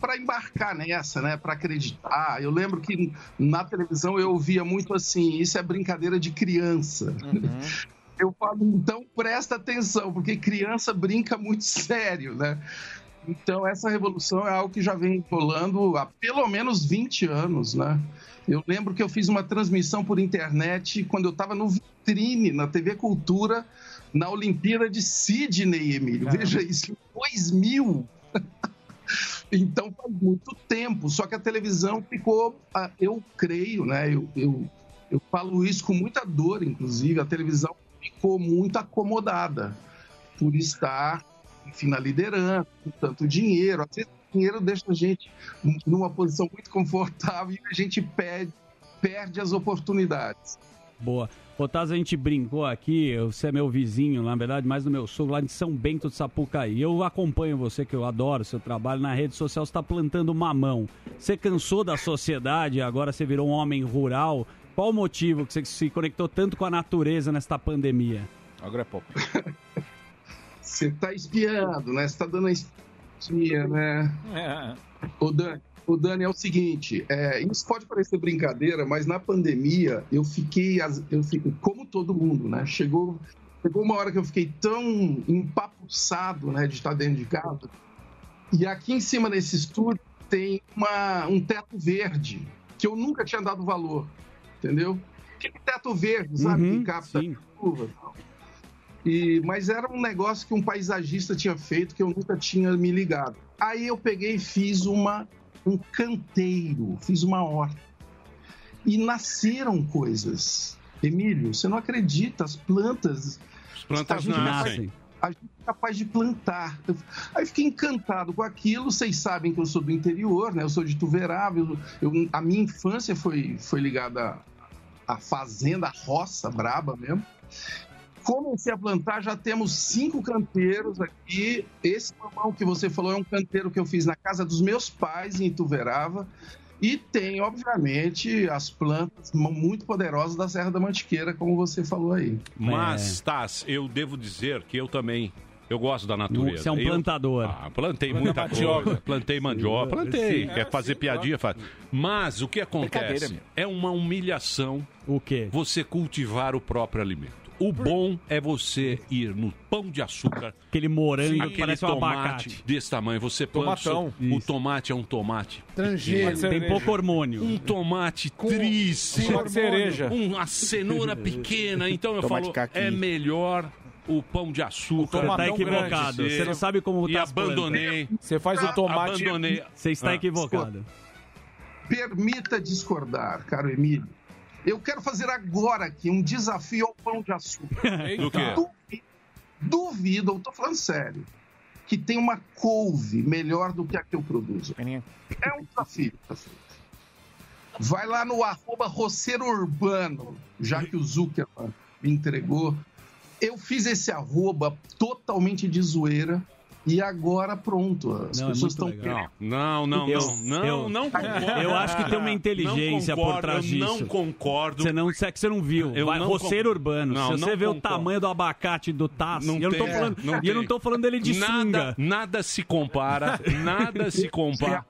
para embarcar nessa, né? Para acreditar. Eu lembro que na televisão eu ouvia muito assim: isso é brincadeira de criança. Eu falo, então presta atenção, porque criança brinca muito sério, né? Então, essa revolução é algo que já vem rolando há pelo menos 20 anos, né? Eu lembro que eu fiz uma transmissão por internet quando eu estava no Vitrine, na TV Cultura, na Olimpíada de Sydney, Emílio. Veja isso, em 2000. então, faz muito tempo. Só que a televisão ficou, ah, eu creio, né? Eu, eu, Eu falo isso com muita dor, inclusive. A televisão ficou muito acomodada por estar, enfim, na liderança, com tanto dinheiro. Às vezes o dinheiro deixa a gente numa posição muito confortável e a gente perde, perde as oportunidades. Boa. Otávio, a gente brincou aqui, você é meu vizinho, na verdade, mais do meu sogro, lá de São Bento de Sapucaí. Eu acompanho você, que eu adoro seu trabalho na rede social, você está plantando mamão. Você cansou da sociedade, agora você virou um homem rural. Qual o motivo que você se conectou tanto com a natureza nesta pandemia? Agora é pouco. Você tá espiando, né? Você tá dando a espia, né? É. Ô, Dani, ô, Dani, é o seguinte, é, isso pode parecer brincadeira, mas na pandemia eu fiquei, eu fiquei como todo mundo, né? Chegou, chegou uma hora que eu fiquei tão empapuçado, né, de estar dentro de casa. E aqui em cima desse estúdio tem uma, um teto verde, que eu nunca tinha dado valor, entendeu? Aquele teto verde, sabe? Uhum, que capta chuva e. E, mas era um negócio que um paisagista tinha feito que eu nunca tinha me ligado. Aí eu peguei e fiz uma, um canteiro, fiz uma horta. E nasceram coisas. Emílio, você não acredita, as plantas. As plantas a gente é capaz- nascem. A gente é capaz de plantar. Aí fiquei encantado com aquilo. Vocês sabem que eu sou do interior, né? Eu sou de Tuverável. Eu, a minha infância foi, foi ligada à fazenda, à roça braba mesmo comecei a plantar, já temos cinco canteiros aqui. Esse mamão que você falou é um canteiro que eu fiz na casa dos meus pais, em Ituverava. E tem, obviamente, as plantas mu- muito poderosas da Serra da Mantiqueira, como você falou aí. Mas, Taz, eu devo dizer que eu também. Eu gosto da natureza. Você é um Eu- plantador. Ah, plantei Planta muita mandioca. coisa. Plantei mandioca, plantei. Sim. Quer fazer piadinha, faz. Mas o que acontece? É uma humilhação. O quê? Você cultivar o próprio alimento. O bom é você ir no pão de açúcar. Aquele morango que aquele parece um tomate abacate. desse tamanho. Você planta. Tomatão. O tomate é um tomate. Transgênico. pequeno. Tem pouco hormônio. Um tomate triste. com cereja. Uma cenoura pequena. Então eu Tomate falo, caqui. é melhor o pão de açúcar. Você tá equivocado. grande Você não sabe como E tá as abandonei. Você faz o tomate- Abandonei. Você está Ah. equivocado. Permita discordar, caro Emílio. Eu quero fazer agora aqui um desafio ao pão de açúcar. Do quê? Duvido, duvido, eu tô falando sério, que tem uma couve melhor do que a que eu produzo. É um desafio. desafio. Vai lá no arroba roceiro urbano, já que o Zuckerman me entregou. Eu fiz esse arroba totalmente de zoeira e agora pronto. As Não, é pessoas muito estão. Não, não, Eu- não, não, eu- não concordo. Eu acho que tem uma inteligência Não concordo, por trás eu disso. Não concordo. Você não, é que você não viu. Eu Vai, não roceiro con- urbano. Não, Se você não vê o concordo. tamanho do abacate do Tasso, e eu não tô tem, falando, não e eu não tô falando dele de nada, sunga. Nada se compara, nada se compara.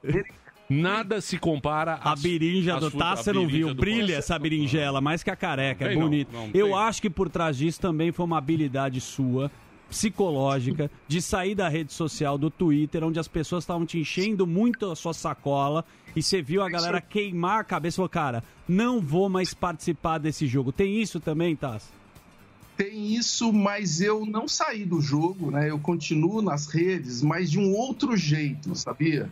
Nada se compara A berinja do Tasso você não viu. Brilha essa berinjela, mais que a careca. É Tem não, bonito. não Eu tem. acho que por trás disso também foi uma habilidade sua, psicológica, de sair da rede social, do Twitter, onde as pessoas estavam te enchendo muito a sua sacola e você viu a galera queimar a cabeça e falou, cara, não vou mais participar desse jogo. Tem isso também, Tasso? Tem isso, mas eu não saí do jogo, né? Eu continuo nas redes, mas de um outro jeito, sabia?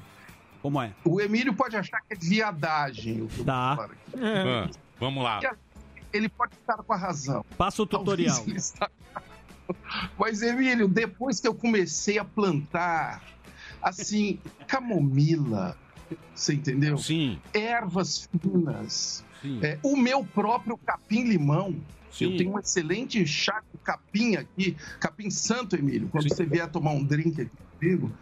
Como é? O Emílio pode achar que é viadagem Tá. aqui. Ah, vamos lá. Ele pode estar com a razão. Passa o tutorial. Está- Mas, Emílio, depois que eu comecei a plantar, assim, camomila, você entendeu? Sim. Ervas finas. É, o meu próprio capim-limão. Sim. Eu tenho um excelente chá de capim aqui, capim santo, Emílio, quando você vier tomar um drink aqui comigo.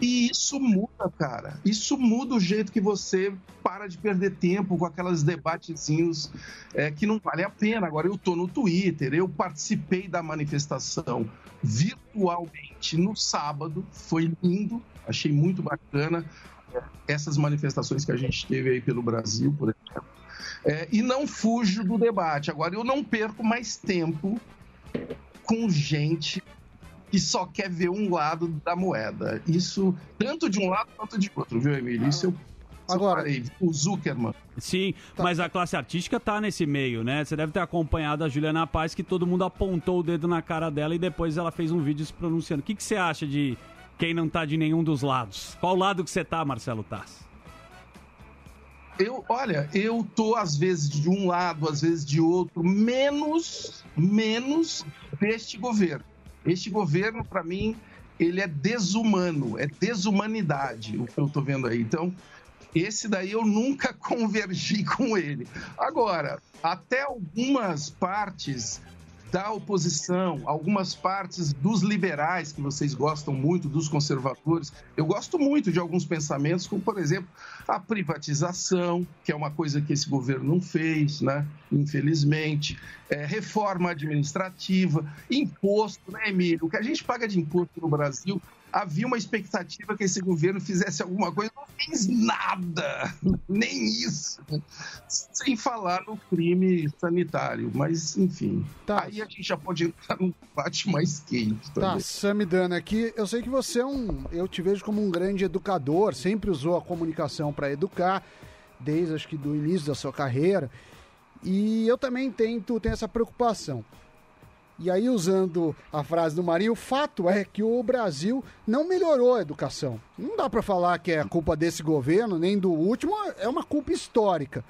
E isso muda, cara. Isso muda o jeito que você para de perder tempo com aquelas debatezinhos é, que não vale a pena. Agora, eu tô no Twitter, eu participei da manifestação virtualmente no sábado, foi lindo, achei muito bacana é, essas manifestações que a gente teve aí pelo Brasil, por exemplo. É, e não fujo do debate. Agora, eu não perco mais tempo com gente que só quer ver um lado da moeda. Isso, tanto de um lado quanto de outro, viu, Emílio? Isso eu Agora, o Zuckerman. Sim, mas a classe artística tá nesse meio, né? Você deve ter acompanhado a Juliana Paz, que todo mundo apontou o dedo na cara dela e depois ela fez um vídeo se pronunciando. O que, que você acha de quem não tá de nenhum dos lados? Qual lado que você tá, Marcelo Tass? Eu, olha, eu tô às vezes de um lado, às vezes de outro, menos, menos deste governo. Este governo, para mim, ele é desumano, é desumanidade, o que eu tô vendo aí. Então, esse daí eu nunca convergi com ele. Agora, até algumas partes da oposição, algumas partes dos liberais, que vocês gostam muito, dos conservadores, eu gosto muito de alguns pensamentos, como, por exemplo, a privatização, que é uma coisa que esse governo não fez, né? infelizmente, é, reforma administrativa, imposto, né, Emílio? O que a gente paga de imposto no Brasil havia uma expectativa que esse governo fizesse alguma coisa, não fez nada, nem isso. Sem falar no crime sanitário, mas enfim. Aí a gente já pode entrar num debate mais quente Tá, também. Samidana, aqui eu sei que você é um. Eu te vejo como um grande educador, sempre usou a comunicação para educar, desde acho que do início da sua carreira. E eu também tento, tenho essa preocupação. E aí, usando a frase do Marinho, o fato é que o Brasil não melhorou a educação. Não dá para falar que é culpa desse governo, nem do último, é uma culpa histórica.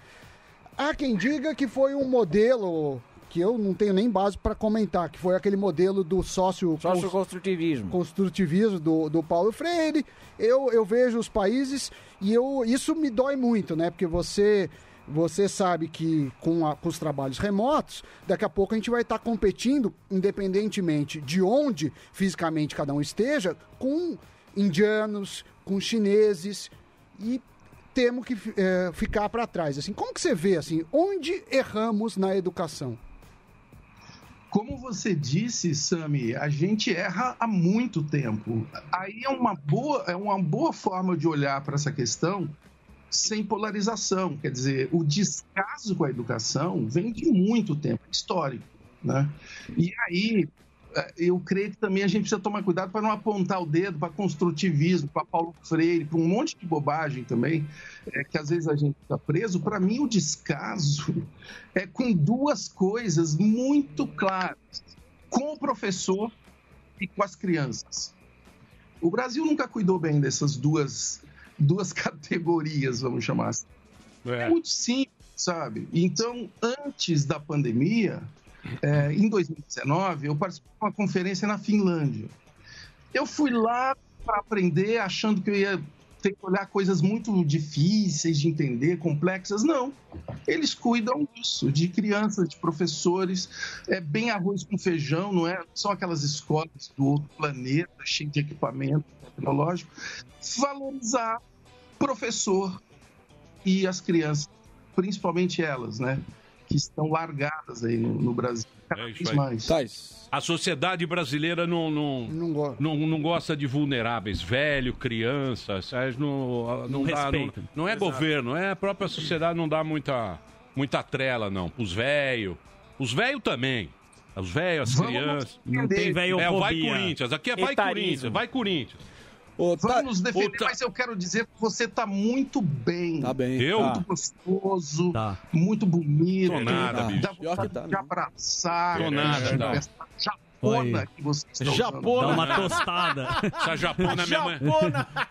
Há quem diga que foi um modelo que eu não tenho nem base para comentar, que foi aquele modelo do sócio Socioconstrutivismo. construtivismo do, do Paulo Freire. Eu, eu vejo os países e eu, isso me dói muito, né? Porque você você sabe que com, a- com os trabalhos remotos, daqui a pouco a gente vai estar competindo, independentemente de onde fisicamente cada um esteja, com indianos, com chineses e temos que eh, ficar para trás. Assim, como que você vê assim, onde erramos na educação? Como você disse, Sami, a gente erra há muito tempo. Aí é uma boa, é uma boa forma de olhar para essa questão sem polarização. Quer dizer, o descaso com a educação vem de muito tempo, histórico. Né? E aí, eh, eu creio que também a gente precisa tomar cuidado para não apontar o dedo para construtivismo, para Paulo Freire, para um monte de bobagem também, eh, que às vezes a gente está preso. Para mim, o descaso é com duas coisas muito claras: com o professor e com as crianças. O Brasil nunca cuidou bem dessas duas, duas categorias, vamos chamar assim. É muito simples, sabe? Então, antes da pandemia, é, em 2019, eu participei de uma conferência na Finlândia. Eu fui lá para aprender, achando que eu ia ter que olhar coisas muito difíceis de entender, complexas. Não. Eles cuidam disso, de crianças, de professores. É bem arroz com feijão, não é? São aquelas escolas do outro planeta, cheias de equipamento tecnológico. Valorizar professor e as crianças, principalmente elas, né? Que estão largadas aí no, no Brasil. Cada É vez mais. A sociedade brasileira não, não, não, não gosta de vulneráveis, velho, crianças, sabe? não, não, Não dá, não, não é Exato. governo, é a própria sociedade não dá muita, muita trela, não. Os velhos, os velhos também. Os velhos, as Vamos crianças. Não tem É, o vai. Corinthians. Aqui é vai Etarismo. Corinthians, vai Corinthians. Vamos nos defender, mas eu quero dizer que você está muito bem. Tá bem. Eu? Muito gostoso, muito bonito. Tô nada, bicho. Dá vontade de abraçar. Tô nada, não. Essa japona Oi. que você está Japona. Dá uma tostada. Essa japona, minha mãe.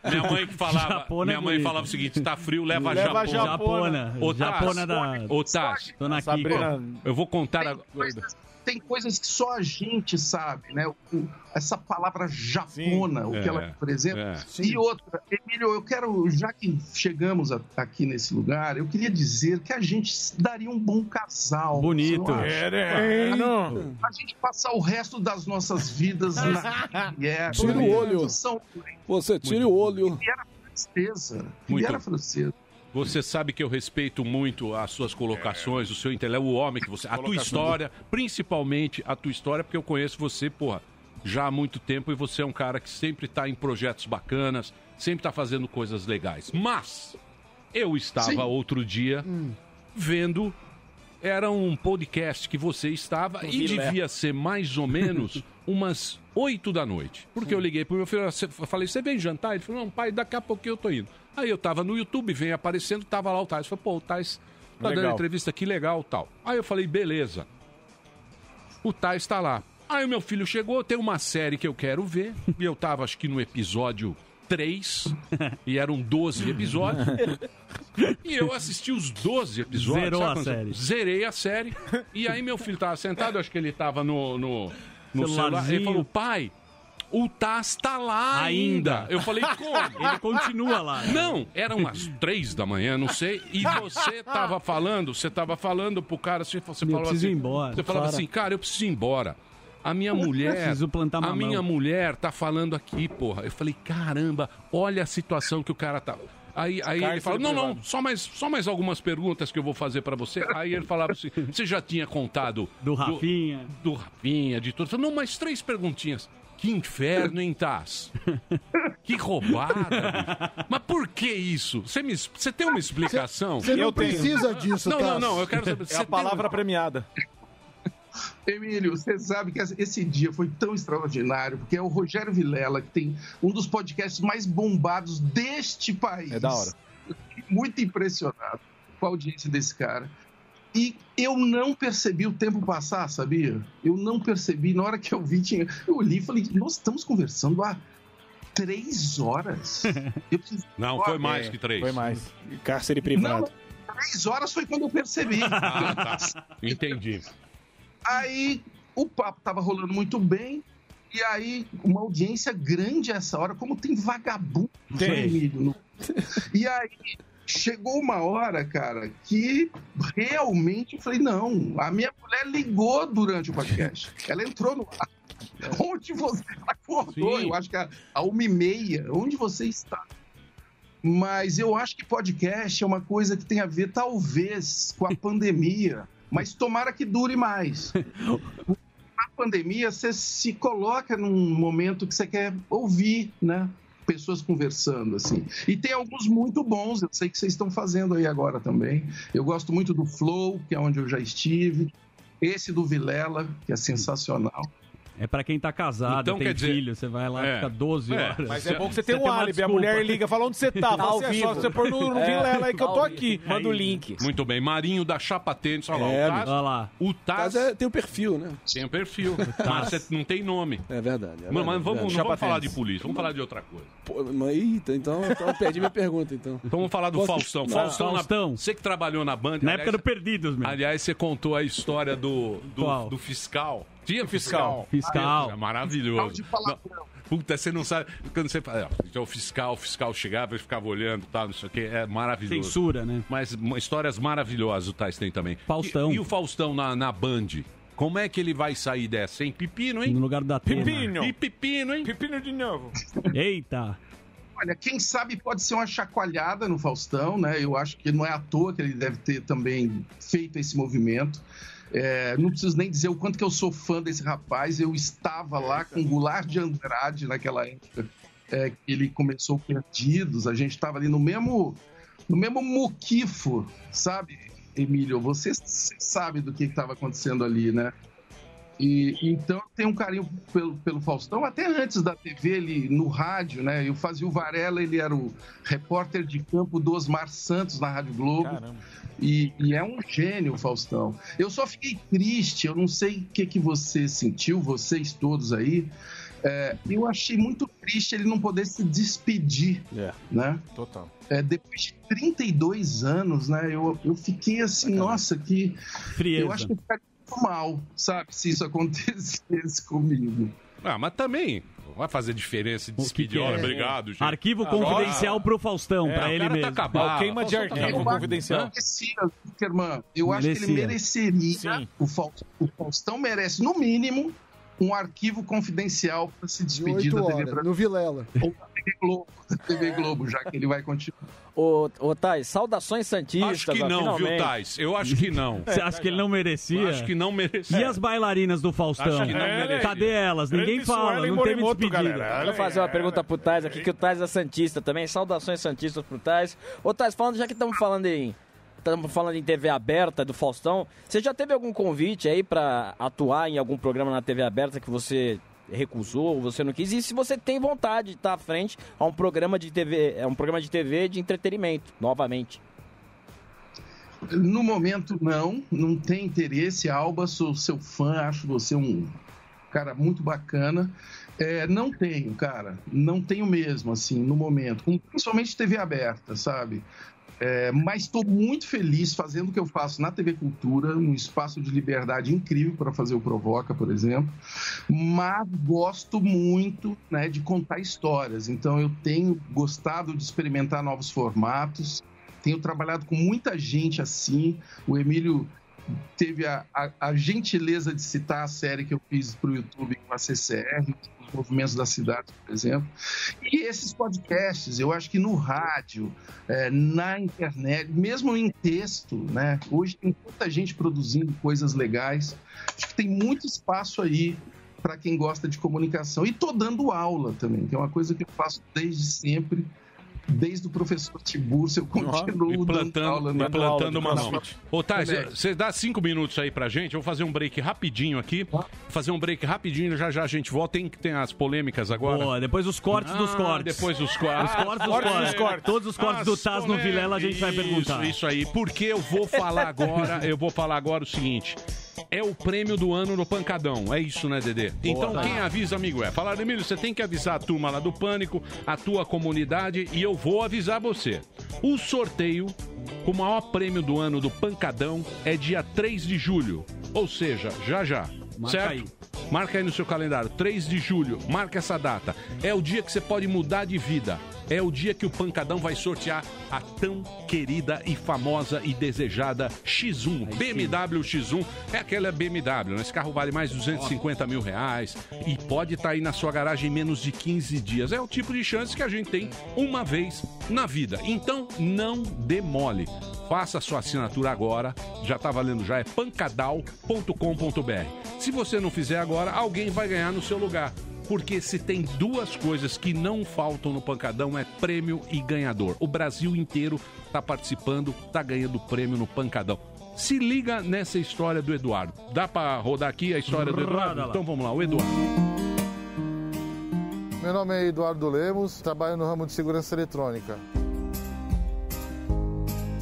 Minha mãe que falava. Japona minha é mãe falava o seguinte: tá frio, leva, Leva a japona. japona. Ô, Taz, Japona da- Ô, Taz, Dona Sabrina, Kika. Eu vou contar agora. Tem coisas que só a gente sabe, né? O- essa palavra japona, o que É, ela representa. é. E outra, Emílio, eu quero, já que chegamos a- aqui nesse lugar, eu queria dizer que a gente daria um bom casal. Bonito. É, né? Claro. A gente passar o resto das nossas vidas na mulher. Tira o olho. Você tira o olho. E era francesa. Muito. E era francesa. Você sabe que eu respeito muito as suas colocações, o seu intelecto, o homem que você. A tua história, principalmente a tua história, porque eu conheço você, porra, já há muito tempo e você é um cara que sempre tá em projetos bacanas, sempre tá fazendo coisas legais. Mas eu estava Sim. outro dia vendo. Era um podcast que você estava Do e Vilé. devia ser mais ou menos umas 8 da noite. Porque eu liguei pro meu filho, eu falei, você vem jantar? Ele falou, não, pai, daqui a pouquinho eu tô indo. Aí eu tava no YouTube, vem aparecendo, tava lá o Tais. Falei, pô, o Tais tá dando Legal. entrevista aqui, legal tal. Aí eu falei, beleza. O Tais tá lá. Aí o meu filho chegou, tem uma série que eu quero ver. E eu tava, acho que no episódio três, e eram 12 episódios. E eu assisti os 12 episódios. Zerou a série. Zerei a série. E aí meu filho tava sentado, acho que ele tava no, no, no celular. Ele falou, pai, o Taz tá lá ainda. Ainda. Eu falei, como? Ele continua lá. Não, eram as três da manhã, não sei. E você tava falando, você tava falando pro cara, você, você Eu falava preciso assim. ir embora. Você falava assim, cara, eu preciso ir embora. A minha mulher. Preciso plantar A minha mulher tá falando aqui, porra. Eu falei, caramba, olha a situação que o cara tá. Aí, aí ele fala, não, não, privado. só mais, só mais algumas perguntas que eu vou fazer pra você. Aí ele falava assim, você já tinha contado... Do Rafinha. Do, Rafinha, de tudo. Não, mais três perguntinhas. Que inferno, hein, Taz? Que roubada. bicho. Mas por que isso? Você, me, você tem uma explicação? Você não Eu tenho. precisa disso, Não, Taz. não, não, eu quero saber. É a tem palavra um- premiada. Emílio, você sabe que esse dia foi tão extraordinário, porque é o Rogério Vilela, que tem um dos podcasts mais bombados deste país. É da hora. Eu fiquei muito impressionado com a audiência desse cara. E eu não percebi o tempo passar, sabia? Eu não percebi. Na hora que eu vi, tinha... eu olhei e falei, nós estamos conversando há três horas. Eu preciso- Não, foi mais que três. Foi mais. Cárcere Não, privado. três horas foi quando eu percebi. Ah, tá. Entendi. Aí o papo tava rolando muito bem. E aí, uma audiência grande essa hora, como tem vagabundo, Tem. No- E aí, chegou uma hora, cara, que realmente eu falei: não, a minha mulher ligou durante o podcast. Ela entrou no ar. Onde você acordou? Sim. Eu acho que a, a uma e meia. Onde você está? Mas eu acho que podcast é uma coisa que tem a ver, talvez, com a pandemia. Mas tomara que dure mais. Na pandemia, você se coloca num momento que você quer ouvir, né? Pessoas conversando, assim. E tem alguns muito bons, eu sei que vocês estão fazendo aí agora também. Eu gosto muito do Flow, que é onde eu já estive. Esse do Vilela, que é sensacional. É pra quem tá casado, Então, tem dizer- filho, você vai lá e É. fica 12 É, horas. Mas é bom que você tem um tem uma álibi. A mulher liga, fala onde você tá. Fala Ao assim, é só você pôr no, no É. Vilela aí que eu tô Ao aqui. Manda o link. Muito bem. Marinho da Chapa Tênis. Olha lá, É, o Taz, Olha lá. o Mas Taz é, tem um perfil, né? tem um perfil. Mas você não tem nome. É verdade. É Mano, mas verdade, vamos, não verdade. vamos falar de polícia, vamos falar de outra coisa. Pô, mas, eita, então, então eu perdi minha pergunta, então. Então vamos falar do Posso- Faustão. Faustão, na- Faustão. você que trabalhou na Band. Na época do Perdidos, meu. Aliás, você contou a história do, Qual? do, do fiscal. Tinha Fiscal. É Fiscal. Tal maravilhoso. de palavrão. Não, puta, você não sabe. Quando você fala, então o fiscal, o fiscal chegava e ficava olhando e tal, não sei o que. É maravilhoso. Censura, né? Mas histórias maravilhosas o Tais tem também. Faustão. E, e o Faustão na, na Band? Como é que ele vai sair dessa, hein? Pepino, hein? No lugar da Atena. Pepino. E pepino, hein? Pepino de novo. Eita. Olha, quem sabe pode ser uma chacoalhada no Faustão, né? Eu acho que não é à toa que ele deve ter também feito esse movimento. É, não preciso nem dizer o quanto que eu sou fã desse rapaz. Eu estava lá com o Goulart de Andrade naquela época é, que ele começou Perdidos. A gente estava ali no mesmo, no mesmo muquifo, sabe, Emílio? Você sabe do que estava acontecendo ali, né? E, então tem um carinho pelo, pelo Faustão, até antes da TV, ele no rádio, né? Eu fazia o Varela, ele era o repórter de campo do Osmar Santos na Rádio Globo. Caramba. E, e é um gênio, o Faustão. Eu só fiquei triste, eu não sei o que, que você sentiu, vocês todos aí. É, eu achei muito triste ele não poder se despedir, É. né? Total. É, depois de 32 anos, né? Eu, eu fiquei assim, nossa, que. Frieza. Eu acho que eu ficaria muito mal, sabe? Se isso acontecesse comigo. Ah, mas também vai fazer diferença de que é? Obrigado, gente. Arquivo Agora- confidencial pro Faustão, É, pra ele tá mesmo. acabado. Ó, queima de tá arquivo confidencial. Merecia, Zuckerman. Eu acho que ele mereceria. O, Faustão, o Faustão merece, no mínimo, um arquivo confidencial para se De despedir 8 da TV Brasil no Vilela. ou da TV Globo, da TV Globo, já que ele vai continuar. Ô, ô Thais, saudações santistas. Acho que ó, não, viu, finalmente. Tais? Eu acho que não. Você acha que ele não merecia? Acho que não merecia. E as bailarinas do Faustão? Acho que não É, merecia. Cadê elas? Ninguém Grande fala, Suelen não teve despedida. galera. Vou fazer uma pergunta pro Tais aqui, que o Tais é Santista também. Saudações Santistas pro Tais. Ô Tais, falando, já que estamos falando em. Estamos falando em TV aberta do Faustão. Você já teve algum convite aí pra atuar em algum programa na TV aberta que você recusou, ou você não quis? E se você tem vontade de estar à frente a um programa de TV, é um programa de TV de entretenimento, novamente. No momento, não, não tem interesse. Alba, sou seu fã, acho você um cara muito bacana. É, não tenho, cara, não tenho mesmo, assim, no momento, principalmente TV aberta, sabe? É, mas estou muito feliz fazendo o que eu faço na TV Cultura, um espaço de liberdade incrível para fazer o Provoca, por exemplo. Mas gosto muito né, de contar histórias. Então eu tenho gostado de experimentar novos formatos. Tenho trabalhado com muita gente assim. O Emílio teve a, a- a gentileza de citar a série que eu fiz para o YouTube com a CCR, movimentos da cidade, por exemplo. E esses podcasts, eu acho que no rádio, eh, na internet, mesmo em texto, né? Hoje tem tanta gente produzindo coisas legais. Acho que tem muito espaço aí para quem gosta de comunicação. E tô dando aula também, que é uma coisa que eu faço desde sempre. Desde o professor Tiburcio, eu continuo dando plantando, aula na- plantando uma mão. Ô, Thais, você dá cinco minutos aí pra gente. Eu vou fazer um break rapidinho aqui. Fazer um break rapidinho, já já a gente volta. Tem, tem as polêmicas agora. Boa, depois os cortes dos Ah, cortes. Depois os cortes. Os cortes dos cortes. Todos os cortes do Taz no Vilela a gente vai perguntar. Isso, isso aí. Porque eu vou falar agora, eu vou falar agora o seguinte. É o prêmio do ano no Pancadão. É isso, né, Dedê? Então, Tá. quem avisa, amigo, é. Falar, Emílio, você tem que avisar a turma lá do Pânico, a tua comunidade, e eu vou avisar você. O sorteio, com o maior prêmio do ano do Pancadão, é dia 3 de julho. Ou seja, já já. Marca certo? aí. Marca aí no seu calendário, 3 de julho, marca essa data. É o dia que você pode mudar de vida. É o dia que o Pancadão vai sortear a tão querida e famosa e desejada X1. BMW X1 é aquela BMW, né? Esse carro vale mais de 250 mil reais e pode estar aí na sua garagem em menos de 15 dias. É o tipo de chance que a gente tem uma vez na vida. Então, não demole. Faça a sua assinatura agora. Já está valendo já, é pancadal.com.br. Se você não fizer agora, alguém vai ganhar no seu lugar. Porque se tem duas coisas que não faltam no Pancadão é prêmio e ganhador. O Brasil inteiro está participando, está ganhando prêmio no Pancadão. Se liga nessa história do Eduardo. Dá para rodar aqui a história do Eduardo? Então vamos lá, o Eduardo. Meu nome é Eduardo Lemos, trabalho no ramo de segurança eletrônica.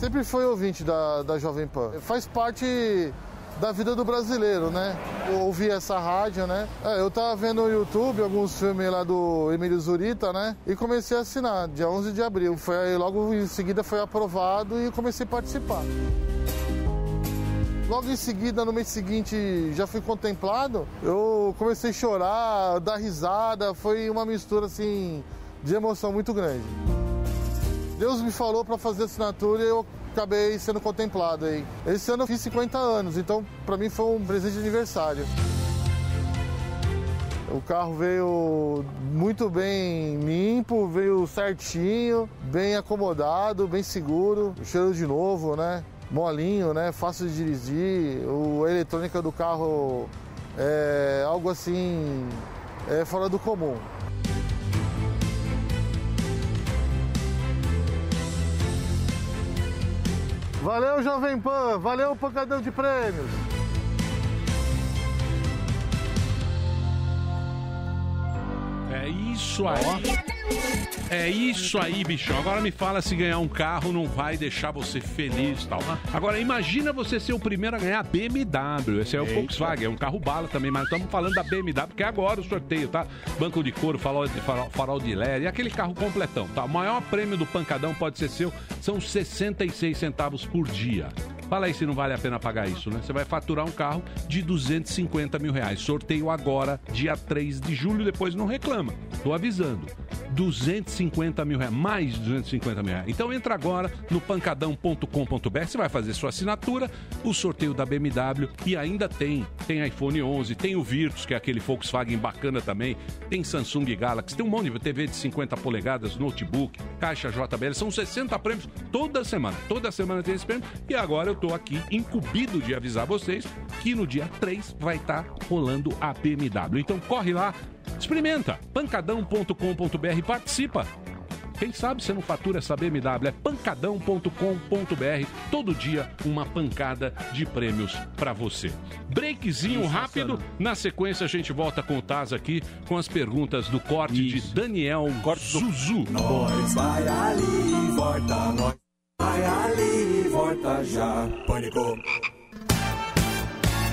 Sempre fui ouvinte da, da Jovem Pan. Faz parte da vida do brasileiro, né? Eu ouvi essa rádio, né? É, eu tava vendo no YouTube alguns filmes lá do Emílio Zurita, né? E comecei a assinar, dia 11 de abril. Foi logo em seguida foi aprovado e comecei a participar. Logo em seguida, no mês seguinte, já fui contemplado. Eu comecei a chorar, dar risada. Foi uma mistura, assim, de emoção muito grande. Deus me falou para fazer assinatura e eu acabei sendo contemplado aí. Esse ano eu fiz 50 anos, então para mim foi um presente de aniversário. O carro veio muito bem limpo, veio certinho, bem acomodado, bem seguro, cheiro de novo, né? Molinho, né? Fácil de dirigir. O, a eletrônica do carro é algo assim é fora do comum. Valeu, Jovem Pan! Valeu, pancadão de prêmios! É isso aí. É isso aí, bichão. Agora me fala se ganhar um carro não vai deixar você feliz tal. Agora, imagina você ser o primeiro a ganhar a BMW. Esse é o Eita. Volkswagen, é um carro bala também, mas estamos falando da BMW, porque é agora o sorteio, tá? Banco de couro, farol de, farol, farol de LED, e aquele carro completão, tá? O maior prêmio do pancadão pode ser seu, são 66 centavos por dia. Fala aí se não vale a pena pagar isso, né? Você vai faturar um carro de 250 mil reais. Sorteio agora, dia 3 de julho, depois não reclama. Tô avisando. 250 mil reais, mais de 250 mil reais. Então entra agora no pancadão.com.br, você vai fazer sua assinatura, o sorteio da BMW e ainda tem, tem iPhone 11, tem o Virtus, que é aquele Volkswagen bacana também, tem Samsung Galaxy, tem um monte de TV de 50 polegadas, notebook, caixa JBL, são 60 prêmios toda semana. Toda semana tem esse prêmio e agora eu tô aqui incumbido de avisar vocês que no dia 3 vai estar rolando a BMW. Então corre lá, experimenta pancadão.com.br participa. Quem sabe você não fatura essa BMW? É pancadão.com.br. Todo dia uma pancada de prêmios pra você. Breakzinho rápido. Na sequência a gente volta com o Taz aqui com as perguntas do corte de Daniel Zuzu. Nós vai ali, volta, nós vai ali, já. Pânico.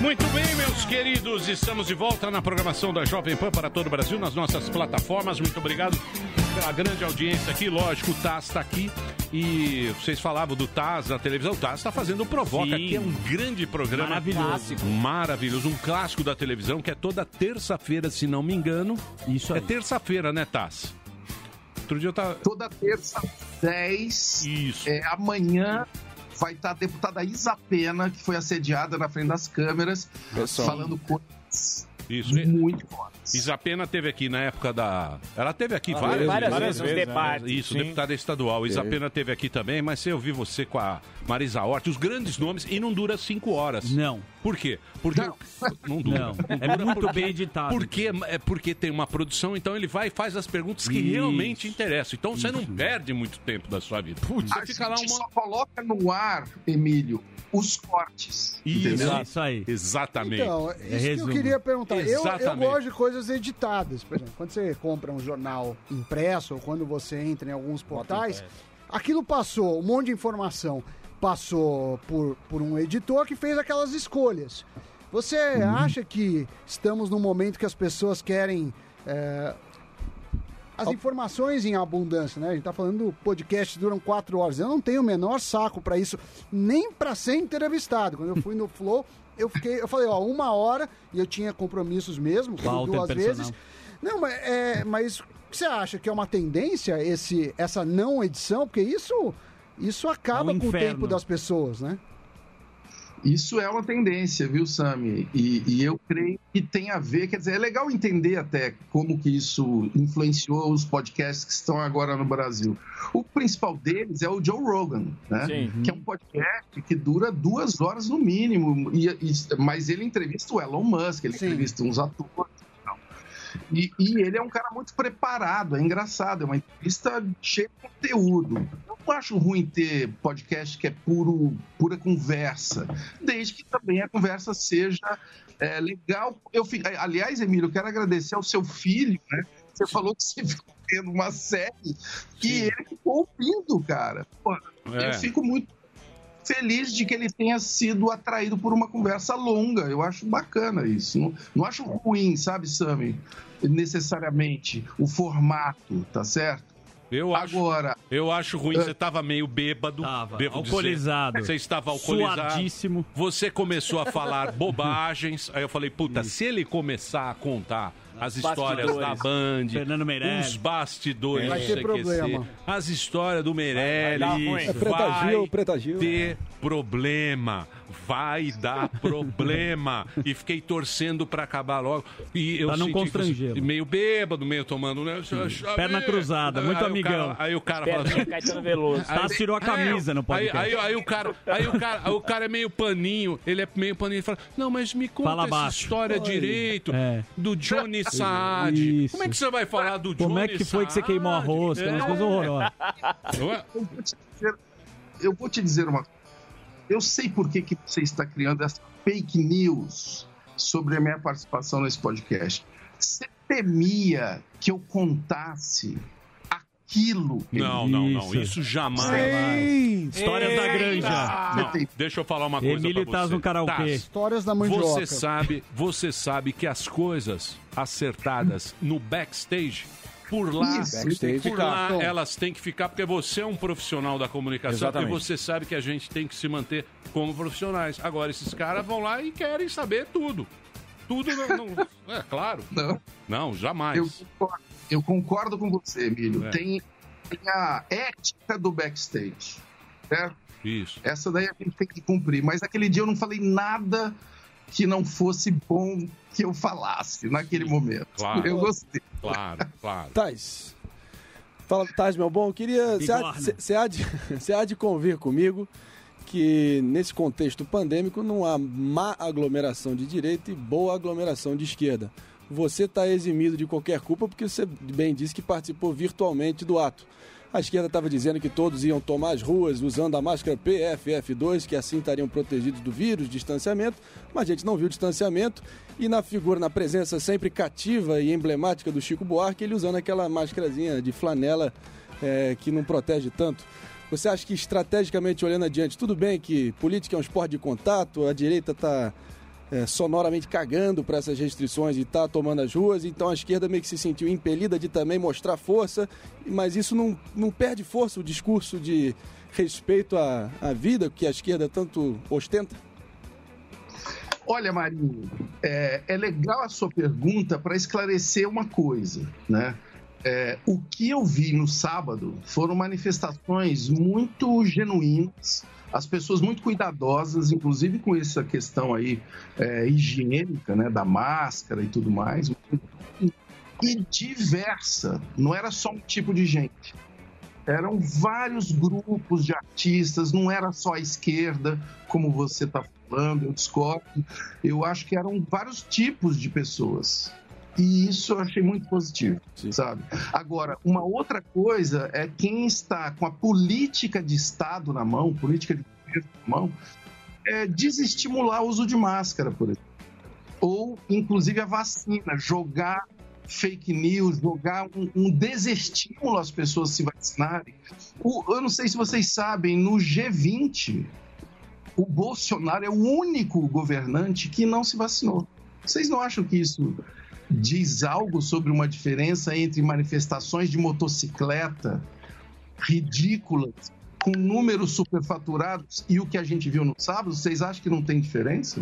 Muito bem, meus queridos, estamos de volta na programação da Jovem Pan para todo o Brasil, nas nossas plataformas. Muito obrigado pela grande audiência aqui. Lógico, o Taz está aqui e vocês falavam do Taz na televisão. O Taz está fazendo o Provoca, Sim. que é um grande programa. Maravilhoso. Clássico. Maravilhoso. Um clássico da televisão que é toda terça-feira, se não me engano. Isso É terça-feira, né, Taz? Outro dia eu tava. Toda terça, 10. Isso. É, amanhã vai estar a deputada Isa Pena, que foi assediada na frente das câmeras, Pessoal. falando coisas Isso. muito fortes. Isapena teve aqui na época da. Ela teve aqui Ah, várias, várias vezes. vezes, né? debates, Isso, sim. deputada estadual. Isapena teve aqui também, mas eu vi você com a Marisa Hort, os grandes nomes, e não dura cinco horas. Não. Por quê? Porque. Não, dura. Não. É dura muito porque- bem editado. Porque, é porque tem uma produção, então ele vai e faz as perguntas que Isso. realmente interessam. Então você não perde muito tempo da sua vida. Putz, A você fica lá uma. só coloca no ar, Emílio, os cortes. entendeu? Isso aí. Exatamente. Então, isso que eu queria perguntar. Eu, eu gosto de coisas editadas. Por exemplo, quando você compra um jornal impresso ou quando você entra em alguns portais, aquilo passou, um monte de informação passou por, por um editor que fez aquelas escolhas. Você acha que estamos num momento que as pessoas querem é, as informações em abundância, né? A gente tá falando podcasts duram quatro horas. Eu não tenho o menor saco para isso, nem para ser entrevistado. Quando eu fui no Flow, eu fiquei, eu falei, ó, uma hora e eu tinha compromissos mesmo, Walter duas personal. vezes. Não, mas, é, mas o que você acha que é uma tendência esse, essa não edição? Porque isso, isso acaba É um com o tempo das pessoas, né? Isso é uma tendência, viu, Sami? E, e eu creio que tem a ver, quer dizer, é legal entender até como que isso influenciou os podcasts que estão agora no Brasil. O principal deles é o Joe Rogan, né? Sim. Que é um podcast que dura duas horas no mínimo, e, e- mas ele entrevista o Elon Musk, ele entrevista uns atores. E. E, ele é um cara muito preparado, é engraçado, é uma entrevista cheia de conteúdo. Eu não acho ruim ter podcast que é puro, pura conversa, desde que também a conversa seja é, legal. Eu, aliás, Emílio, eu quero agradecer ao seu filho, né? Você falou que você ficou vendo uma série que ele ficou ouvindo, cara. Pô, É. Eu fico muito feliz de que ele tenha sido atraído por uma conversa longa. Eu acho bacana isso. Não, não acho ruim, sabe, Sami? Necessariamente o formato, tá certo? Eu acho, Agora, eu acho ruim, você tava meio bêbado. devo alcoolizado. Dizer. Você estava alcoolizado. Suadíssimo. Você começou a falar bobagens. Aí eu falei, puta, se ele começar a contar as histórias da Bastidores. Band, Fernando Meirelles. os bastidores Vai do ter CQC, problema. as histórias do Meirelles, Vai dar ruim. É Preta vai Gil, Preta Gil. ter problema. Vai dar problema. e fiquei torcendo pra acabar logo. E eu Pra não você- meio bêbado, meio tomando, né? Perna cruzada, muito Aí o amigão. cara- Aí o cara fala assim, Caetano Veloso. Tassi tirou a camisa no podcast. Aí, aí, aí o cara, aí o cara, aí o cara é meio paninho, ele é meio paninho, ele fala: "Não, mas me conta Fala essa baixo. história Oi. direito É. do Johnny Saad. Isso. Como é que você vai falar do Johnny Como é que foi que você queimou a rosca? É. Umas coisas horrorosas. Não é? eu vou te dizer, eu vou te dizer uma coisa. Eu sei por que, que você está criando essa fake news sobre a minha participação nesse podcast. Você temia que eu contasse aquilo. Não, não, não. Isso jamais. Histórias da granja. Não, deixa eu falar uma coisa Emílio pra Taz você. no karaokê. Taz, Histórias da mandioca. Você sabe, você sabe que as coisas acertadas no backstage por lá, Isso. Backstage por lá elas têm que ficar porque você é um profissional da comunicação Exatamente. e você sabe que a gente tem que se manter como profissionais. Agora esses caras vão lá e querem saber tudo. Tudo não, não- é claro. Não. Não, jamais. Eu concordo, eu concordo com você, Emílio. É. Tem, tem a ética do backstage. Certo? Isso. Essa daí a gente tem que cumprir. Mas naquele dia eu não falei nada que não fosse bom que eu falasse naquele momento. Claro. Eu gostei. Claro, claro. Tais. Fala, Tais, meu bom. Eu queria. Você há, de, há de convir comigo que nesse contexto pandêmico não há má aglomeração de direita e boa aglomeração de esquerda. Você está eximido de qualquer culpa porque você bem disse que participou virtualmente do ato. A esquerda estava dizendo que todos iam tomar as ruas usando a máscara PFF2, que assim estariam protegidos do vírus, distanciamento, mas a gente não viu distanciamento. E na figura, na presença sempre cativa e emblemática do Chico Buarque, ele usando aquela máscarazinha de flanela eh, que não protege tanto. Você acha que estrategicamente olhando adiante, tudo bem que política é um esporte de contato, a direita está é, sonoramente cagando para essas restrições e está tomando as ruas, então a esquerda meio que se sentiu impelida de também mostrar força, mas isso não, não perde força o discurso de respeito à, à vida que a esquerda tanto ostenta? Olha, Marinho, é, é legal a sua pergunta para esclarecer uma coisa, né? É, o que eu vi no sábado foram manifestações muito genuínas, as pessoas muito cuidadosas, inclusive com essa questão aí é, higiênica, né, da máscara e tudo mais, e diversa. Não era só um tipo de gente. Eram vários grupos de artistas, não era só a esquerda, como você está falando, eu discordo. Eu acho que eram vários tipos de pessoas. E isso eu achei muito positivo, Sim. sabe? Agora, uma outra coisa é quem está com a política de Estado na mão, política de governo na mão, é desestimular o uso de máscara, por exemplo. Ou, inclusive, a vacina, jogar fake news, jogar um, um desestímulo às pessoas se vacinarem. O, eu não sei se vocês sabem, no G20, o Bolsonaro é o único governante que não se vacinou. Vocês não acham que isso diz algo sobre uma diferença entre manifestações de motocicleta ridículas, com números superfaturados, e o que a gente viu no sábado? Vocês acham que não tem diferença?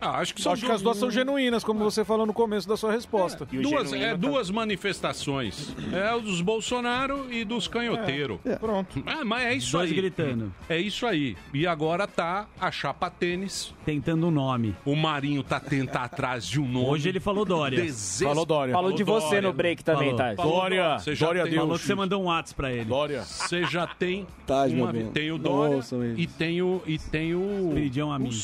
Ah, acho que, são acho que as duas são genuínas, como você falou no começo da sua resposta. É, duas, é, duas manifestações. É o dos Bolsonaro e dos canhoteiros. É, pronto. Ah, mas é isso Dois aí. gritando. É isso aí. E agora tá a chapa tênis. Tentando um nome. O Marinho tá tentando atrás de um nome. Hoje ele falou Dória. Deses- Falou Dória. Falou de você no break também, tá? Dória. Você já Dória tem- Deus. Falou que você mandou um WhatsApp pra ele. Dória. Você já tem Tá, meu uma, tem o Dória e tem o e tem o amigo.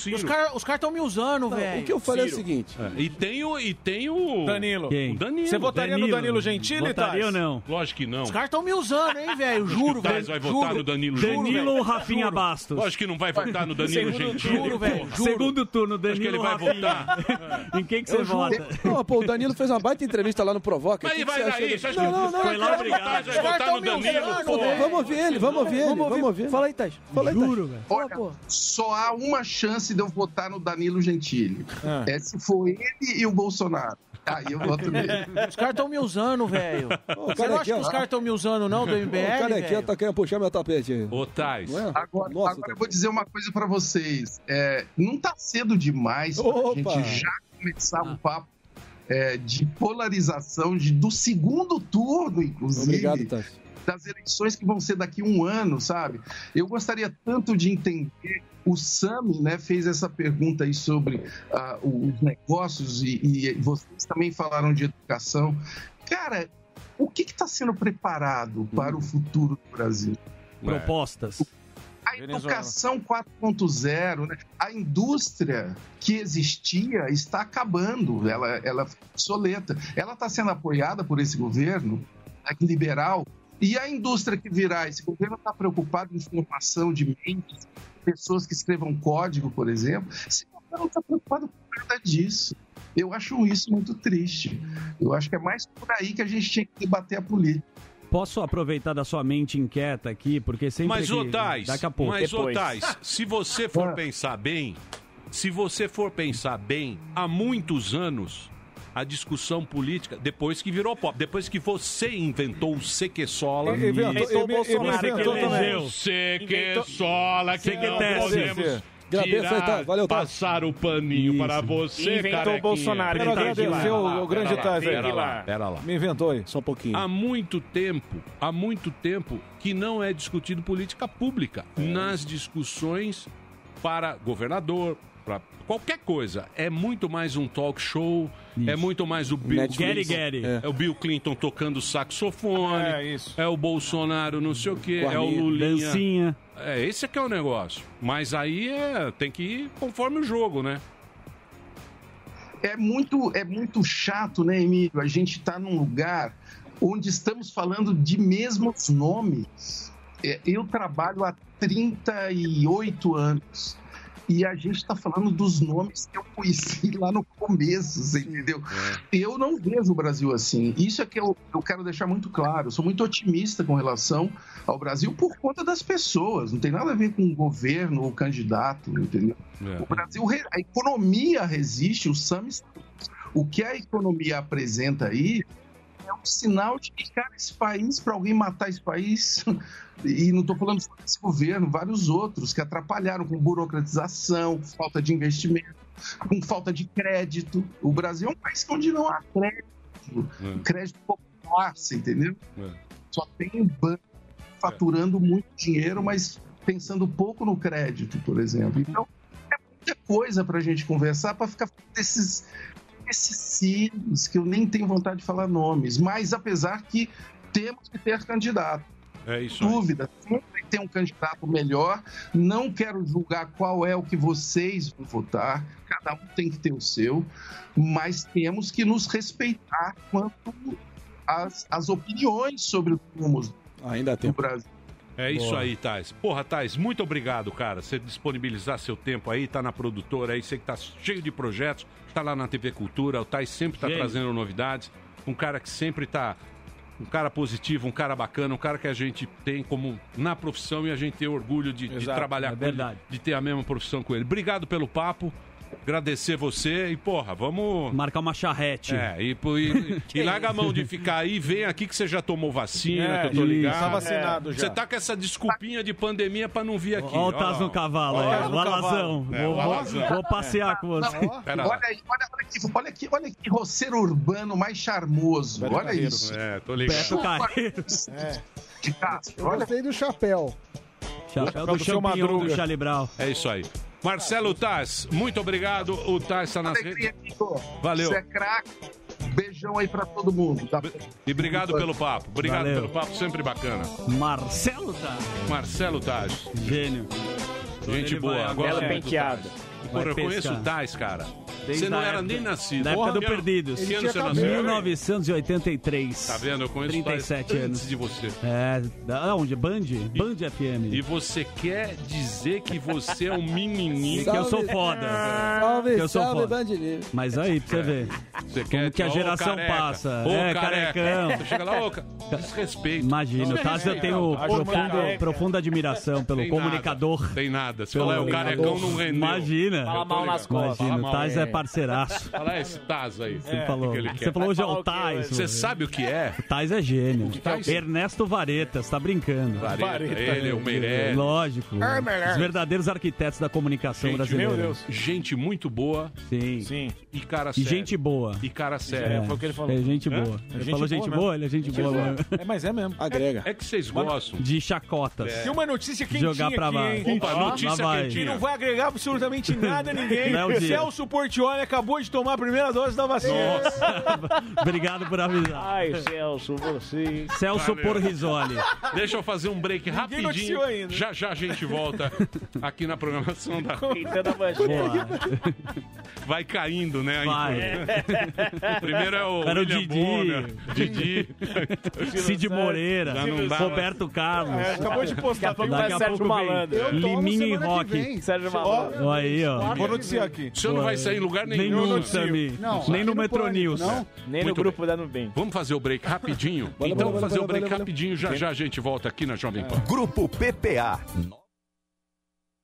Os caras estão me usando, velho. O que eu falei é o Ciro. seguinte: É, E tem o e tem o Danilo. Quem? O Danilo. Você votaria no Danilo Gentili, Votaria ou não? Lógico que não. Os caras estão me usando, hein, velho? Acho Juro, velho. vai votar Juro. no Danilo Juro, Gentili. Danilo ou. Rafinha Juro. Bastos? Lógico que não vai votar no Danilo Segundo Gentili. turno, velho. Juro. Segundo turno, Danilo que ele vai votar. em quem que você juro. vota? Não, pô, o Danilo fez uma baita entrevista lá no Provoca. Mas vai daí, Não, não, não. Foi lá, obrigado. vai votar no Danilo. Vamos ouvir ele, vamos ouvir ele, vamos ouvir. Fala aí, Tais. Fala aí. Juro, velho. Olha, só há uma chance de eu votar no Danilo Gentili. Ah. É se for ele e o Bolsonaro. Aí eu voto nele. Os caras estão me usando, velho. Você não acha que os caras estão me usando, não, do O MBL, cara aqui ó, velho? tá querendo puxar meu tapete aí. Ô, Tais. É? Agora, Nossa, agora tá- eu vou dizer uma coisa pra vocês. É, não tá cedo demais pra Opa! gente já começar um papo é, de polarização de, do segundo turno, inclusive. Obrigado, Tati. Das eleições que vão ser daqui a um ano, sabe? Eu gostaria tanto de entender. O Sami né, fez essa pergunta aí sobre ah, os negócios e, e vocês também falaram de educação. Cara, o que está sendo preparado para o futuro do Brasil? Propostas. A educação 4.0, né? a indústria que existia está acabando, ela, ela obsoleta. Ela está sendo apoiada por esse governo né, liberal. E a indústria que virá, esse governo está preocupado em formação de mentes, pessoas que escrevam código, por exemplo. Esse governo não está preocupado com nada disso. Eu acho isso muito triste. Eu acho que é mais por aí que a gente tinha que debater a política. Posso aproveitar da sua mente inquieta aqui, porque sempre Mas, que... ô Tais, Daqui a pouco. mas, ô Depois. Tais, se você for pensar bem, se você for pensar bem, há muitos anos a discussão política, depois que virou pop, depois que você inventou o Sequesola, Ele inventou- Inventou o Bolsonaro, ele inventou que também. elegeu. Sequesola que não podemos Agradeço aí, tá? Valeu, tá? passar o paninho Isso. para você, Inventou o. Bolsonaro. Quero agradecer o, o grande Tais aí. pera lá, pera lá. Me inventou aí. Só um pouquinho. Há muito tempo, há muito tempo que não é discutido política pública nas discussões para governador, para qualquer coisa. É muito mais um talk show, é muito mais o Bill Netflix. Gary. É. É o Bill Clinton tocando saxofone, É, isso. é o Bolsonaro não sei o quê, é o Lulinha. Dancinha. É, esse é que é o negócio. Mas aí é, tem que ir conforme o jogo, né? é muito, é muito chato, né, Emílio? A gente está num lugar onde estamos falando de mesmos nomes. É, Eu trabalho há 38 anos e a gente está falando dos nomes que eu conheci lá no começo, você entendeu? Eu não vejo o Brasil assim. Isso é que eu, eu quero deixar muito claro. Eu sou muito otimista com relação ao Brasil por conta das pessoas. Não tem nada a ver com o governo ou candidato, entendeu? É. O Brasil, a economia resiste, o SAM O que a economia apresenta aí é um sinal de que, cara, esse país, para alguém matar esse país, e não estou falando só desse governo, vários outros que atrapalharam com burocratização, falta de investimento, com falta de crédito. O Brasil é um país onde não há crédito, crédito popular, você entendeu? Só tem um banco faturando muito dinheiro, mas pensando pouco no crédito, por exemplo. Então, é muita coisa para a gente conversar para ficar falando desses esses signos que eu nem tenho vontade de falar nomes, mas apesar que temos que ter candidato. É isso Dúvida, sempre tem um candidato melhor. Não quero julgar qual é o que vocês vão votar, cada um tem que ter o seu, mas temos que nos respeitar quanto às, às opiniões sobre os rumos Ainda do Brasil. É isso Boa. aí, Tais. Porra, Tais, muito obrigado, cara. Você disponibilizar seu tempo aí, tá na produtora aí, você que tá cheio de projetos, tá lá na TV Cultura, o Tais sempre tá Gênio. trazendo novidades. Um cara que sempre tá. Um cara positivo, um cara bacana, um cara que a gente tem como na profissão e a gente tem orgulho de, de trabalhar é com verdade. ele, de ter a mesma profissão com ele. Obrigado pelo papo, agradecer você e, porra, vamos. Marcar uma charrete. É, e, e, e larga a mão de ficar aí, vem aqui que você já tomou vacina, É, que eu tô isso. ligado. Tá vacinado já. Você tá com essa desculpinha de pandemia pra não vir aqui. Ó o Taz no cavalo aí, Ó, o alazão. É, Vou- o vou- alazão. vou passear com você. Lá. Olha aí, olha, olha, que, olha, que, olha que roceiro urbano mais charmoso. Beto olha Carreiro. isso. É, tô ligado. Beto Carreiro. Castro. Eu gostei do chapéu. Chapéu do champignon do Charlie Brown. É isso aí. Marcelo Taz, muito obrigado. O Taz tá nas redes. Valeu. Você é craque. Beijão aí pra todo mundo. Tá? E obrigado pelo papo. Obrigado Valeu. pelo papo, sempre bacana. Marcelo Taz. Marcelo Taz. Gênio. Gente boa. Agora é Belo penteado. Porra, eu conheço o Taz, cara. Desde Você não era época- nem nascido. Na época do Que ano- Perdidos. Que ano você nasceu? 1983. Tá vendo? Eu conheço o Taz 37 antes anos. de você. É, da onde? Band? Band FM. E você quer dizer que você é um menininho. Que eu sou foda. Salve, Que eu sou salve, foda. Band News. Mas aí, pra você ver. Você Como que a geração careca. passa. Ô, é, careca. carecão. Você chega lá, ô, desrespeito. Imagina, o Taz eu tenho profunda admiração pelo Tem comunicador. nada, Tem nada. Se falar, é o carecão não rendeu. Imagina. Eu tô ligado. Imagina, o Taz é parceiraço. Fala esse Taz aí. Você falou. O que ele Você falou hoje é o Taz. Você sabe o que é? O Tais é gênio. Tais? Ernesto Varetas, tá brincando. Vareta, ele, o Meirelles. Lógico. Meirelles. Os verdadeiros arquitetos da comunicação Gente, brasileira. meu Deus. Gente muito boa. Sim. Sim. E cara E sério. gente boa. E cara sério. É, foi o que ele falou. É gente boa. É Ele gente falou boa gente mesmo. boa, ele é gente Gente boa. É, mas é mesmo. Agrega. É que vocês gostam. De chacotas. Tem uma notícia quentinha Jogar pra aqui, baixo. Opa, notícia vai. Que quentinha. não vai agregar absolutamente nada a ninguém. Léo Dias. Celso Portioli acabou de tomar a primeira dose da vacina. Obrigado por avisar. Ai, Celso, você. Celso Valeu. Porrisoli. Deixa eu fazer um break rapidinho. ainda. Já já a gente volta aqui na programação da. Vai caindo, né? Vai. info- Primeiro é o Era o Didi. Bonner, Didi. Cid Moreira. Não Roberto Carlos. É, acabou de postar. Daqui a pouco Daqui vai a Sérgio pouco Malandro. Liminha e Rock. vem. Sérgio Malandro. Aí, ó. Vou noticiar aqui. O senhor não vai sair em lugar nenhum. Sammy. Não, Nem no Metro News. não. Nem no grupo da Nubem. Vamos fazer o break rapidinho? Então vamos fazer o break rapidinho. Já já a gente volta aqui na Jovem Pan. Grupo PPA.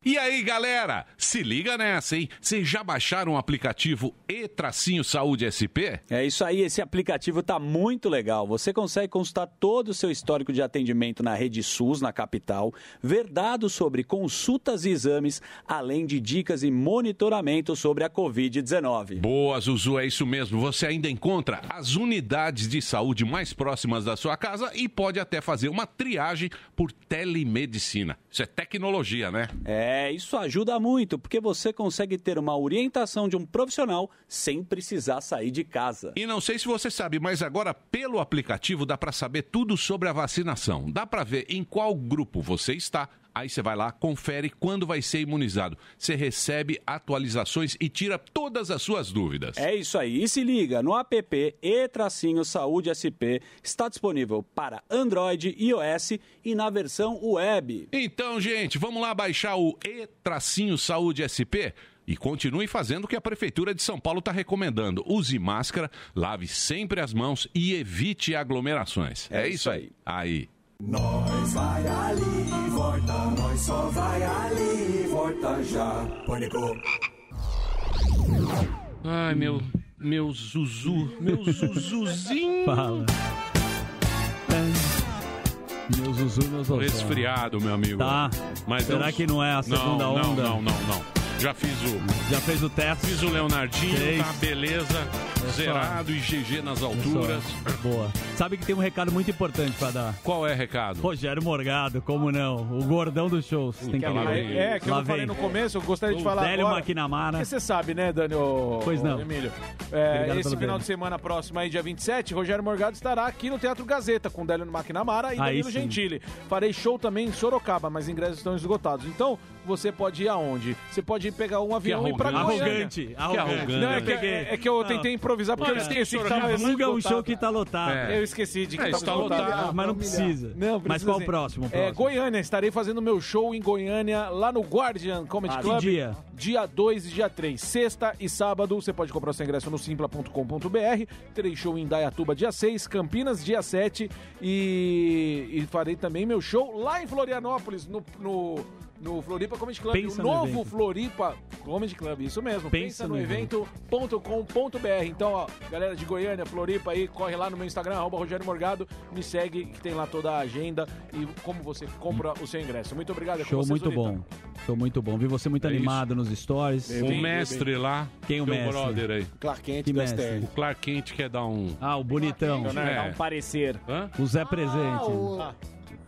E aí, galera? Se liga nessa, hein? Vocês já baixaram o aplicativo E Tracinho Saúde SP? É isso aí, esse aplicativo tá muito legal. Você consegue consultar todo o seu histórico de atendimento na rede SUS, na capital, ver dados sobre consultas e exames, além de dicas e monitoramento sobre a Covid-19. Boa, Zuzu, é isso mesmo. Você ainda encontra as unidades de saúde mais próximas da sua casa e pode até fazer uma triagem por telemedicina. Isso é tecnologia, né? É, isso ajuda muito, porque você consegue ter uma orientação de um profissional sem precisar sair de casa. E não sei se você sabe, mas agora pelo aplicativo dá para saber tudo sobre a vacinação. Dá para ver em qual grupo você está. Aí você vai lá, confere quando vai ser imunizado. Você recebe atualizações e tira todas as suas dúvidas. É isso aí. E se liga, no app e-saúde SP está disponível para Android, iOS e na versão web. Então, gente, vamos lá baixar o E-Tracinho Saúde SP? E continue fazendo o que a Prefeitura de São Paulo está recomendando. Use máscara, lave sempre as mãos e evite aglomerações. É, É isso isso aí. Aí. Nós vai ali e volta, nós só vai ali e volta já. Pânico. Ai, meu, meu Zuzu, meu Zuzuzinho. Fala. Meu Zuzu, meu Zozó. Resfriado, meu amigo. Tá. Mas Será não- que não é a segunda não, onda? Não, não, não, não. Já fiz o. Já fez o teste? Fiz o Leonardinho, Fez. tá beleza. Zerado e GG nas alturas. Boa. Sabe que tem um recado muito importante pra dar. Qual é o recado? Rogério Morgado, como não? O gordão dos shows. Tem que Ah, ir. É, que eu Lá não falei vem. no começo, eu gostaria de O falar velho agora. Maquinamara. Porque você sabe, né, Dani, ô, Pois não. Emílio? É, Obrigado esse pelo final de semana próximo aí, dia 27, Rogério Morgado estará aqui no Teatro Gazeta com Délio Maquinamara e Aí Danilo sim. Gentili. Farei show também em Sorocaba, mas ingressos estão esgotados. Então, você pode ir aonde? Você pode ir pegar um avião e ir pra arrogante. Goiânia. Arrogante, arrogante. Não, é que, Peguei. é, é que eu tentei improvisar porque eu Olha, esqueci que tava divulga um show que tá lotado. É. Eu esqueci de que É, tá está lotado. Mas não precisa. Não, Mas precisa qual o próximo, o É, próximo? Goiânia. Estarei fazendo meu show em Goiânia, lá no Guardian Comedy Ah, que Club. dia? Dia 2 e dia 3. Sexta e sábado. Você pode comprar o seu ingresso no simpla.com.br. Terei show em Dayatuba dia 6, Campinas dia 7. E, e farei também meu show lá em Florianópolis, no. no no Floripa Comedy Club, Pensa o no novo evento. Floripa Comedy Club, isso mesmo. Pensa Pensa, no, no evento.com.br. Então, ó, galera de Goiânia, Floripa aí, corre lá no meu Instagram, arroba Rogério Morgado, me segue, que tem lá toda a agenda e como você compra o seu ingresso. Muito obrigado. é Show você, muito Zurita. bom. Show muito bom. Vi você muito É animado nos stories. O mestre lá. Quem o mestre? brother aí. Clark Kent Que mestre? O Clark Kent quer dar um. Ah, o bonitão. É. Dá um parecer. Hã? O Zé Presente.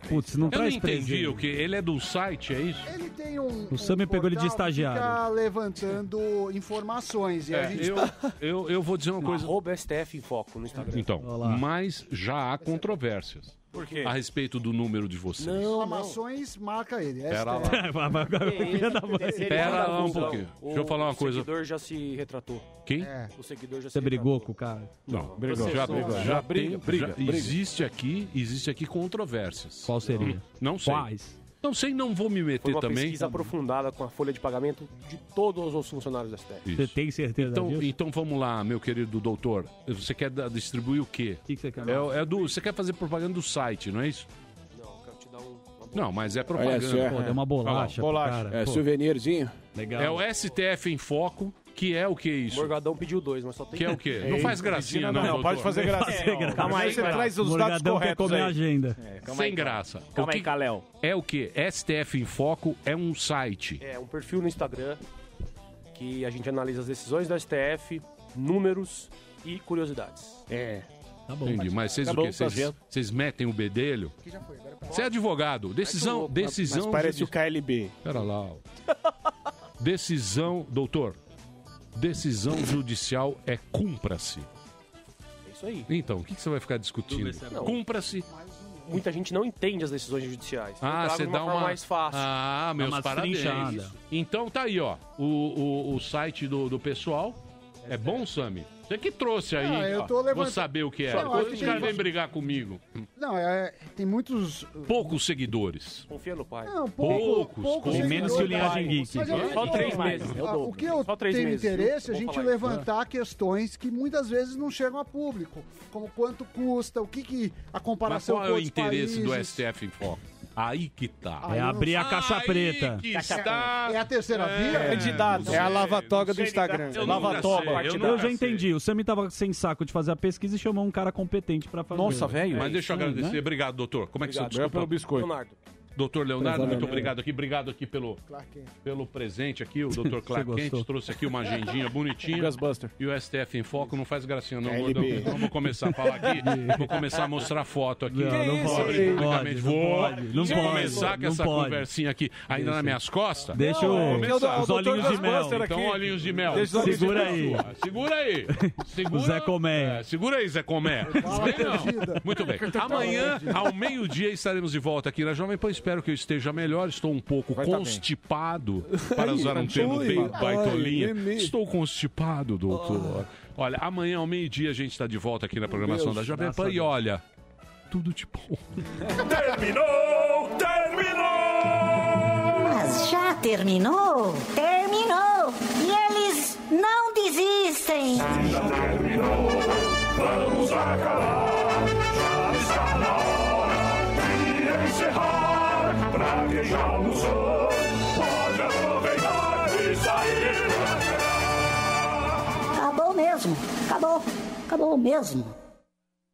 Putz, não Eu não traz entendi presente. o que. Ele é do site, é isso? Ele tem um. O Sam me pegou ele de estagiário. Fica levantando informações. E a É, gente eu, eu, eu vou dizer uma coisa. Arroba STF em Foco no Instagram. Então, mas já há controvérsias. Por quê? A respeito do número de vocês. Reclamações, marca ele. Pera STF. lá. Filha da mãe. Espera lá um pouquinho. Deixa eu falar uma coisa. O seguidor já se retratou. Quem? O seguidor já se Você brigou com o cara? Não, Brigou. já, Brigou. já, Já tem- briga, briga, já briga. existe aqui, existe aqui controvérsias. Qual seria? Hum, Não sei. Quais? Não sei, não vou me Foi meter uma também. pesquisa aprofundada com a folha de pagamento de todos os funcionários da STF. Você tem certeza Então, disso? então vamos lá, meu querido doutor. Você quer da- distribuir o quê? O que, que você quer? É, é do, você quer fazer propaganda do site, não é isso? Não, quero te dar um... Não, mas é Olha propaganda. só. Pô, deu uma bolacha. pro Bolacha. cara. É, Pô, souvenirzinho. Legal. É o STF em foco, que é o que isso? Morgadão pediu dois, mas só tem Que é o quê? Não faz gracinha, não, Não, doutor. pode fazer gracinha. Fazer graça. Calma aí, você Calma traz os dados Morgadão quer corretos comer a aí. agenda. Sem graça. Calma o que aí, Caléu. É o que? STF em Foco é um site. É um perfil no Instagram que a gente analisa as decisões da STF, números e curiosidades. É. Tá bom. Entendi, mas vocês Tá o quê? tá Vocês, vocês metem o bedelho? Você é advogado. Decisão. decisão Mas parece o KLB. Pera lá. ó. Decisão, doutor. Decisão judicial é cumpra-se. É isso aí. Então, o que, que você vai ficar discutindo? Não. Cumpra-se. Muita gente não entende as decisões judiciais. Ah, você dá uma mais fácil. Ah, meus parabéns. trinchada. Então tá aí, ó. O, o, o site do, do pessoal. É bom, Sami? Você que trouxe aí. Ah, eu tô levant- Vou saber o que é. Não, Depois os que caras vêm brigar comigo. Não, é, tem muitos. Poucos seguidores. Confia no pai. Não, pouco, Poucos, poucos poucos. Menos que o. Linhagem Geek. Mas Só três meses. O que eu tenho meses, interesse é a gente isso. levantar questões que muitas vezes não chegam a público, como quanto custa, o que, que a Mas comparação qual é com o interesse do países. STF em Foco? Aí que tá. Aí É abrir a caixa Aí preta. que está. É a terceira via? Candidato. É a lava-toga do Instagram. Eu Lava nunca toba, sei, eu Eu já sei. entendi. O Sammy tava sem saco de fazer a pesquisa e chamou um cara competente pra fazer. Nossa, velho. Mas deixa eu agradecer. né? Obrigado, doutor. Como é que você Obrigado pelo desculpa? biscoito. Leonardo. Doutor Leonardo, muito obrigado aqui. Obrigado aqui pelo, pelo presente aqui. O doutor Clark Você Kent gostou? trouxe aqui uma agendinha bonitinha. Gasbuster. E o STF em foco não faz gracinha, não, gordão. Vamos começar a falar aqui. Vou começar a mostrar foto aqui. Não, não Isso, pode, publicamente. não pode, Vou, não pode, não vou pode, começar com não essa pode. conversinha aqui ainda nas minhas costas. Deixa Vou o- começar. os olhinhos de mel. Então, olhinhos de mel. Deixa os olhinhos de Segura mel. aí. Segura aí. Segura, Zé Colmeia. É, segura aí, Zé Comé. Não. Muito bem. Amanhã, ao meio-dia, estaremos de volta aqui na Jovem Pan. Espero que eu esteja melhor. Estou um pouco Vai tá constipado, para usar um termo bem ai, baitolinha. Estou constipado, doutor. Olha, amanhã, ao meio-dia, a gente está de volta aqui na programação da Jovem Pan. E olha, tudo de bom. Terminou! Terminou! Mas já terminou? Terminou! E eles não desistem! Já terminou! Vamos acabar! Quem já almoçou, pode aproveitar e sair pra. Acabou mesmo. Acabou. Acabou mesmo.